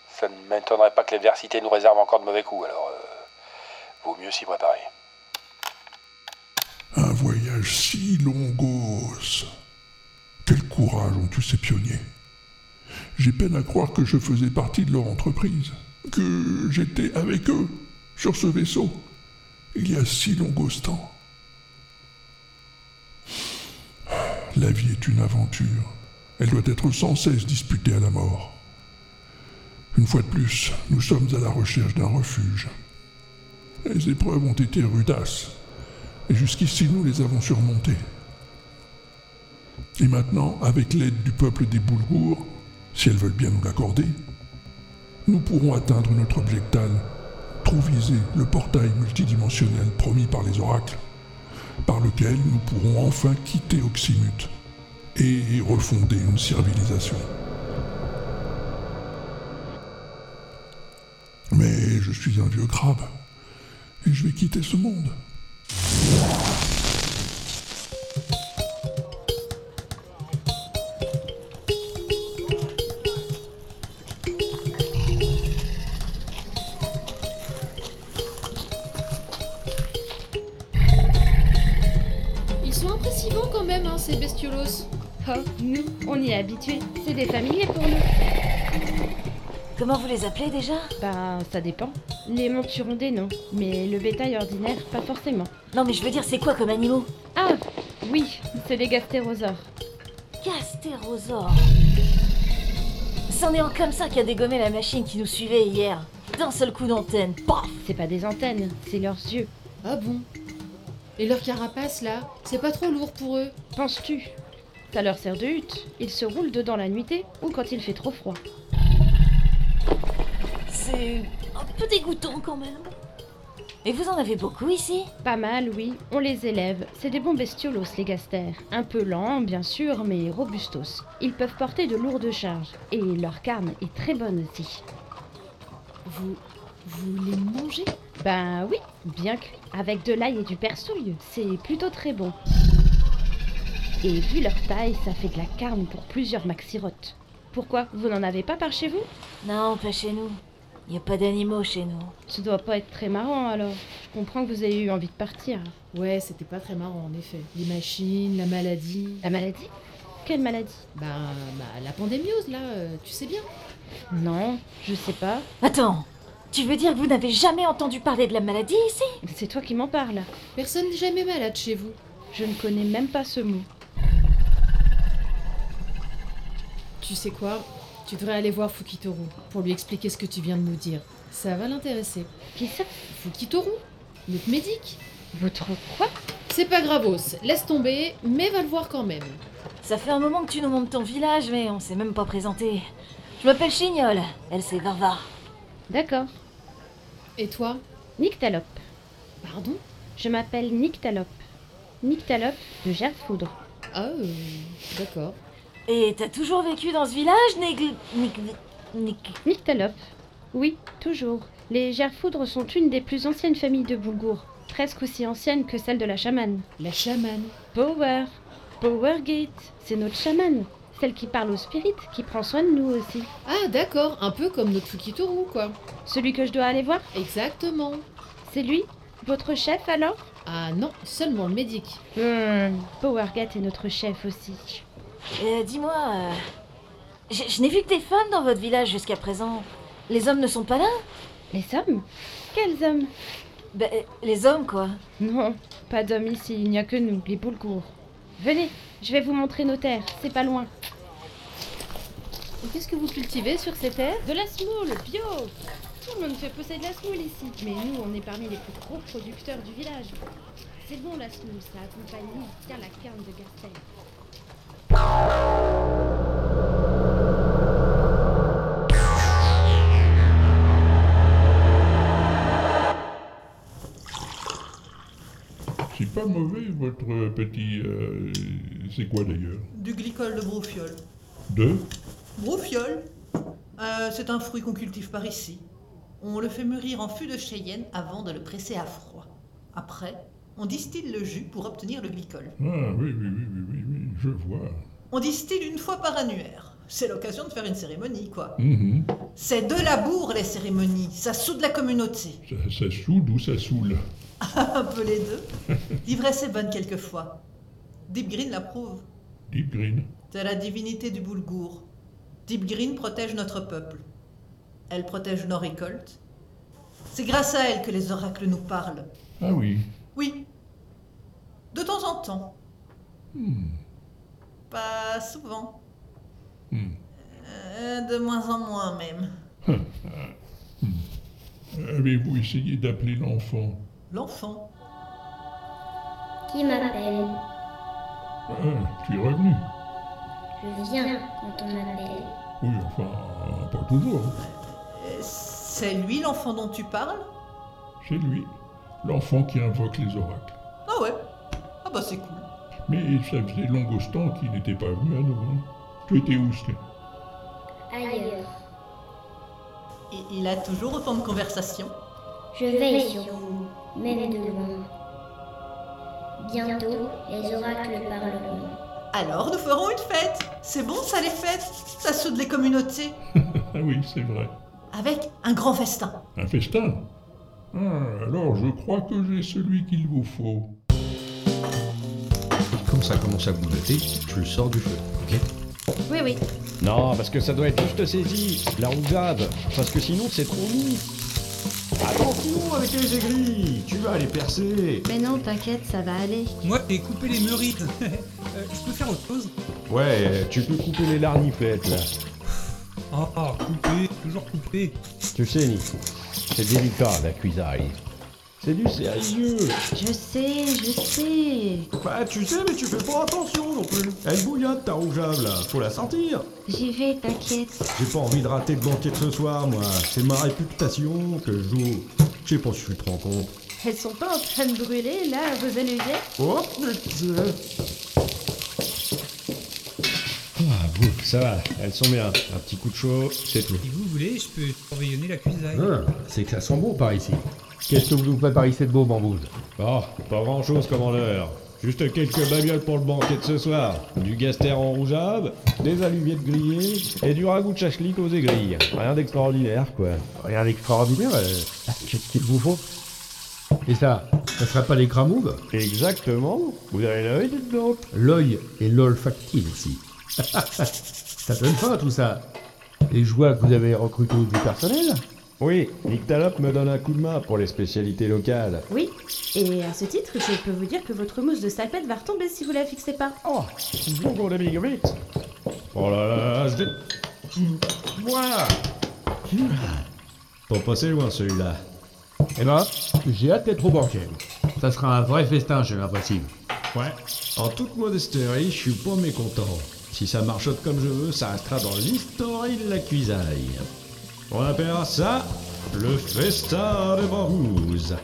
Ça ne m'étonnerait pas que l'adversité nous réserve encore de mauvais coups, alors euh, vaut mieux s'y préparer. Un voyage si longos. Quel courage ont eu ces pionniers. J'ai peine à croire que je faisais partie de leur entreprise, que j'étais avec eux, sur ce vaisseau, il y a si longos temps. La vie est une aventure. Elle doit être sans cesse disputée à la mort. Une fois de plus, nous sommes à la recherche d'un refuge. Les épreuves ont été rudasses, et jusqu'ici nous les avons surmontées. Et maintenant, avec l'aide du peuple des Boulgours, si elles veulent bien nous l'accorder, nous pourrons atteindre notre objectal, trouviser le portail multidimensionnel promis par les oracles, par lequel nous pourrons enfin quitter Oxymute et refonder une civilisation. Mais je suis un vieux crabe, et je vais quitter ce monde. Habitués. C'est des familiers pour nous. Comment vous les appelez déjà? Ben, ça dépend. Les monturons des noms, mais le bétail ordinaire, pas forcément. Non mais je veux dire, c'est quoi comme animaux? Ah, oui, c'est les gastérosaures. Gastérosaures? C'en est en comme ça qui a dégommé la machine qui nous suivait hier. d'un seul coup d'antenne. Paf C'est pas des antennes, c'est leurs yeux. Ah bon? Et leur carapace là, c'est pas trop lourd pour eux? Penses-tu? Ça leur sert de hutte. Ils se roulent dedans la nuitée ou quand il fait trop froid. C'est un peu dégoûtant quand même. Et vous en avez beaucoup ici? Pas mal, oui. On les élève. C'est des bons bestiolos, les gastères. Un peu lents, bien sûr, mais robustos. Ils peuvent porter de lourdes charges. Et leur carne est très bonne aussi. Vous. Vous les mangez? Ben oui, bien que. Avec de l'ail et du persouille, c'est plutôt très bon. Et vu leur taille, ça fait de la carne pour plusieurs maxirottes. Pourquoi Vous n'en avez pas par chez vous? Non, pas chez nous. Y a pas d'animaux chez nous. Ça doit pas être très marrant alors. Je comprends que vous ayez eu envie de partir. Ouais, c'était pas très marrant en effet. Les machines, la maladie. La maladie? Quelle maladie? Bah, bah la pandémiose là, euh, tu sais bien. Non, je sais pas. Attends, tu veux dire que vous n'avez jamais entendu parler de la maladie ici? C'est toi qui m'en parles. Personne n'est jamais malade chez vous. Je ne connais même pas ce mot. Tu sais quoi Tu devrais aller voir Fukitoru pour lui expliquer ce que tu viens de nous dire. Ça va l'intéresser. Qui ça Fukitoru Notre médic Votre quoi C'est pas gravos, laisse tomber, mais va le voir quand même. Ça fait un moment que tu nous montres ton village, mais on s'est même pas présenté. Je m'appelle Chignol, elle c'est Varvar. D'accord. Et toi Nyctalope. Pardon Je m'appelle Nyctalope. Nyctalope de Gerfoudre. Ah, euh, d'accord. Et t'as toujours vécu dans ce village, Négl... Nyctalope. Oui, toujours. Les Gerfoudres sont une des plus anciennes familles de Boulgour. Presque aussi ancienne que celle de la chamane. La chamane Power. Powergate. C'est notre chamane. Celle qui parle aux spirites, qui prend soin de nous aussi. Ah, d'accord, un peu comme notre Fukitoru, quoi. Celui que je dois aller voir Exactement. C'est lui Votre chef alors Ah non, seulement le médic. Hmm, Powergate est notre chef aussi. Euh, Dis-moi, euh, je, je n'ai vu que des femmes dans votre village jusqu'à présent. Les hommes ne sont pas là Les hommes? Quels hommes? Ben, les hommes, quoi. Non, pas d'hommes ici, il n'y a que nous, les Boulgours. Venez, je vais vous montrer nos terres, c'est pas loin. Et qu'est-ce que vous cultivez sur ces terres? De la semoule, bio Tout le monde fait pousser de la semoule ici, mais nous, on est parmi les plus gros producteurs du village. C'est bon la semoule, ça accompagne bien la carne de Gastel. C'est pas mauvais, votre petit. euh, c'est quoi d'ailleurs Du glycol de broufiole. De Broufiole Euh, C'est un fruit qu'on cultive par ici. On le fait mûrir en fût de cheyenne avant de le presser à froid. Après, on distille le jus pour obtenir le glycol. Ah oui, oui, oui, oui, oui, oui, je vois. On distille une fois par annuaire. C'est l'occasion de faire une cérémonie, quoi. Mhm. C'est de labour, les cérémonies. Ça soude la communauté. Ça, ça soude ou ça saoule Un peu les deux. L'ivresse est bonne quelquefois. Deep Green l'approuve. Deep Green. C'est la divinité du Boulgour. Deep Green protège notre peuple. Elle protège nos récoltes. C'est grâce à elle que les oracles nous parlent. Ah oui. Oui. De temps en temps. Hmm. Pas souvent. Hmm. Euh, de moins en moins même. Avez-vous essayé d'appeler l'enfant? L'enfant. Qui m'appelle? Ah, tu es revenu. Je viens quand on m'appelle. Oui, enfin, pas toujours. Euh, C'est lui l'enfant dont tu parles? C'est lui, l'enfant qui invoque les oracles. Ah ouais. Ah bah c'est cool. Mais ça faisait longos qu'il n'était pas venu à nous. hein. Tu étais où, Ailleurs. Et il a toujours autant de conversations? Je veille sur vous, même de loin. Bientôt, les oracles parleront. Alors nous ferons une fête. C'est bon ça les fêtes? Ça soude les communautés. Ah oui, c'est vrai. Avec un grand festin. Un festin? Ah, alors je crois que j'ai celui qu'il vous faut. Comme ça commence à boulotter, je le sors du feu, ok Oui, oui. Non, parce que ça doit être juste saisi, la rougade, parce que sinon c'est trop mou. Attention avec les aigris, tu vas les percer. Mais non, t'inquiète, ça va aller. Moi, j'ai coupé les merites. Euh, je peux faire autre chose? Ouais, tu peux couper les larnifettes là. Ah, ah, coupé, toujours coupé. Tu sais, Nick, C'est délicat, la cuisaille. C'est du sérieux. Je sais, je sais. Bah, tu sais, mais tu fais pas attention non plus. Elle bouillotte, ta rougeave, là. Faut la sentir. J'y vais, t'inquiète. J'ai pas envie de rater le banquet de ce soir, moi. C'est ma réputation que je joue. Je sais pas si tu te rends compte. Elles sont pas en train de brûler, là, vos allumettes? Oh, putain. Ah, vous, ça va, elles sont bien. Un petit coup de chaud, c'est tout. Si vous voulez, je peux surveiller la cuisaille. Ah, c'est que ça sent bon par ici. Qu'est-ce que vous nous préparissez de beau, bambouze Oh, pas grand chose, commandeur. Juste quelques babioles pour le banquet de ce soir. Du gaster en rougeave, des allumettes grillées et du ragoût de chachlik aux aigrilles. Rien d'extraordinaire, quoi. Rien d'extraordinaire. euh, Qu'est-ce qu'il vous faut? Et ça, ça serait pas les cramouves Exactement. Vous avez l'œil, dites donc. L'œil et l'olfactile ici. ça donne faim tout ça. Et je vois que vous avez recruté du personnel Oui, Nyctalope me donne un coup de main pour les spécialités locales. Oui, et à ce titre, je peux vous dire que votre mousse de salpette va retomber si vous la fixez pas. Oh, bon de big vite. Oh là là, je vais... Voilà Pas passer loin celui-là. Eh ben, j'ai hâte d'être au banquet. Ça sera un vrai festin, j'ai l'impression. Ouais. En toute modesterie, je suis pas mécontent. Si ça marchote comme je veux, ça restera dans l'histoire de la cuisaille. On appellera ça le festin de Bambouze.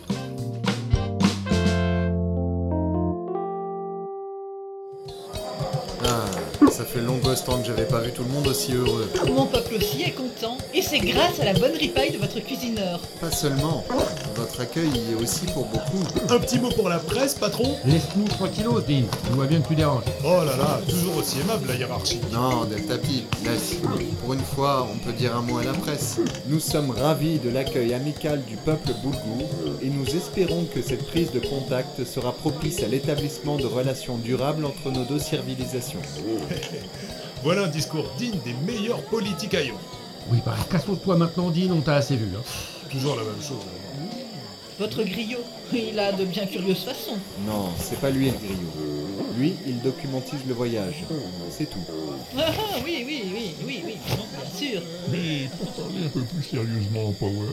Ça fait longos temps que j'avais pas vu tout le monde aussi heureux. Mon peuple aussi est content, et c'est grâce à la bonne ripaille de votre cuisineur. Pas seulement, votre accueil y est aussi pour beaucoup. Un petit mot pour la presse, patron Laisse-nous tranquillos, Dean. Je vois bien que tu déranges. Oh là là, toujours aussi aimable la hiérarchie. Non, Del Tapi, laisse. Pour une fois, on peut dire un mot à la presse. Nous sommes ravis de l'accueil amical du peuple boulgour et nous espérons que cette prise de contact sera propice à l'établissement de relations durables entre nos deux civilisations. Voilà un discours digne des meilleurs politicaillons. Oui, bah, casse-toi maintenant, Dean, on t'a assez vu. Hein. Toujours la même chose. Votre griot, il a de bien curieuses façons. Non, c'est pas lui le griot. Lui, il documentise le voyage. C'est tout. Ah ah, oui, oui, oui, oui, oui, bien sûr. Mais pour parler un peu plus sérieusement, Power,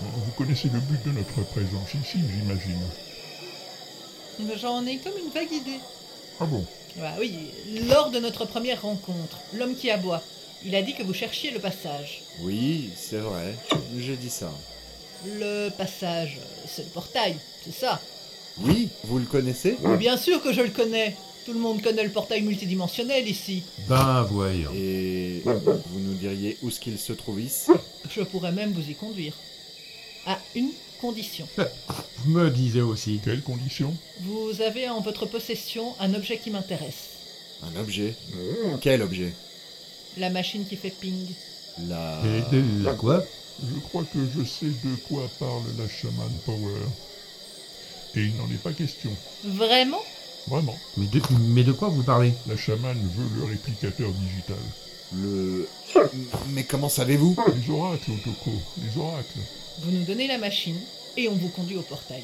vous connaissez le but de notre présence ici, j'imagine. J'en ai comme une vague idée. Ah bon? Bah oui, lors de notre première rencontre, l'homme qui aboie, il a dit que vous cherchiez le passage. Oui, c'est vrai. J'ai dit ça. Le passage, c'est le portail, c'est ça Oui, vous le connaissez? Bien sûr que je le connais. Tout le monde connaît le portail multidimensionnel ici. Ben, voyons. Et vous nous diriez où ce qu'il se trouve ici? Je pourrais même vous y conduire. À une condition. Me disais aussi. Quelle condition Vous avez en votre possession un objet qui m'intéresse. Un objet? Quel objet? La machine qui fait ping. La... Et la quoi? Je crois que je sais de quoi parle la chaman Power. Et il n'en est pas question. Vraiment? Vraiment. mais de, mais de quoi vous parlez? La chamane veut le réplicateur digital. Le... Mais comment savez-vous? Les oracles, Otoko, les oracles. Vous nous donnez la machine et on vous conduit au portail.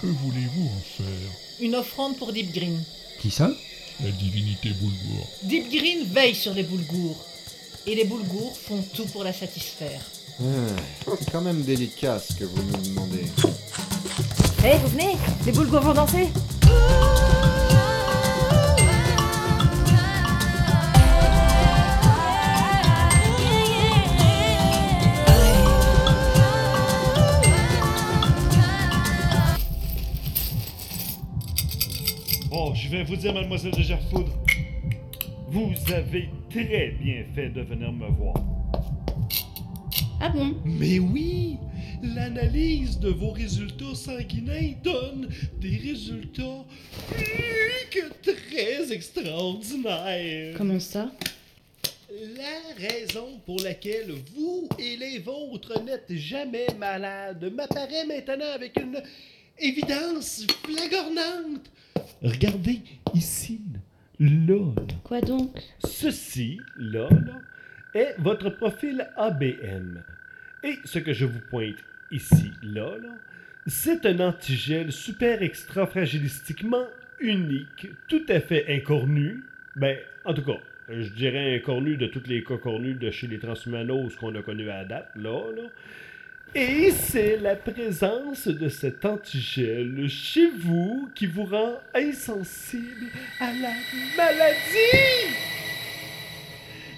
Que voulez-vous en faire? Une offrande pour Deep Green. Qui ça? La divinité Boulgour. Deep Green veille sur les boulgours. Et les boulgours font tout pour la satisfaire. Ah, C'est quand même délicat ce que vous nous demandez. Hé, vous venez? Les boulgours vont danser? Oh, je vais vous dire, mademoiselle de Gerfoudre, vous avez très bien fait de venir me voir. Ah bon? Mais oui, l'analyse de vos résultats sanguinins donne des résultats plus que très extraordinaires. Comment ça? La raison pour laquelle vous et les vôtres n'êtes jamais malades m'apparaît maintenant avec une évidence flagornante. Regardez ici, là. là. Quoi donc? Ceci, là, là, est votre profil ABM. Et ce que je vous pointe ici, là, là, c'est un antigel super extra fragilistiquement unique, tout à fait incornu. Ben, en tout cas, je dirais incornu de toutes les cas cornus de chez les transhumanos qu'on a connus à la date, là, là. Et c'est la présence de cet antigel chez vous qui vous rend insensible à la maladie.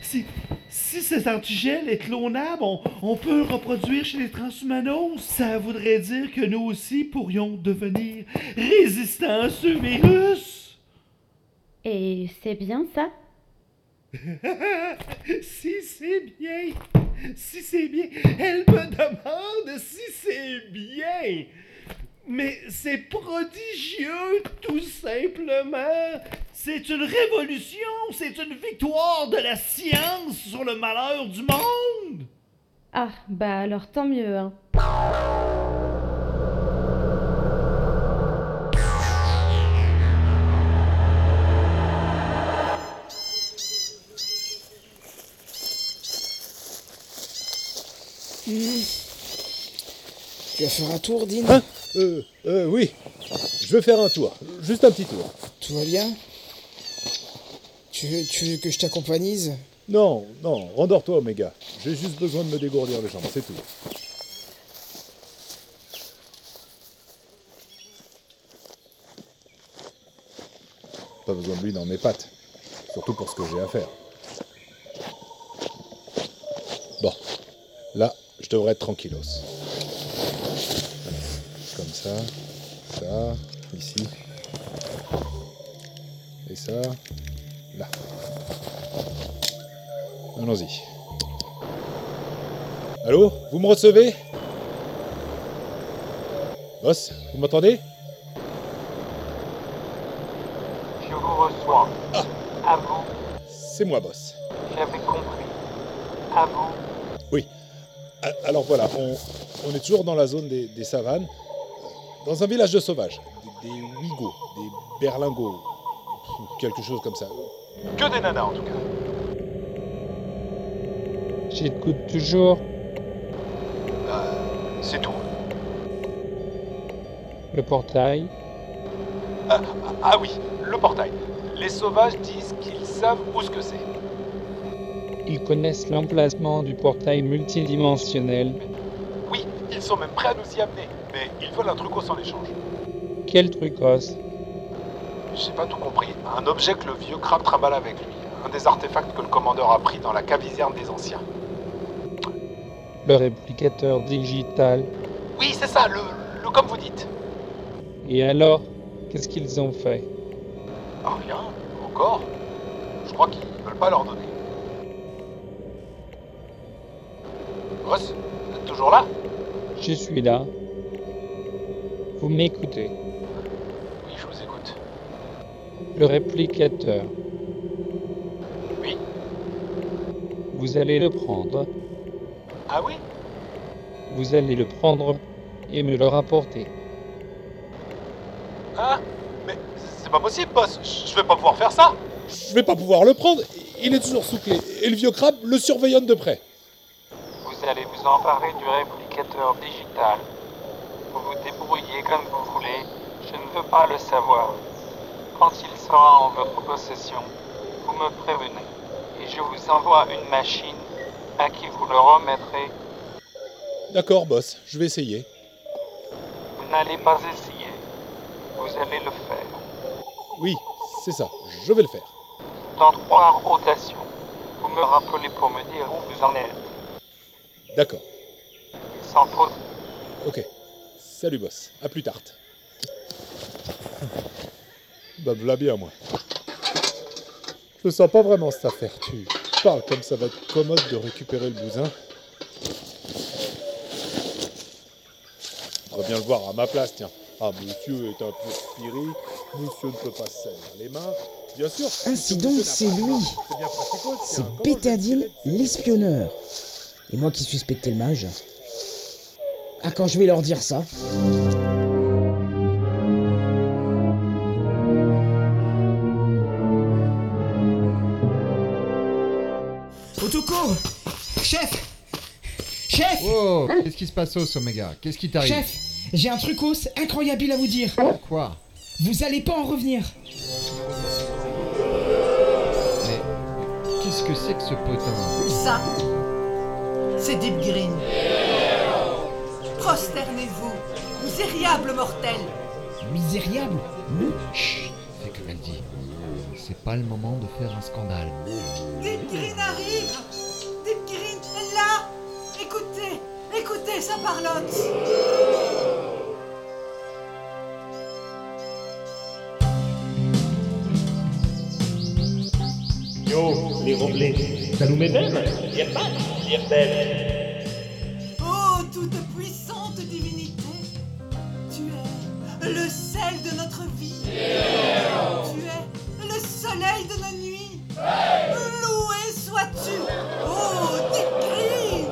Si, si cet antigel est clonable, on, on peut le reproduire chez les transhumanos. Ça voudrait dire que nous aussi pourrions devenir résistants à ce virus. Et c'est bien ça si c'est bien, si c'est bien, elle me demande si c'est bien. Mais c'est prodigieux, tout simplement. C'est une révolution, c'est une victoire de la science sur le malheur du monde. Ah, bah alors tant mieux, hein. Tu vas faire un tour, Dean Hein Euh, euh, oui. Je veux faire un tour. Juste un petit tour. Tout va bien tu veux, tu veux que je t'accompagnise Non, non, rendors-toi, Omega. J'ai juste besoin de me dégourdir les jambes, c'est tout. Pas besoin de lui dans mes pattes. Surtout pour ce que j'ai à faire. Bon. Là, je devrais être tranquillos. Comme ça. Ça. Ici. Et ça. Là. Allons-y. Allô Vous me recevez? Boss, vous m'entendez? Je vous reçois. À vous, C'est moi, boss. j'avais compris. À vous, Oui. A- Alors voilà, on, on est toujours dans la zone des, des savanes, dans un village de sauvages. Des, des des Berlingots, ou quelque chose comme ça. que des nanas en tout cas. J'écoute toujours. C'est tout. Le portail. Ah, ah, ah oui, le portail. Les sauvages disent qu'ils savent où ce que c'est. Ils connaissent l'emplacement du portail multidimensionnel. Oui, ils sont même prêts à nous y amener, mais ils veulent un trucos en échange. Quel trucos J'ai pas tout compris. Un objet que le vieux crabe trimballe avec lui. Un des artefacts que le commandeur a pris dans la caviserne des anciens. Le réplicateur digital. Oui, c'est ça, le, le comme vous dites. Et alors Qu'est-ce qu'ils ont fait? Ah, rien, encore. Je crois qu'ils veulent pas leur donner. Russ, vous êtes toujours là? Je suis là. Vous m'écoutez. Oui, je vous écoute. Le réplicateur. Oui. Vous allez le prendre. Ah oui? Vous allez le prendre et me le rapporter. Hein Mais c'est pas possible, boss. Je je vais pas pouvoir faire ça. Je vais pas pouvoir le prendre, il est toujours sous clé, et le vieux crabe le surveillonne de près. Vous allez vous emparer du réplicateur digital. Vous vous débrouillez comme vous voulez. Je ne veux pas le savoir. Quand il sera en votre possession, vous me prévenez. Et je vous envoie une machine à qui vous le remettrez. D'accord, boss, je vais essayer. Vous n'allez pas essayer. Vous allez le faire. Oui, c'est ça, je vais le faire. Dans trois rotations. Vous me rappelez pour me dire où vous en êtes. D'accord, Sans faute. ok. Salut, boss, à plus tard. Bah, v'là bien, moi. Je sens pas vraiment cette affaire. Tu parles comme ça va être commode de récupérer le bousin. On va bien le voir à ma place, tiens. Ah, monsieur est un peu spiri, monsieur ne peut pas se salir les mains. Bien sûr. Ainsi donc, c'est lui. C'est bien pratique, C'est Bétadine, l'espionneur. Et moi qui suspectais le mage. Ah, quand je vais leur dire ça. Au tout court Chef Chef Oh, qu'est-ce qui se passe, Os, Omega? Qu'est-ce qui t'arrive? Chef J'ai un trucos incroyable à vous dire. Quoi? Vous allez pas en revenir. Mais qu'est-ce que c'est que ce potin? Ça, c'est Deep Green. Prosternez-vous, misérable mortel Misérable Nous Chut, fais comme elle dit. C'est pas le moment de faire un scandale. Deep Green arrive Deep Green est là Écoutez, écoutez sa parlotte Yo, les Roblés, ça nous met même Y'a pas de dire belle. Oh, toute puissante divinité Tu es le sel de notre vie Tu es le soleil de nos nuits Loué sois-tu Oh, Green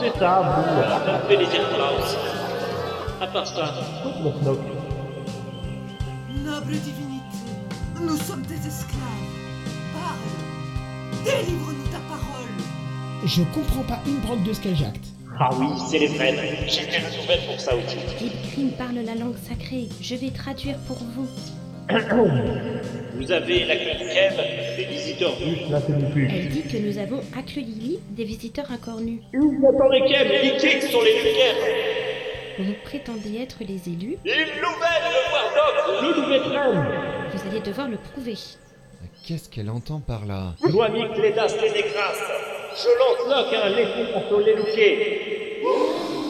C'est ça, vous, ça fait des Klaus. À part ça, tout mon snob. Noble divinité, nous sommes tes esclaves. Délivre-nous ta parole. Je comprends pas une branque de ce qu'elle jacte. Ah oui, c'est les frères. J'ai fait la nouvelle pour ça aussi. Deep Green parle la langue sacrée. Je vais traduire pour vous. Vous avez l'accueil Kev, des visiteurs russes l'interrompu. Elle dit que nous avons accueilli des visiteurs inconnus. J'attends les Kev, les kicks sur les Kev. Vous prétendez être les élus Une nouvelle de le nouvel. Vous allez devoir le prouver. Qu'est-ce qu'elle entend par là. Je lance là qu'un laissé contre les louquets.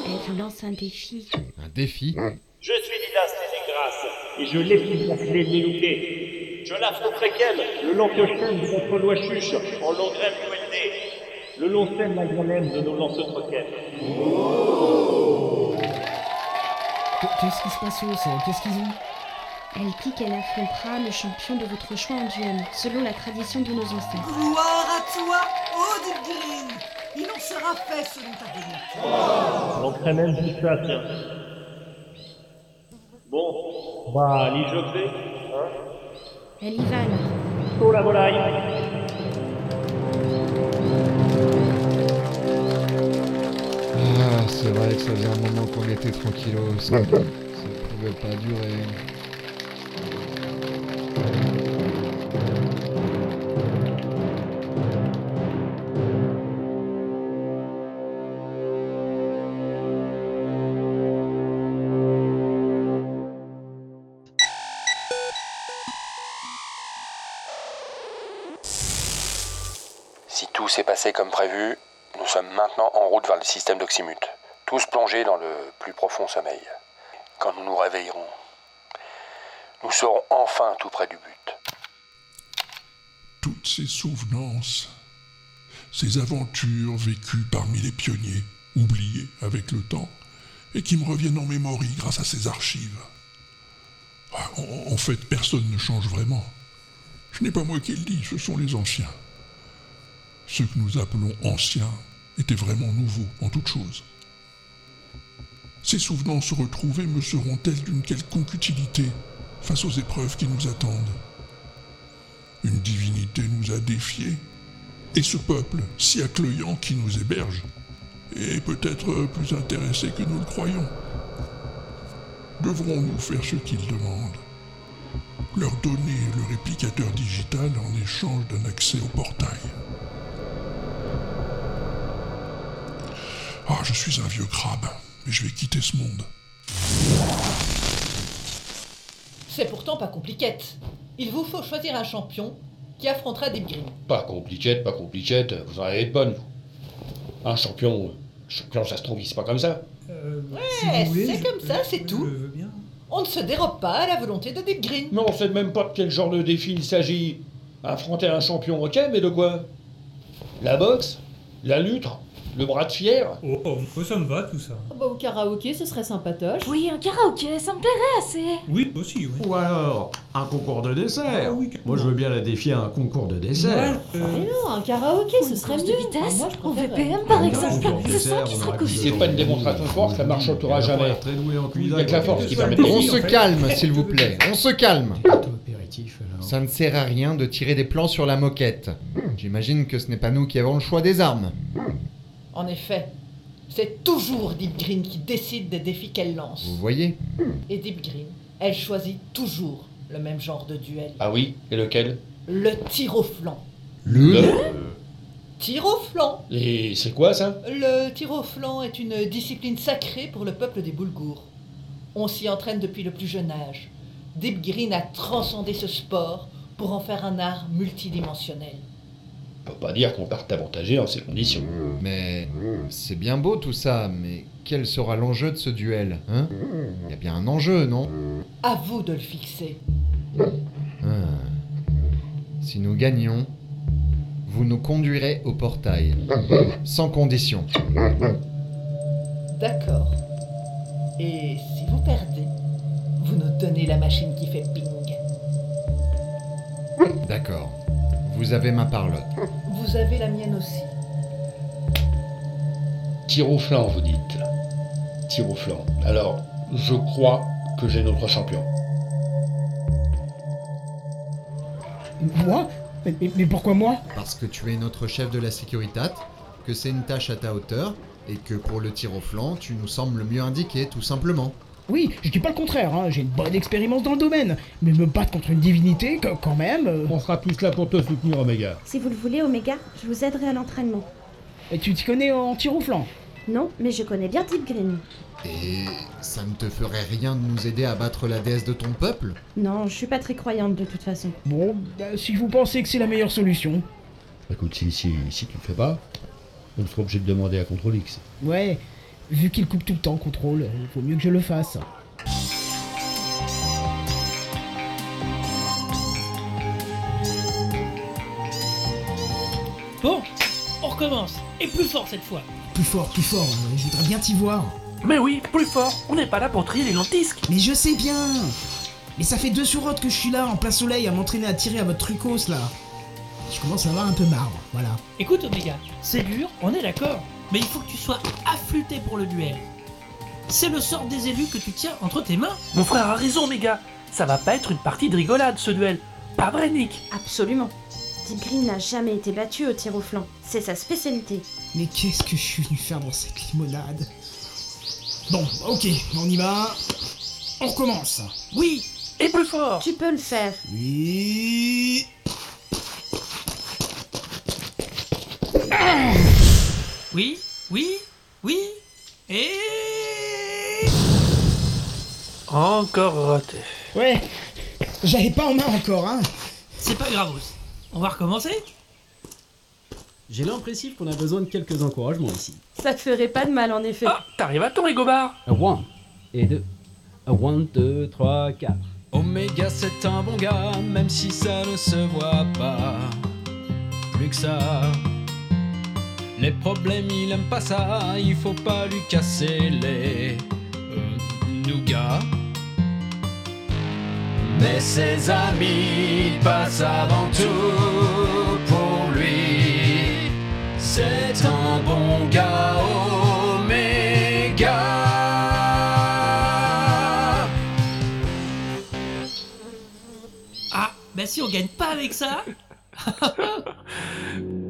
Elle vous lance un défi. Un défi Je suis Didas Lénécras, et je l'ai contre les louquets. Je l'affronterai qu'elle, le long chaîne de notre loi chuche, en longrème ULD. Le long scène la grenade de nos lances troquettes. Qu'est-ce qui se passe, Os Qu'est-ce qu'ils ont? Elle dit qu'elle affrontera le champion de votre choix en duel, selon la tradition de nos ancêtres. Gloire à toi, oh Deep Green Il en sera fait selon ta volonté. J'en même tout ça, tiens. Bon, bah, les jeux hein Elle y va alors. Pour la volaille. Ah, c'est vrai que ça faisait un moment qu'on était tranquillos. Ça, ça pouvait pas durer. Si tout s'est passé comme prévu, nous sommes maintenant en route vers le système d'Oxymute, tous plongés dans le plus profond sommeil. Quand nous nous réveillerons, nous serons enfin tout près du but. Toutes ces souvenances, ces aventures vécues parmi les pionniers, oubliées avec le temps, et qui me reviennent en mémoire grâce à ces archives. Ah, En, fait, personne ne change vraiment. Ce n'est pas moi qui le dis, ce sont les anciens. Ce que nous appelons anciens étaient vraiment nouveaux en toute chose. Ces souvenances retrouvées me seront-elles d'une quelconque utilité face aux épreuves qui nous attendent Une divinité nous a défiés, et ce peuple si accueillant qui nous héberge est peut-être plus intéressé que nous le croyons. Devrons-nous faire ce qu'ils demandent? Leur donner le réplicateur digital en échange d'un accès au portail Ah, je suis un vieux crabe, mais je vais quitter ce monde. C'est pourtant pas compliqué. Il vous faut choisir un champion qui affrontera Deep Green. Pas compliquette, pas compliquette, vous en avez de bonnes. vous. Un champion, champion ça se trouve, c'est pas comme ça. Ouais, c'est comme ça, c'est tout. On ne se dérobe pas à la volonté de Deep Green. Mais on sait même pas de quel genre de défi il s'agit. Affronter un champion, ok, mais de quoi? La boxe? La lutte? Le bras de fier Oh, oh, moi, ça me va tout ça. Bah, au karaoké, ce serait sympatoche. Oui, un karaoké, ça me plairait assez. Oui, aussi, oui. Ou alors, un concours de dessert. Moi, je veux bien la défier à un concours de dessert. Mais non, un karaoké, ce serait mieux. de vitesse Moi, je Au préférerais. VPM, par exemple. C'est dessert, ça qui aura costaud. C'est pas une démonstration de force, ça marchera jamais. Très doué en cuisine. y a que la force qui permet de On se calme, s'il vous plaît. On se calme. Ça ne sert à rien de tirer des plans sur la moquette. J'imagine que ce n'est pas nous qui avons le choix des armes. En effet, c'est toujours Deep Green qui décide des défis qu'elle lance. Vous voyez Et Deep Green, elle choisit toujours le même genre de duel. Ah oui Et lequel? Le tir au flanc. Le tir au flanc. Et c'est quoi ça? Le tir au flanc est une discipline sacrée pour le peuple des Boulgours. On s'y entraîne depuis le plus jeune âge. Deep Green a transcendé ce sport pour en faire un art multidimensionnel. On peut pas dire qu'on parte avantagé en ces conditions. Mais c'est bien beau tout ça, mais quel sera l'enjeu de ce duel Hein? Il y a bien un enjeu, non? À vous de le fixer. Ah. Si nous gagnons, vous nous conduirez au portail. Sans condition. D'accord. Et si vous perdez, vous nous donnez la machine qui fait ping. D'accord. Vous avez ma parlotte. Vous avez la mienne aussi. Tir au flanc, vous dites. Tir au flanc. Alors, je crois que j'ai notre champion. Moi? Mais, mais- mais pourquoi moi? Parce que tu es notre chef de la sécurité, que c'est une tâche à ta hauteur, et que pour le tir au flanc, tu nous sembles mieux indiqué, tout simplement. Oui, je dis pas le contraire, hein, j'ai une bonne expérience dans le domaine. Mais me battre contre une divinité, que- quand même. euh, On sera tous là pour te soutenir, Omega. Si vous le voulez, Omega, je vous aiderai à l'entraînement. Et tu t'y connais en tir au flanc? Non, mais je connais bien Deep Green. Et ça ne te ferait rien de nous aider à battre la déesse de ton peuple? Non, je suis pas très croyante de toute façon. Bon, bah, si vous pensez que c'est la meilleure solution. Écoute, si, si, si tu le fais pas, on sera obligé de demander à Control X. Ouais, vu qu'il coupe tout le temps, contrôle, il faut mieux que je le fasse. Bon, on recommence. Et plus fort cette fois. Plus fort, plus fort, euh, je voudrais bien t'y voir. Mais oui, plus fort. On n'est pas là pour trier les lentisques. Mais je sais bien Mais ça fait deux surottes que je suis là, en plein soleil, à m'entraîner à tirer à votre trucos, là. Je commence à avoir un peu marre, voilà. Écoute, Omega, c'est dur, on est d'accord. Mais il faut que tu sois affûté pour le duel. C'est le sort des élus que tu tiens entre tes mains. Mon frère a raison, Omega. Ça va pas être une partie de rigolade, ce duel. Pas vrai, Nick Absolument. Deep Green n'a jamais été battu au tir au flanc. C'est sa spécialité. Mais qu'est-ce que je suis venu faire dans cette limonade? Bon, ok, on y va. On recommence. Oui, et plus fort. Tu peux le faire. Oui. Oui, oui, oui, et... Encore raté. Ouais, j'avais pas en main encore, hein. C'est pas grave, on va recommencer J'ai l'impression qu'on a besoin de quelques encouragements ici. Ça te ferait pas de mal en effet. Ah, t'arrives à ton rigobard Un one et deux. Un one, deux, trois, quatre. Oméga c'est un bon gars, même si ça ne se voit pas. Plus que ça. Les problèmes, il aime pas ça, il faut pas lui casser les euh, nougats. Mais ses amis passent avant tout pour lui. C'est un bon gars, Oméga. Ah, bah si on gagne pas avec ça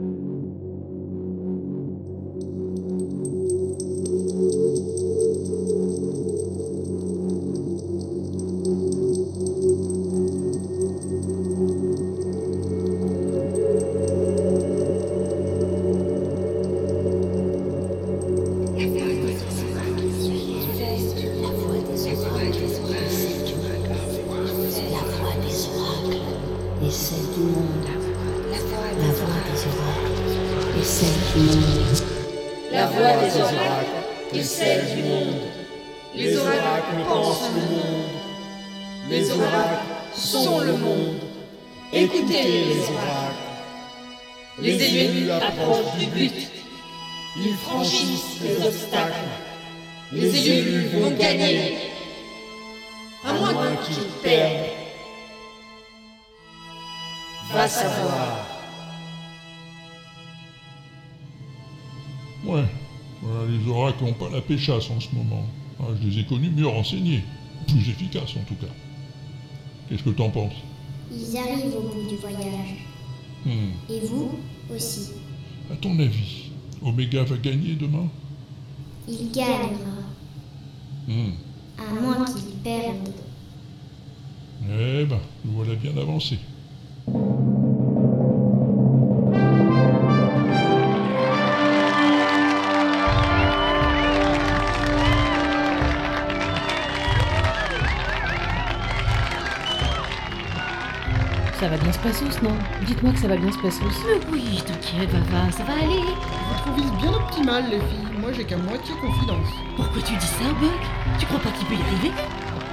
voix oracles et celle du monde. Les oracles pensent le monde. Les oracles sont le monde. Écoutez les oracles. Les élus approchent du but. Ils franchissent les obstacles. Les élus vont gagner. À moins qu'ils perdent. Va savoir. Ouais, voilà, les oracles n'ont pas la péchasse en ce moment. Ah, je les ai connus mieux renseignés, plus efficaces en tout cas. Qu'est-ce que t'en penses? Ils arrivent au bout du voyage. Hmm. Et vous aussi. À ton avis, Omega va gagner demain? Il gagnera. Hmm. À moins qu'il perde. Eh ben, nous voilà bien avancés. Va non Dites-moi que ça va bien se passer. Mais oui, t'inquiète, Vava, ça va aller. Votre vise bien optimale, les filles. Moi, j'ai qu'à moitié confidence. Pourquoi tu dis ça, Buck? Tu crois pas qu'il peut y arriver?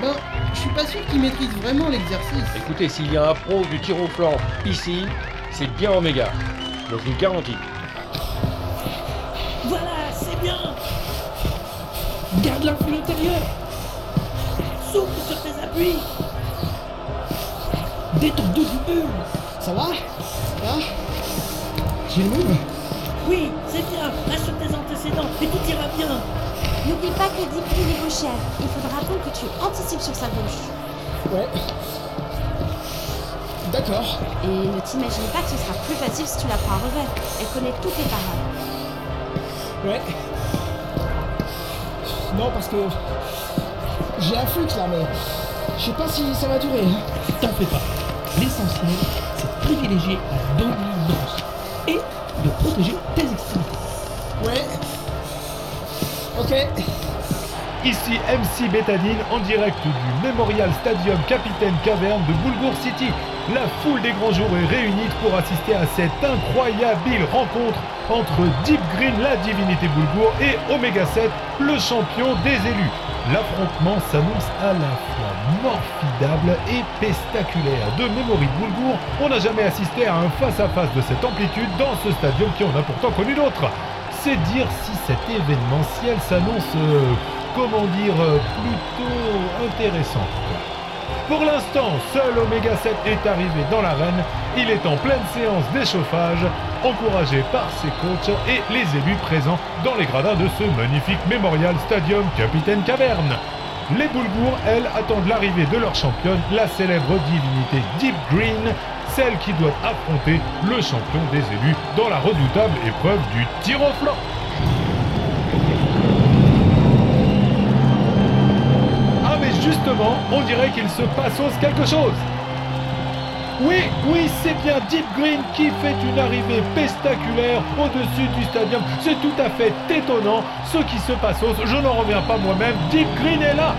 Ben, je suis pas sûr qu'il maîtrise vraiment l'exercice. Écoutez, s'il y a un pro du tir au flanc ici, c'est bien Omega. Donc une garantie. Voilà, c'est bien Garde l'influx intérieur Souffle sur tes appuis Détends deux du mur Ça va va J'ai le move Oui, c'est bien Rassure tes antécédents et tout ira bien N'oublie pas que Deep Green est gauchère. Il faudra donc que tu anticipes sur sa gauche. Ouais. D'accord. Et ne t'imagine pas que ce sera plus facile si tu la prends à revers. Elle connaît toutes les parades. Ouais. Non, parce que. J'ai un flux là, mais. Je sais pas si ça va durer. hein. T'en fais pas L'essentiel, c'est de privilégier la dominance et de protéger tes extrémités. Ouais. Ok. Ici MC Bétadine en direct du Memorial Stadium Capitaine Caverne de Boulgour City. La foule des grands jours est réunie pour assister à cette incroyable rencontre entre Deep Green, la divinité Boulgour, et Omega 7, le champion des élus. L'affrontement s'annonce à la fois morfidable et pestaculaire. De Memory Boulgour, on n'a jamais assisté à un face-à-face de cette amplitude dans ce stadium qui en a pourtant connu d'autres. C'est dire si cet événementiel s'annonce, euh, comment dire, euh, plutôt intéressant. Pour l'instant, seul Omega 7 est arrivé dans l'arène. Il est en pleine séance d'échauffage, encouragé par ses coachs et les élus présents dans les gradins de ce magnifique Memorial Stadium Capitaine Caverne. Les Boulgours, elles, attendent l'arrivée de leur championne, la célèbre divinité Deep Green, celle qui doit affronter le champion des élus dans la redoutable épreuve du tir au flanc. On dirait qu'il se passe quelque chose. Oui, oui, c'est bien Deep Green qui fait une arrivée pestaculaire au-dessus du stadium. C'est tout à fait étonnant ce qui se passe. Je n'en reviens pas moi-même. Deep Green est là.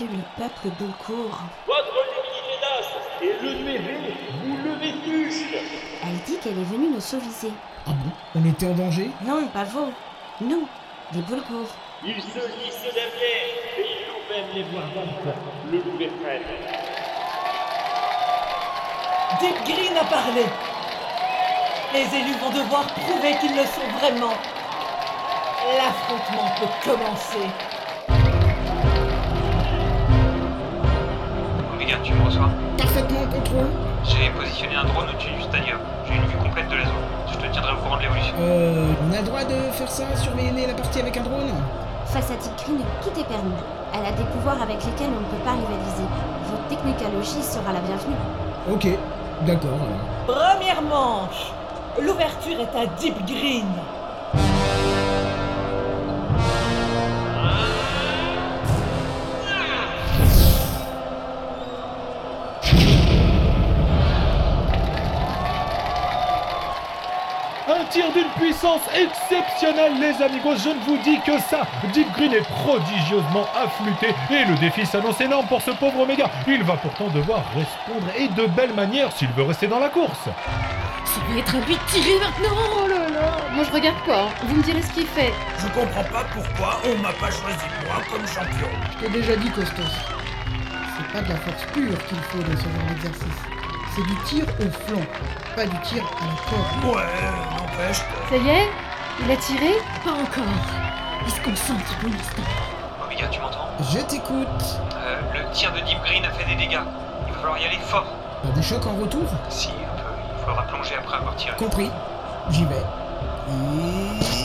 Le peuple Boulcourt. Votre et le vous levez tous Elle dit qu'elle est venue nous sauviser. Ah bon? On était en danger? Non, pas vous. Nous, les Boulgours. Ils se disent d'avenir et ils nous même les voir le Louverfren. Deep Green a parlé. Les élus vont devoir prouver qu'ils le sont vraiment. L'affrontement peut commencer. Tu me reçois Parfaitement en contrôle. J'ai positionné un drone au-dessus du stadium. J'ai une vue complète de la zone. Je te tiendrai au courant de l'évolution. Euh. On a le droit de faire ça, surveiller la partie avec un drone? Face à Deep Green, tout est permis. Elle a des pouvoirs avec lesquels on ne peut pas rivaliser. Votre technicalogie sera la bienvenue. Ok, d'accord. Première manche. L'ouverture est à Deep Green. Tir d'une puissance exceptionnelle, les amigos. Je ne vous dis que ça. Deep Green est prodigieusement affûté et le défi s'annonce énorme pour ce pauvre Omega. Il va pourtant devoir répondre et de belle manière s'il veut rester dans la course. Ça va être à lui de tirer maintenant Oh là là Moi je regarde pas, hein. vous me direz ce qu'il fait. Je comprends pas pourquoi on m'a pas choisi moi comme champion. Je t'ai déjà dit, Costos. C'est pas de la force pure qu'il faut dans ce genre d'exercice. C'est du tir au flanc, pas du tir à la corde. Ouais, n'empêche. Ça y est Il a tiré Pas encore. Il se concentre pour l'instant. Omega, tu m'entends Je t'écoute. Euh, Le tir de Deep Green a fait des dégâts. Il va falloir y aller fort. Pas de choc en retour Si, un peu. Il faudra plonger après avoir tiré. Compris. J'y vais. Et...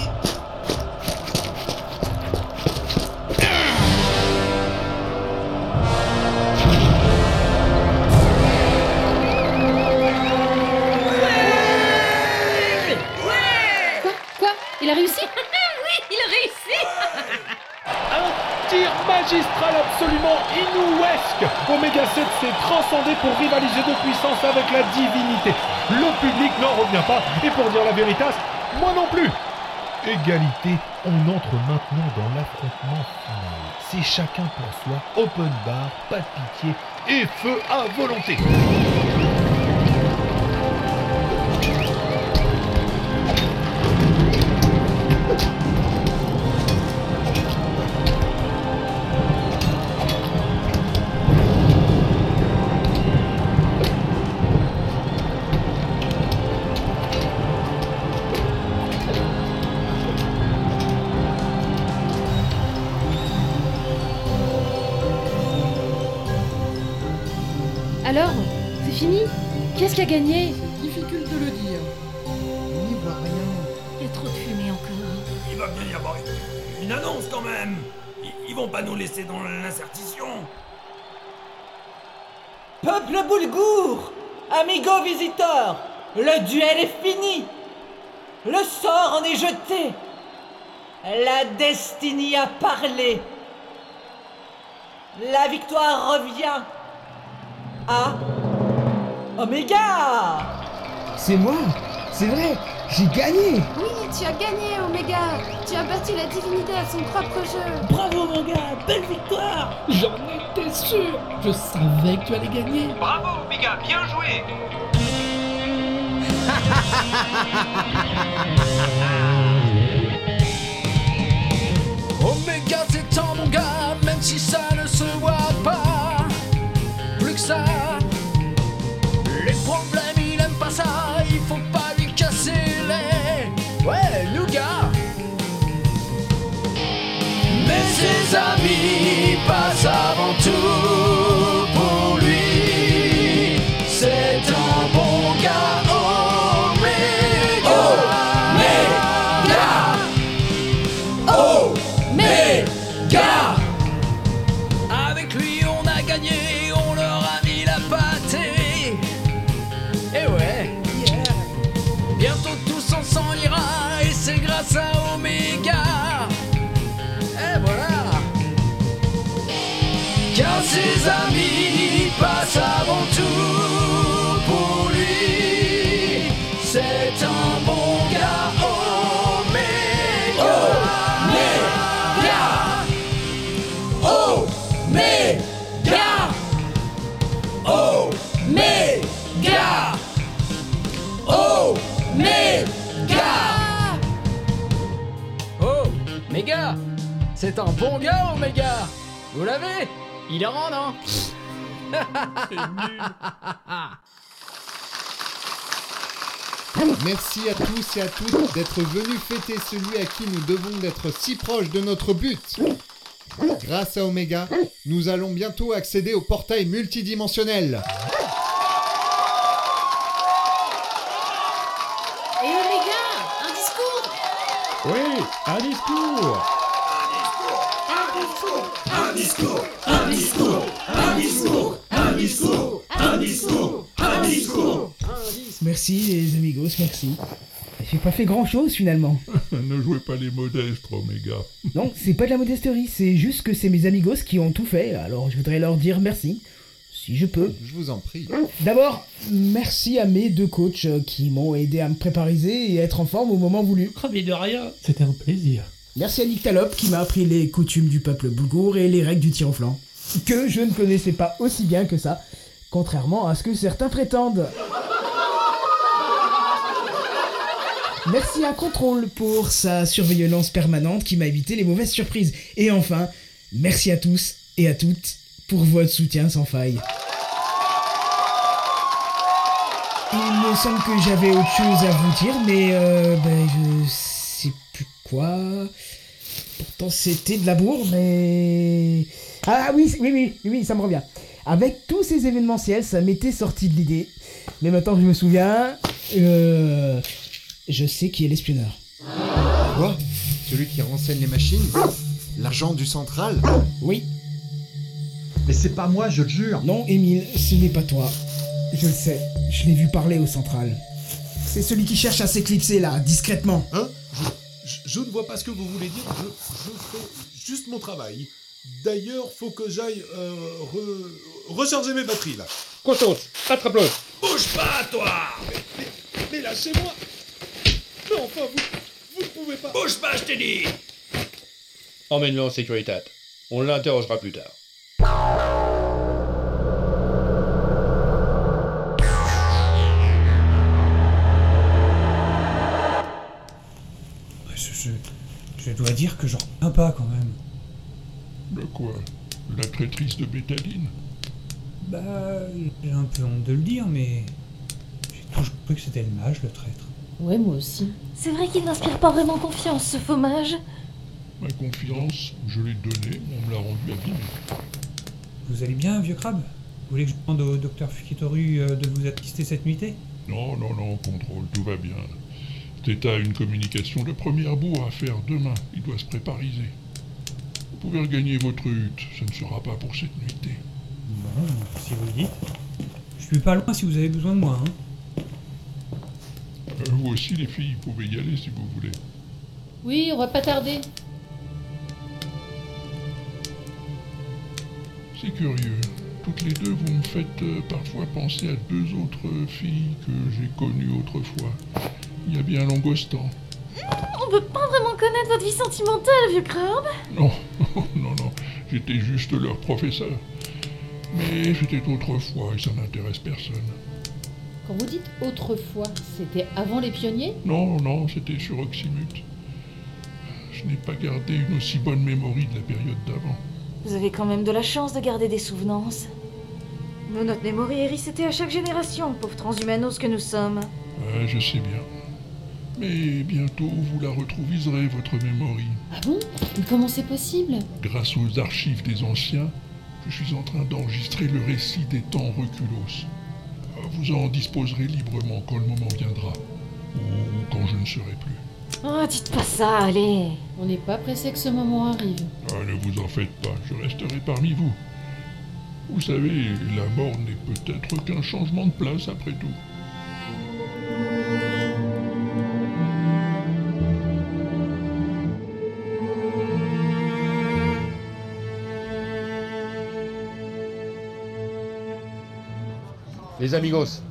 réussi Oui, il a réussi Un tir magistrale absolument inouesque. Omega 7 s'est transcendé pour rivaliser de puissance avec la divinité. Le public n'en revient pas, et pour dire la vérité, moi non plus. Égalité, on entre maintenant dans l'affrontement. C'est chacun pour soi, open bar, pas de pitié, et feu à volonté. Difficile de le dire. On n'y voit rien. Il y a trop de fumée encore. Il va bien y avoir une, une annonce quand même. Ils, ils vont pas nous laisser dans l'incertitude. Peuple boulgour Amigo visiteur Le duel est fini Le sort en est jeté La destinée a parlé La victoire revient à Omega C'est moi C'est vrai J'ai gagné. Oui, tu as gagné, Omega. Tu as battu la divinité à son propre jeu. Bravo mon gars, belle victoire. J'en étais sûr Je savais que tu allais gagner. Bravo, Omega, bien joué. Oméga c'est un bon gars, même si ça ne se voit pas. Plus que ça, les problèmes il aime pas ça, il faut pas lui casser les. Ouais, nougat. Mais ses amis passent avant tout bon gars, Oméga Vous l'avez Il est rend, non Merci à tous et à toutes d'être venus fêter celui à qui nous devons d'être si proches de notre but. Grâce à Omega, nous allons bientôt accéder au portail multidimensionnel. Et Omega Un discours Oui, un discours Un discours, un discours, un discours, un discours, un discours, un discours. Merci les amigos, merci. J'ai pas fait grand chose finalement. ne jouez pas les modestes, Omega. Non, c'est pas de la modesterie, c'est juste que c'est mes amigos qui ont tout fait, alors je voudrais leur dire merci. Si je peux. Je vous en prie. D'abord, merci à mes deux coachs qui m'ont aidé à me prépariser et être en forme au moment voulu. Mais de rien, c'était un plaisir. Merci à Nyctalope qui m'a appris les coutumes du peuple boulgour et les règles du tir au flanc. Que je ne connaissais pas aussi bien que ça, contrairement à ce que certains prétendent. Merci à Contrôle pour sa surveillance permanente qui m'a évité les mauvaises surprises. Et enfin, merci à tous et à toutes pour votre soutien sans faille. Il me semble que j'avais autre chose à vous dire, mais euh, ben, je plus quoi. Pourtant c'était de la bourre, mais... Ah oui, oui, oui, oui, ça me revient. Avec tous ces événementiels, ça m'était sorti de l'idée. Mais maintenant que je me souviens, euh, je sais qui est l'espionneur. Quoi? Celui qui renseigne les machines? L'agent du central? Oui. Mais c'est pas moi, je le jure. Non, Émile, ce n'est pas toi. Je le sais, je l'ai vu parler au central. C'est celui qui cherche à s'éclipser là, discrètement. Hein? Je, je- je ne vois pas ce que vous voulez dire. Je, je fais juste mon travail. D'ailleurs, faut que j'aille euh, re- recharger mes batteries là. Constance, attrape-le Bouge pas, toi Mais lâchez-moi Mais enfin, vous, vous ne pouvez pas. Bouge pas, je t'ai dit Emmène-le en sécurité. On l'interrogera plus tard. Je- dois dire que j'en reviens pas quand même. De quoi? La traîtrise de bétaline? Bah, j'ai un peu honte de le dire, mais j'ai toujours cru que c'était le mage, le traître. Ouais, moi aussi. C'est vrai qu'il n'inspire pas vraiment confiance, ce faux mage. Ma confiance, je l'ai donnée, on me l'a rendue abîmée. Vous allez bien, vieux crabe? Vous voulez que je demande au docteur Fukitoru euh, de vous assister cette nuitée? Non, non, non, contrôle, tout va bien. Cet a une communication de première bourre à faire demain. Il doit se prépariser. Vous pouvez regagner votre hutte, ce ne sera pas pour cette nuitée. Bon, si vous le dites. Je suis pas loin si vous avez besoin de moi, hein. Euh, vous aussi, les filles, vous pouvez y aller si vous voulez. Oui, on va pas tarder. C'est curieux. Toutes les deux, vous me faites euh, parfois penser à deux autres filles que j'ai connues autrefois. Il y a bien longos temps. On peut pas vraiment connaître votre vie sentimentale, vieux crabe. Non, non, non, j'étais juste leur professeur. Mais c'était autrefois et ça n'intéresse personne. Quand vous dites autrefois, c'était avant les pionniers? Non, non, c'était sur Oxymute. Je n'ai pas gardé une aussi bonne mémoire de la période d'avant. Vous avez quand même de la chance de garder des souvenances. Nous, notre mémoire est à chaque génération, pauvres transhumanos que nous sommes. Ouais, je sais bien. Mais bientôt, vous la retrouviserez, votre mémoire. Ah bon? Mais comment c'est possible? Grâce aux archives des anciens, je suis en train d'enregistrer le récit des temps reculos. Vous en disposerez librement quand le moment viendra, ou quand je ne serai plus. Oh, dites pas ça, allez. On n'est pas pressé que ce moment arrive. Ah, ne vous en faites pas, je resterai parmi vous. Vous savez, la mort n'est peut-être qu'un changement de place après tout. Les amigos,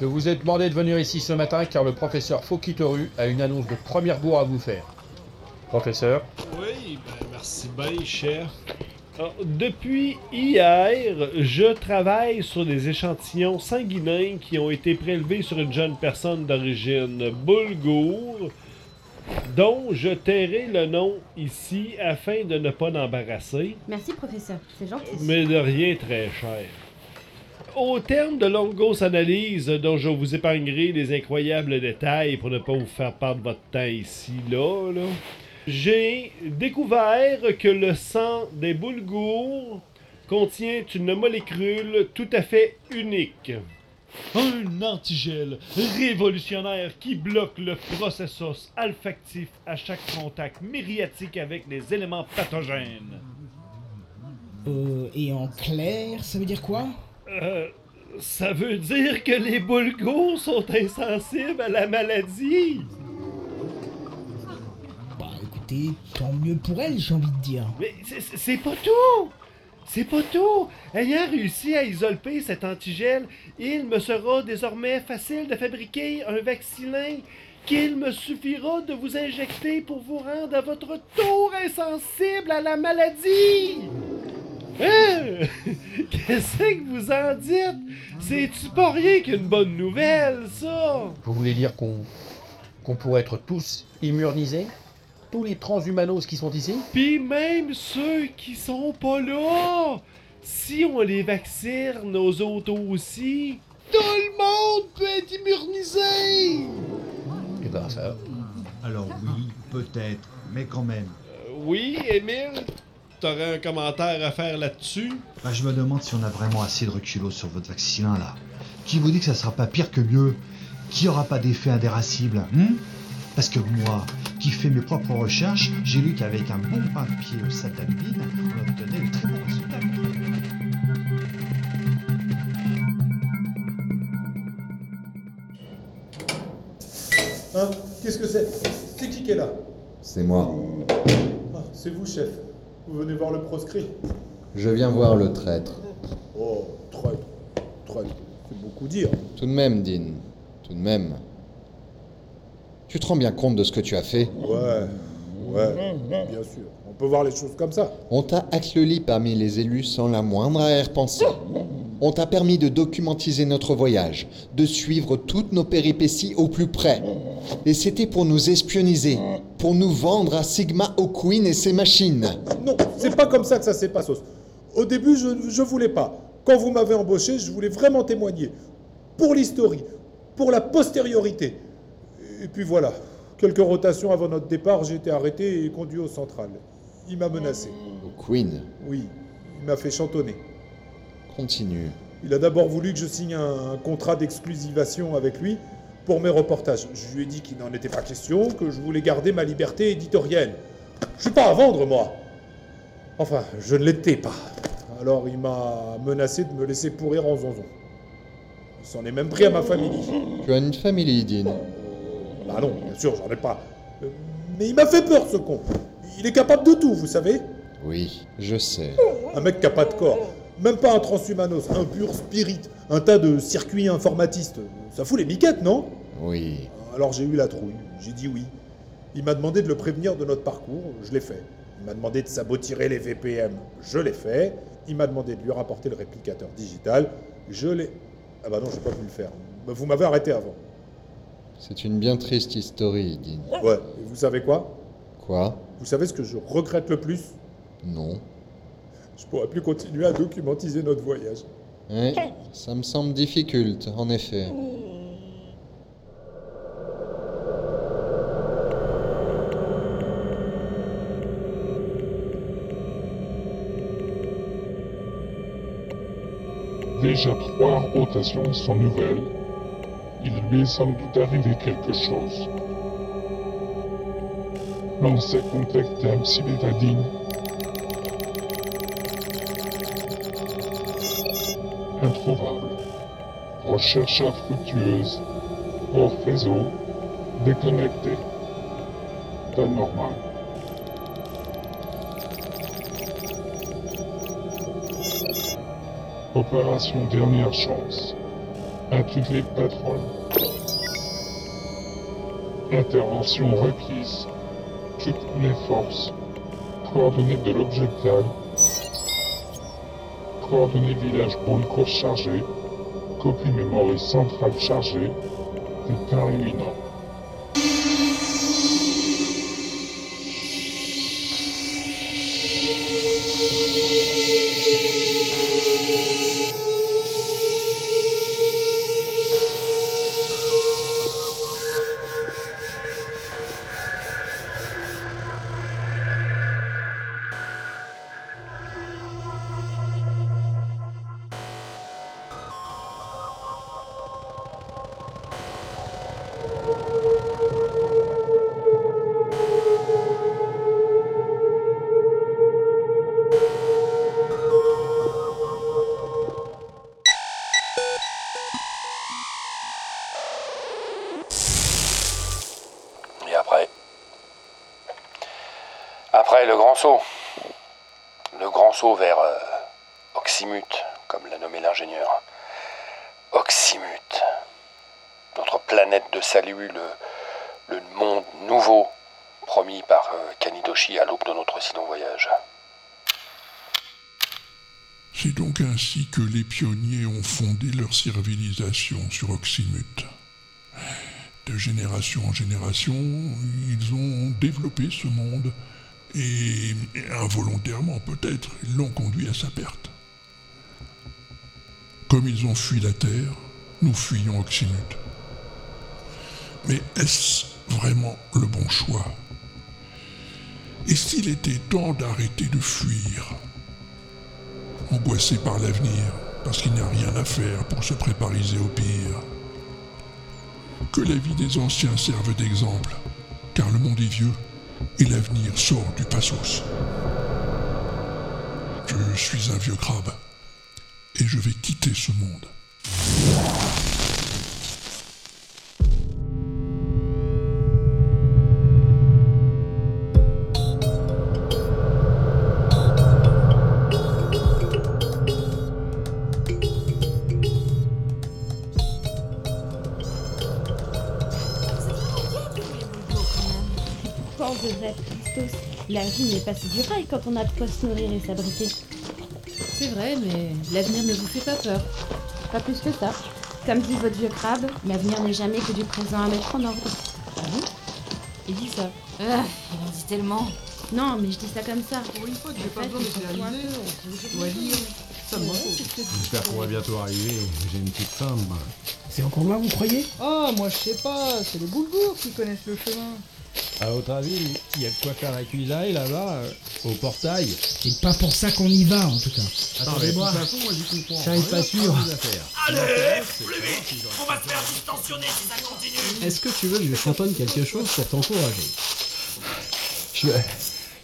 je vous ai demandé de venir ici ce matin car le professeur Fokitoru a une annonce de première bourre à vous faire. Professeur, Oui, ben, merci bien, cher. Alors, depuis hier, je travaille sur des échantillons sanguinins qui ont été prélevés sur une jeune personne d'origine boulgour, dont je tairai le nom ici afin de ne pas l'embarrasser, Merci, professeur. C'est gentil. mais de rien très cher. Au terme de longues analyses dont je vous épargnerai les incroyables détails pour ne pas vous faire perdre votre temps ici, là, là, j'ai découvert que le sang des boulgours contient une molécule tout à fait unique. Un antigel révolutionnaire qui bloque le processus olfactif à chaque contact mériatique avec les éléments pathogènes. Euh, et en clair, ça veut dire quoi? Euh, ça veut dire que les boulgours sont insensibles à la maladie. Bah écoutez, tant mieux pour elle, j'ai envie de dire. Mais c'est pas tout! C'est pas tout! Ayant réussi à isoler cet antigel, il me sera désormais facile de fabriquer un vaccin qu'il me suffira de vous injecter pour vous rendre à votre tour insensible à la maladie! Hein? Qu'est-ce que vous en dites? C'est-tu pas rien qu'une bonne nouvelle, ça? vous voulez dire qu'on qu'on pourrait être tous immunisés? Tous les transhumanos qui sont ici? Puis même ceux qui sont pas là, si on les vaccine aux autres aussi, tout le monde peut être immunisé! Eh ben ça. Alors oui, peut-être, mais quand même. Oui, Émile, t'aurais un commentaire à faire là-dessus? Bah, je me demande si on a vraiment assez de reculo sur votre vaccin là. Qui vous dit que ça sera pas pire que mieux? Qui aura pas d'effet indéracible? Hein Parce que moi, qui fais mes propres recherches, j'ai lu qu'avec un bon pain de pied au satamine, on obtenait de très bons résultats. Hein? Qu'est-ce que c'est? C'est qui qui est là? C'est moi. Ah, C'est vous, chef. Vous venez voir le proscrit Je viens voir le traître. Oh, traître, traître, c'est beaucoup dire. Tout de même, Dean. Tout de même. Tu te rends bien compte de ce que tu as fait? Ouais, ouais, bien sûr. On peut voir les choses comme ça. On t'a accueilli parmi les élus sans la moindre arrière-pensée. On t'a permis de documentiser notre voyage, de suivre toutes nos péripéties au plus près. Et c'était pour nous espionniser, pour nous vendre à Sigma O'Queen et ses machines. Non, c'est pas comme ça que ça s'est passé. Au début, je, je voulais pas. Quand vous m'avez embauché, je voulais vraiment témoigner. Pour l'historie, pour la postériorité. Et puis voilà. Quelques rotations avant notre départ, j'ai été arrêté et conduit au central. Il m'a menacé. O'Queen Oui, il m'a fait chantonner. Continue. Il a d'abord voulu que je signe un, un contrat d'exclusivation avec lui pour mes reportages. Je lui ai dit qu'il n'en était pas question, que je voulais garder ma liberté éditoriale. Je suis pas à vendre, moi. Enfin, je ne l'étais pas. Alors il m'a menacé de me laisser pourrir en zonzon. Il s'en est même pris à ma famille. Tu as une famille, Dean Bah non, bien sûr, j'en ai pas. Euh, Mais il m'a fait peur, ce con. Il est capable de tout, vous savez Oui, je sais. Un mec qui a pas de corps. Même pas un transhumanos, un pur spirit, un tas de circuits informatistes. Ça fout les miquettes, non? Oui. Alors j'ai eu la trouille, j'ai dit oui. Il m'a demandé de le prévenir de notre parcours, je l'ai fait. Il m'a demandé de sabotirer les VPM, je l'ai fait. Il m'a demandé de lui rapporter le réplicateur digital, je l'ai... Ah bah non, j'ai pas pu le faire. Bah, Vous m'avez arrêté avant. C'est une bien triste histoire, Dean. Ouais, et vous savez quoi? Quoi? Vous savez ce que je regrette le plus? Non. Je pourrais plus continuer à documentiser notre voyage. Hein Ça me semble difficile, en effet. Déjà trois rotations sans nouvelles. Il lui est sans doute arrivé quelque chose. Lancez contacté à Psybétadine. Introuvable. Recherche infructueuse. Hors réseau. Déconnecté. Temps normal. Opération Dernière Chance. Intitulé Patron. Intervention requise. Toutes les forces. Coordonnées de l'objectal. Coordonnées village Bruncourt chargé. Copie mémoire centrale chargée. Départ imminent. Le grand saut. Le grand saut vers euh, Oxymute, comme l'a nommé l'ingénieur. Oxymute. Notre planète de salut, le, le monde nouveau promis par euh, Kanidoshi à l'aube de notre si long voyage. C'est donc ainsi que les pionniers ont fondé leur civilisation sur Oxymute. De génération en génération, ils ont développé ce monde et, involontairement peut-être, ils l'ont conduit à sa perte. Comme ils ont fui la Terre, nous fuyons Oxymute. Mais est-ce vraiment le bon choix? Et s'il était temps d'arrêter de fuir angoissé par l'avenir, parce qu'il n'y a rien à faire pour se prépariser au pire. Que la vie des anciens serve d'exemple, car le monde est vieux et l'avenir sort du passos. Je suis un vieux crabe et je vais quitter ce monde. Vie n'est pas si du rail quand on a de quoi se nourrir et s'abriter. C'est vrai, mais l'avenir ne vous fait pas peur. Pas plus que ça. Comme dit votre vieux crabe, l'avenir n'est jamais que du présent à mettre en ordre. Ah bon? Il dit ça. Ah, il en dit tellement. Non, mais je dis ça comme ça. Pour une fois j'ai pas besoin de lire. Ça me J'espère qu'on va bientôt arriver. J'ai une petite femme. C'est encore loin, vous croyez? Ah, moi je sais pas, c'est les boulgours qui connaissent le chemin. À votre avis, il y a de quoi faire la cuisaille là-bas, euh, au portail C'est pas pour ça qu'on y va, en tout cas. Attendez-moi. De toute façon, moi j'y comprends. J'arrive pas sûr. affaires. Allez, plus vite On va se faire distensionner si ça continue Est-ce que tu veux que je chantonne quelque chose pour t'encourager? Je,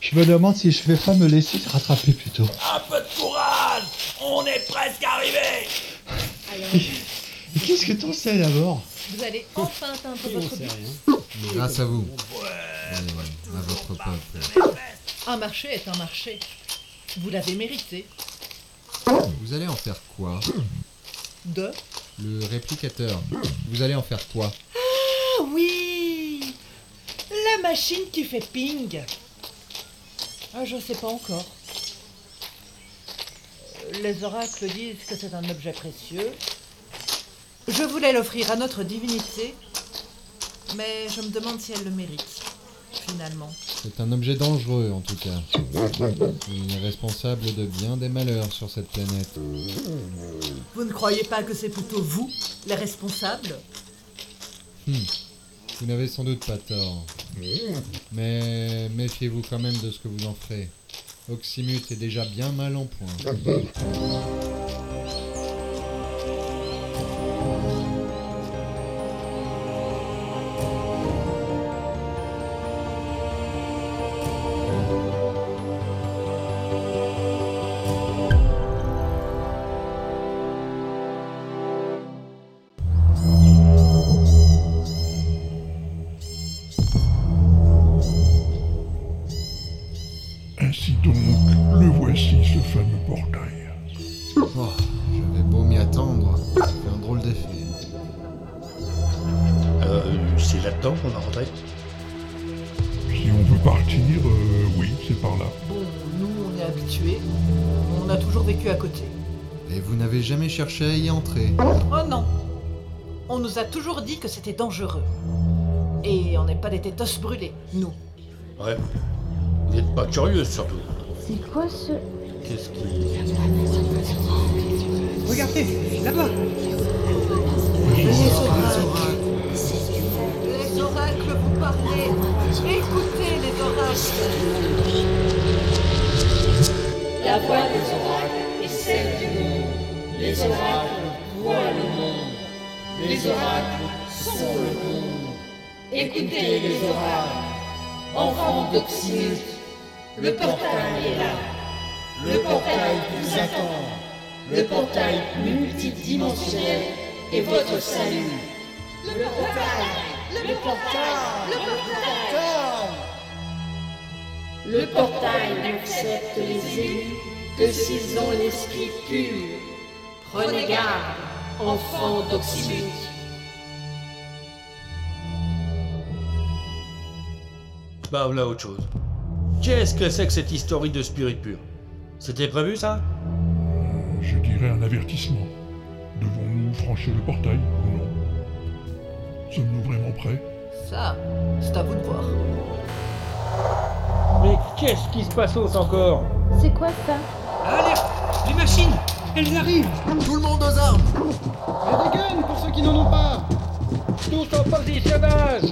je me demande si je vais pas me laisser rattraper plutôt. Un peu de courage On est presque arrivé Et qu'est-ce que t'en sais d'abord? Vous allez enfin atteindre votre but. Grâce à vous. Et à votre peuple. Un marché est un marché. Vous l'avez mérité. Vous allez en faire quoi De Le réplicateur. Vous allez en faire quoi Ah oui La machine qui fait ping. Ah, je sais pas encore. Les oracles disent que c'est un objet précieux. Je voulais l'offrir à notre divinité, mais je me demande si elle le mérite, finalement. C'est un objet dangereux en tout cas. Il est responsable de bien des malheurs sur cette planète. Vous ne croyez pas que c'est plutôt vous, les responsables Hmm. Vous n'avez sans doute pas tort. Mais méfiez-vous quand même de ce que vous en ferez. Oxymute est déjà bien mal en point. À y entrer. Oh non On nous a toujours dit que c'était dangereux. Et on n'est pas des tétos brûlés, nous. Ouais. Vous n'êtes pas curieux surtout. C'est quoi ce. Qu'est-ce qui. Regardez, là-bas Les oracles. Les oracles vous parlez. Écoutez les oracles. La voix des oracles Les oracles voient le monde. Les oracles sont le monde. Écoutez les oracles. Enfants d'Oxymute, le portail est là. Le portail vous attend. Le portail multidimensionnel est votre salut. Le portail Le portail Le portail Le portail n'accepte les élus que s'ils ont l'esprit pur. Prenez garde, enfants d'Oxymute. Bah voilà autre chose. Qu'est-ce que c'est que cette historie de spirit pur? C'était prévu ça? Je dirais un avertissement. Devons-nous franchir le portail ou non? Sommes-nous vraiment prêts? Ça, c'est à vous de voir. Mais qu'est-ce qui se passe encore? C'est quoi ça? Allez Les machines Elles arrivent Tout le monde aux armes. Et des guns pour ceux qui n'en ont pas. Tous en positionnage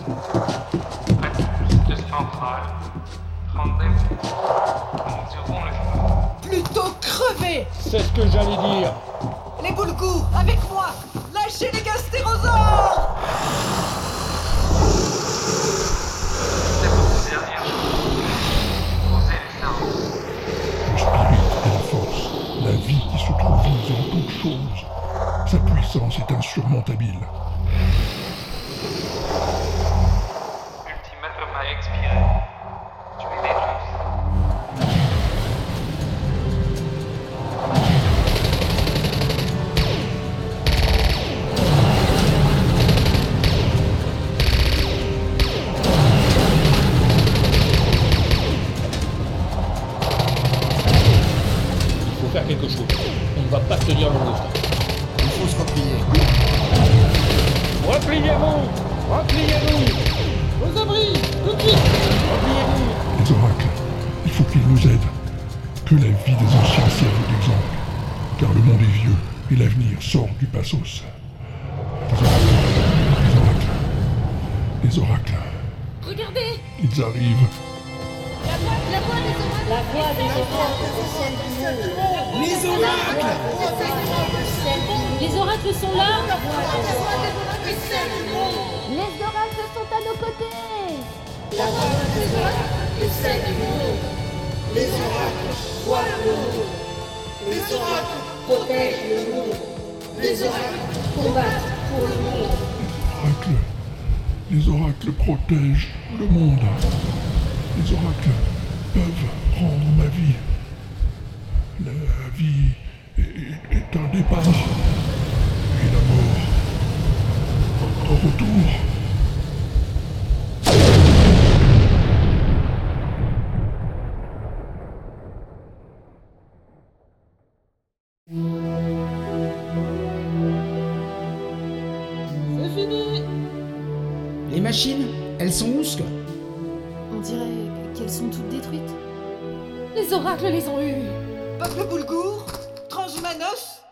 Les oracles les ont eus Peuple boulgour, transhumanos,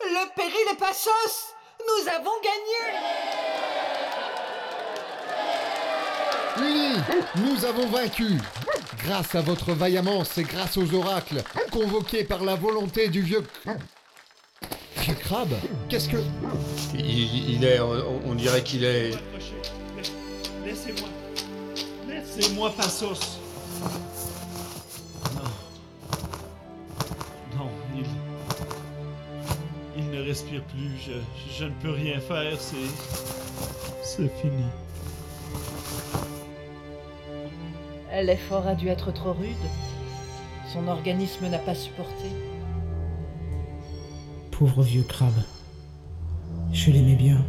le péril est passos Nous avons gagné Lily, nous avons vaincu Grâce à votre vaillamance et grâce aux oracles, convoqués par la volonté du vieux... Vieux crabe Qu'est-ce que... il, il est. On, on dirait qu'il est. Laissez-moi. Laissez-moi, Passos. Je, je ne peux rien faire. C'est. C'est fini. L'effort a dû être trop rude. Son organisme n'a pas supporté. Pauvre vieux crabe. Je l'aimais bien.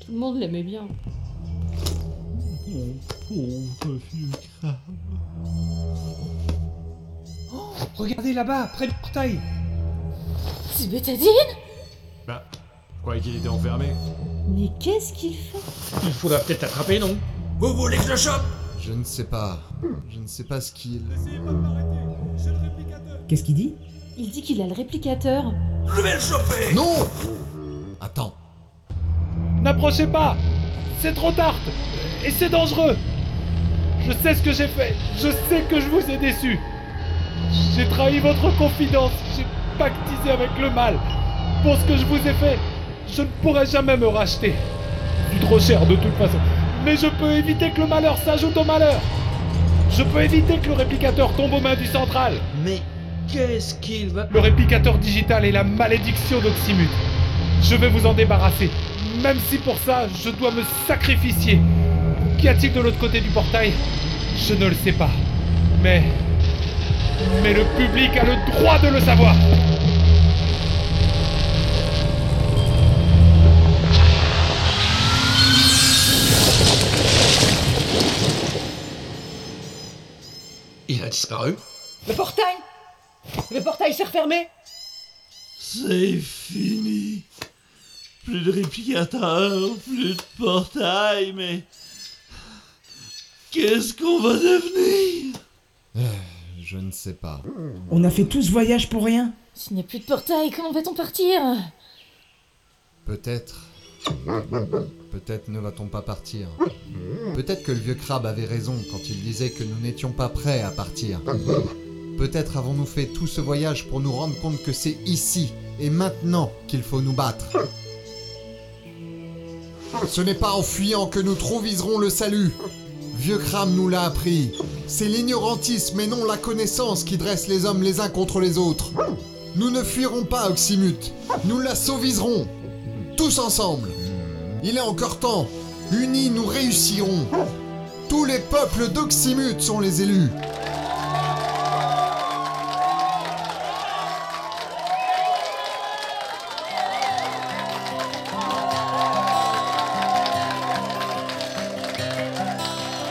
Tout le monde l'aimait bien. Mon pauvre vieux crabe. Regardez là-bas, près du portail C'est Bétadine Bah, je croyais qu'il était enfermé. Mais qu'est-ce qu'il fait? Il faudra peut-être l'attraper, non? Vous voulez que je le chope? Je ne sais pas. Je ne sais pas ce qu'il... Qu'est-ce qu'il dit? Il dit qu'il a le réplicateur. Je vais le choper! Non! Attends. N'approchez pas! C'est trop tard Et c'est dangereux! Je sais ce que j'ai fait. Je sais que je vous ai déçu. J'ai trahi votre confidence. J'ai pactisé avec le mal Pour ce que je vous ai fait, je ne pourrai jamais me racheter. C'est trop cher de toute façon. Mais je peux éviter que le malheur s'ajoute au malheur Je peux éviter que le réplicateur tombe aux mains du central Mais qu'est-ce qu'il va... Le réplicateur digital est la malédiction d'Oxymute. Je vais vous en débarrasser, même si pour ça je dois me sacrifier. Qu'y a-t-il de l'autre côté du portail? Je ne le sais pas. Mais. Mais le public a le droit de le savoir Il a disparu Le portail Le portail s'est refermé C'est fini. Plus de réplicateur, plus de portail, mais. Qu'est-ce qu'on va devenir? Euh, Je ne sais pas. On a fait tout ce voyage pour rien S'il n'y a plus de portail, comment va-t-on partir? Peut-être. Peut-être ne va-t-on pas partir. Peut-être que le vieux crabe avait raison quand il disait que nous n'étions pas prêts à partir. Peut-être avons-nous fait tout ce voyage pour nous rendre compte que c'est ici et maintenant qu'il faut nous battre. Ce n'est pas en fuyant que nous trouviserons le salut. Vieux Cram nous l'a appris. C'est l'ignorantisme et non la connaissance qui dresse les hommes les uns contre les autres. Nous ne fuirons pas Oxymute. Nous la sauviserons. Tous ensemble. Il est encore temps. Unis, nous réussirons. Tous les peuples d'Oxymute sont les élus.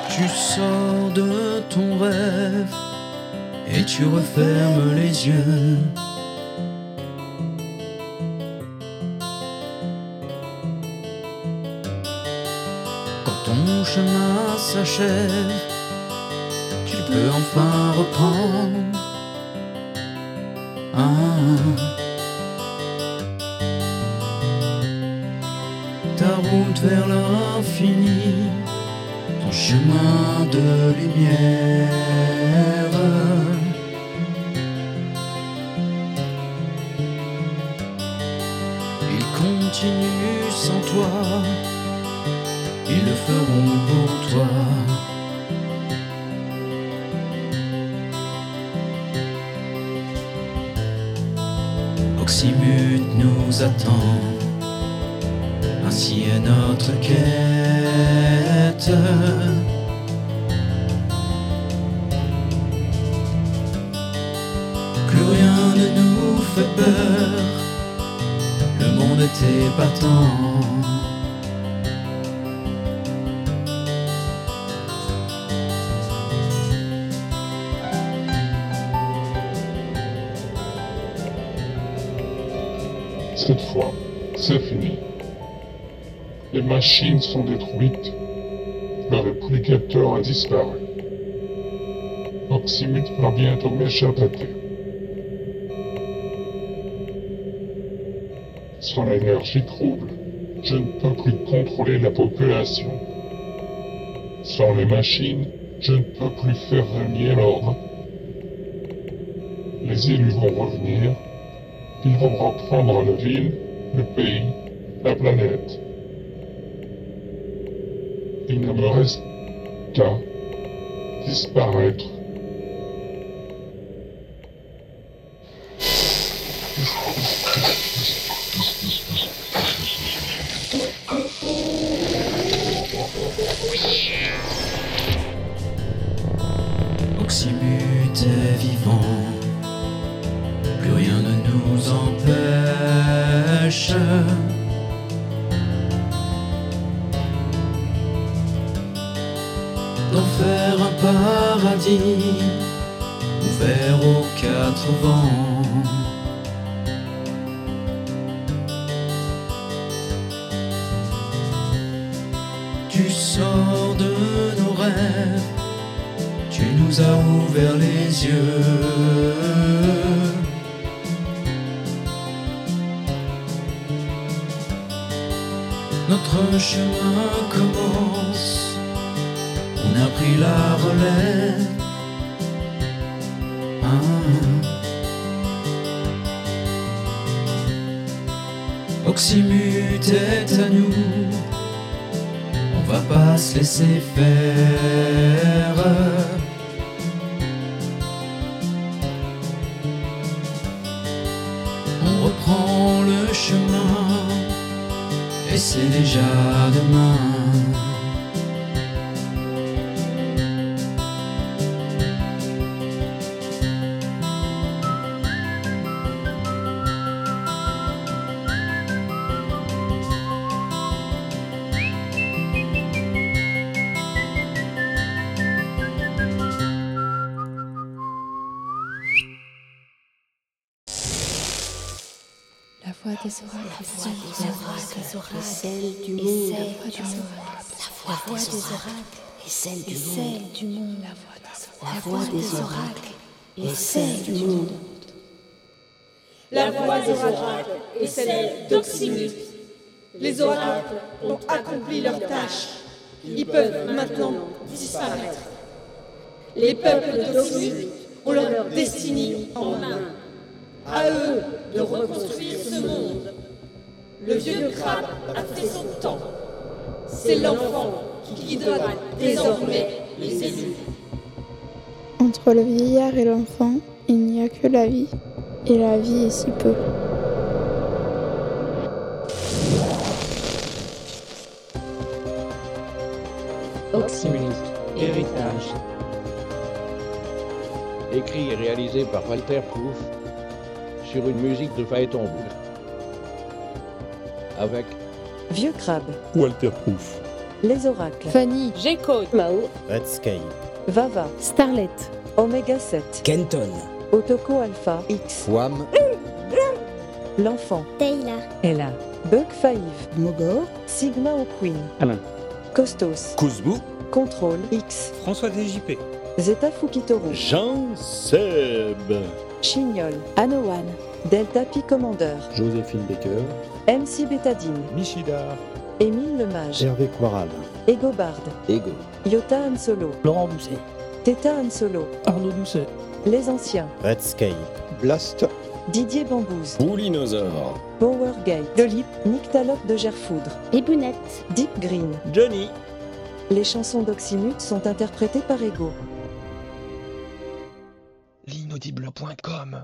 Tu sors de ton rêve et tu refermes les yeux. Chemin s'achève, tu peux enfin reprendre. Ta route vers l'infini, ton chemin de lumière. Ils continuent sans toi, ils le feront machines sont détruites. Le réplicateur a disparu. Oxymute va bientôt m'échapper. Sans l'énergie trouble, je ne peux plus contrôler la population. Sans les machines, je ne peux plus faire régner l'ordre. Les élus vont revenir. Ils vont reprendre la ville, le pays, la planète. Me reste qu'à disparaître? Celle du monde. celle du monde. La voix des oracles est celle du monde. La voix des oracles est celle d'Oxymute. Les oracles ont accompli leur tâche. Ils peuvent maintenant disparaître. Les peuples d'Oxymute ont leur destinée en main. À eux de reconstruire ce monde. Le vieux crabe a fait son temps. C'est l'enfant qui guidera désormais les élus. Entre le vieillard et l'enfant, il n'y a que la vie. Et la vie est si peu. Oxymute, héritage. Écrit et réalisé par Walter Proof sur une musique de Phaéton Boule. Avec Vieux crabe. Walter Proof. Les oracles. Fanny, G-Code. Mao. Red Sky. Vava. Starlet, Oméga 7. Kenton. Otoko Alpha X. Wam. L'enfant. Taylor. Ella. Bug 5. Mogor. Sigma au Queen. Alain. Costos. Kuzbu. Contrôle X. François DJP. Zeta Fukitoru. Jean Seb. Chignol. Anowan. Delta Pi Commander. Joséphine Baker. MC Bétadine. Michidar. Émile Lemage. Hervé Quaral. Ego Bard. Ego. Yota Solo. Laurent Doucet. Theta Solo. Arnaud Doucet. Les Anciens. Redscape. Blast. Didier Bambouze. Boulinosaure. Powergate. Lolip. Nyctalope de Gerfoudre. Et Bounette. Deep Green. Johnny. Les chansons d'Oxymute sont interprétées par Ego. L'inaudible.com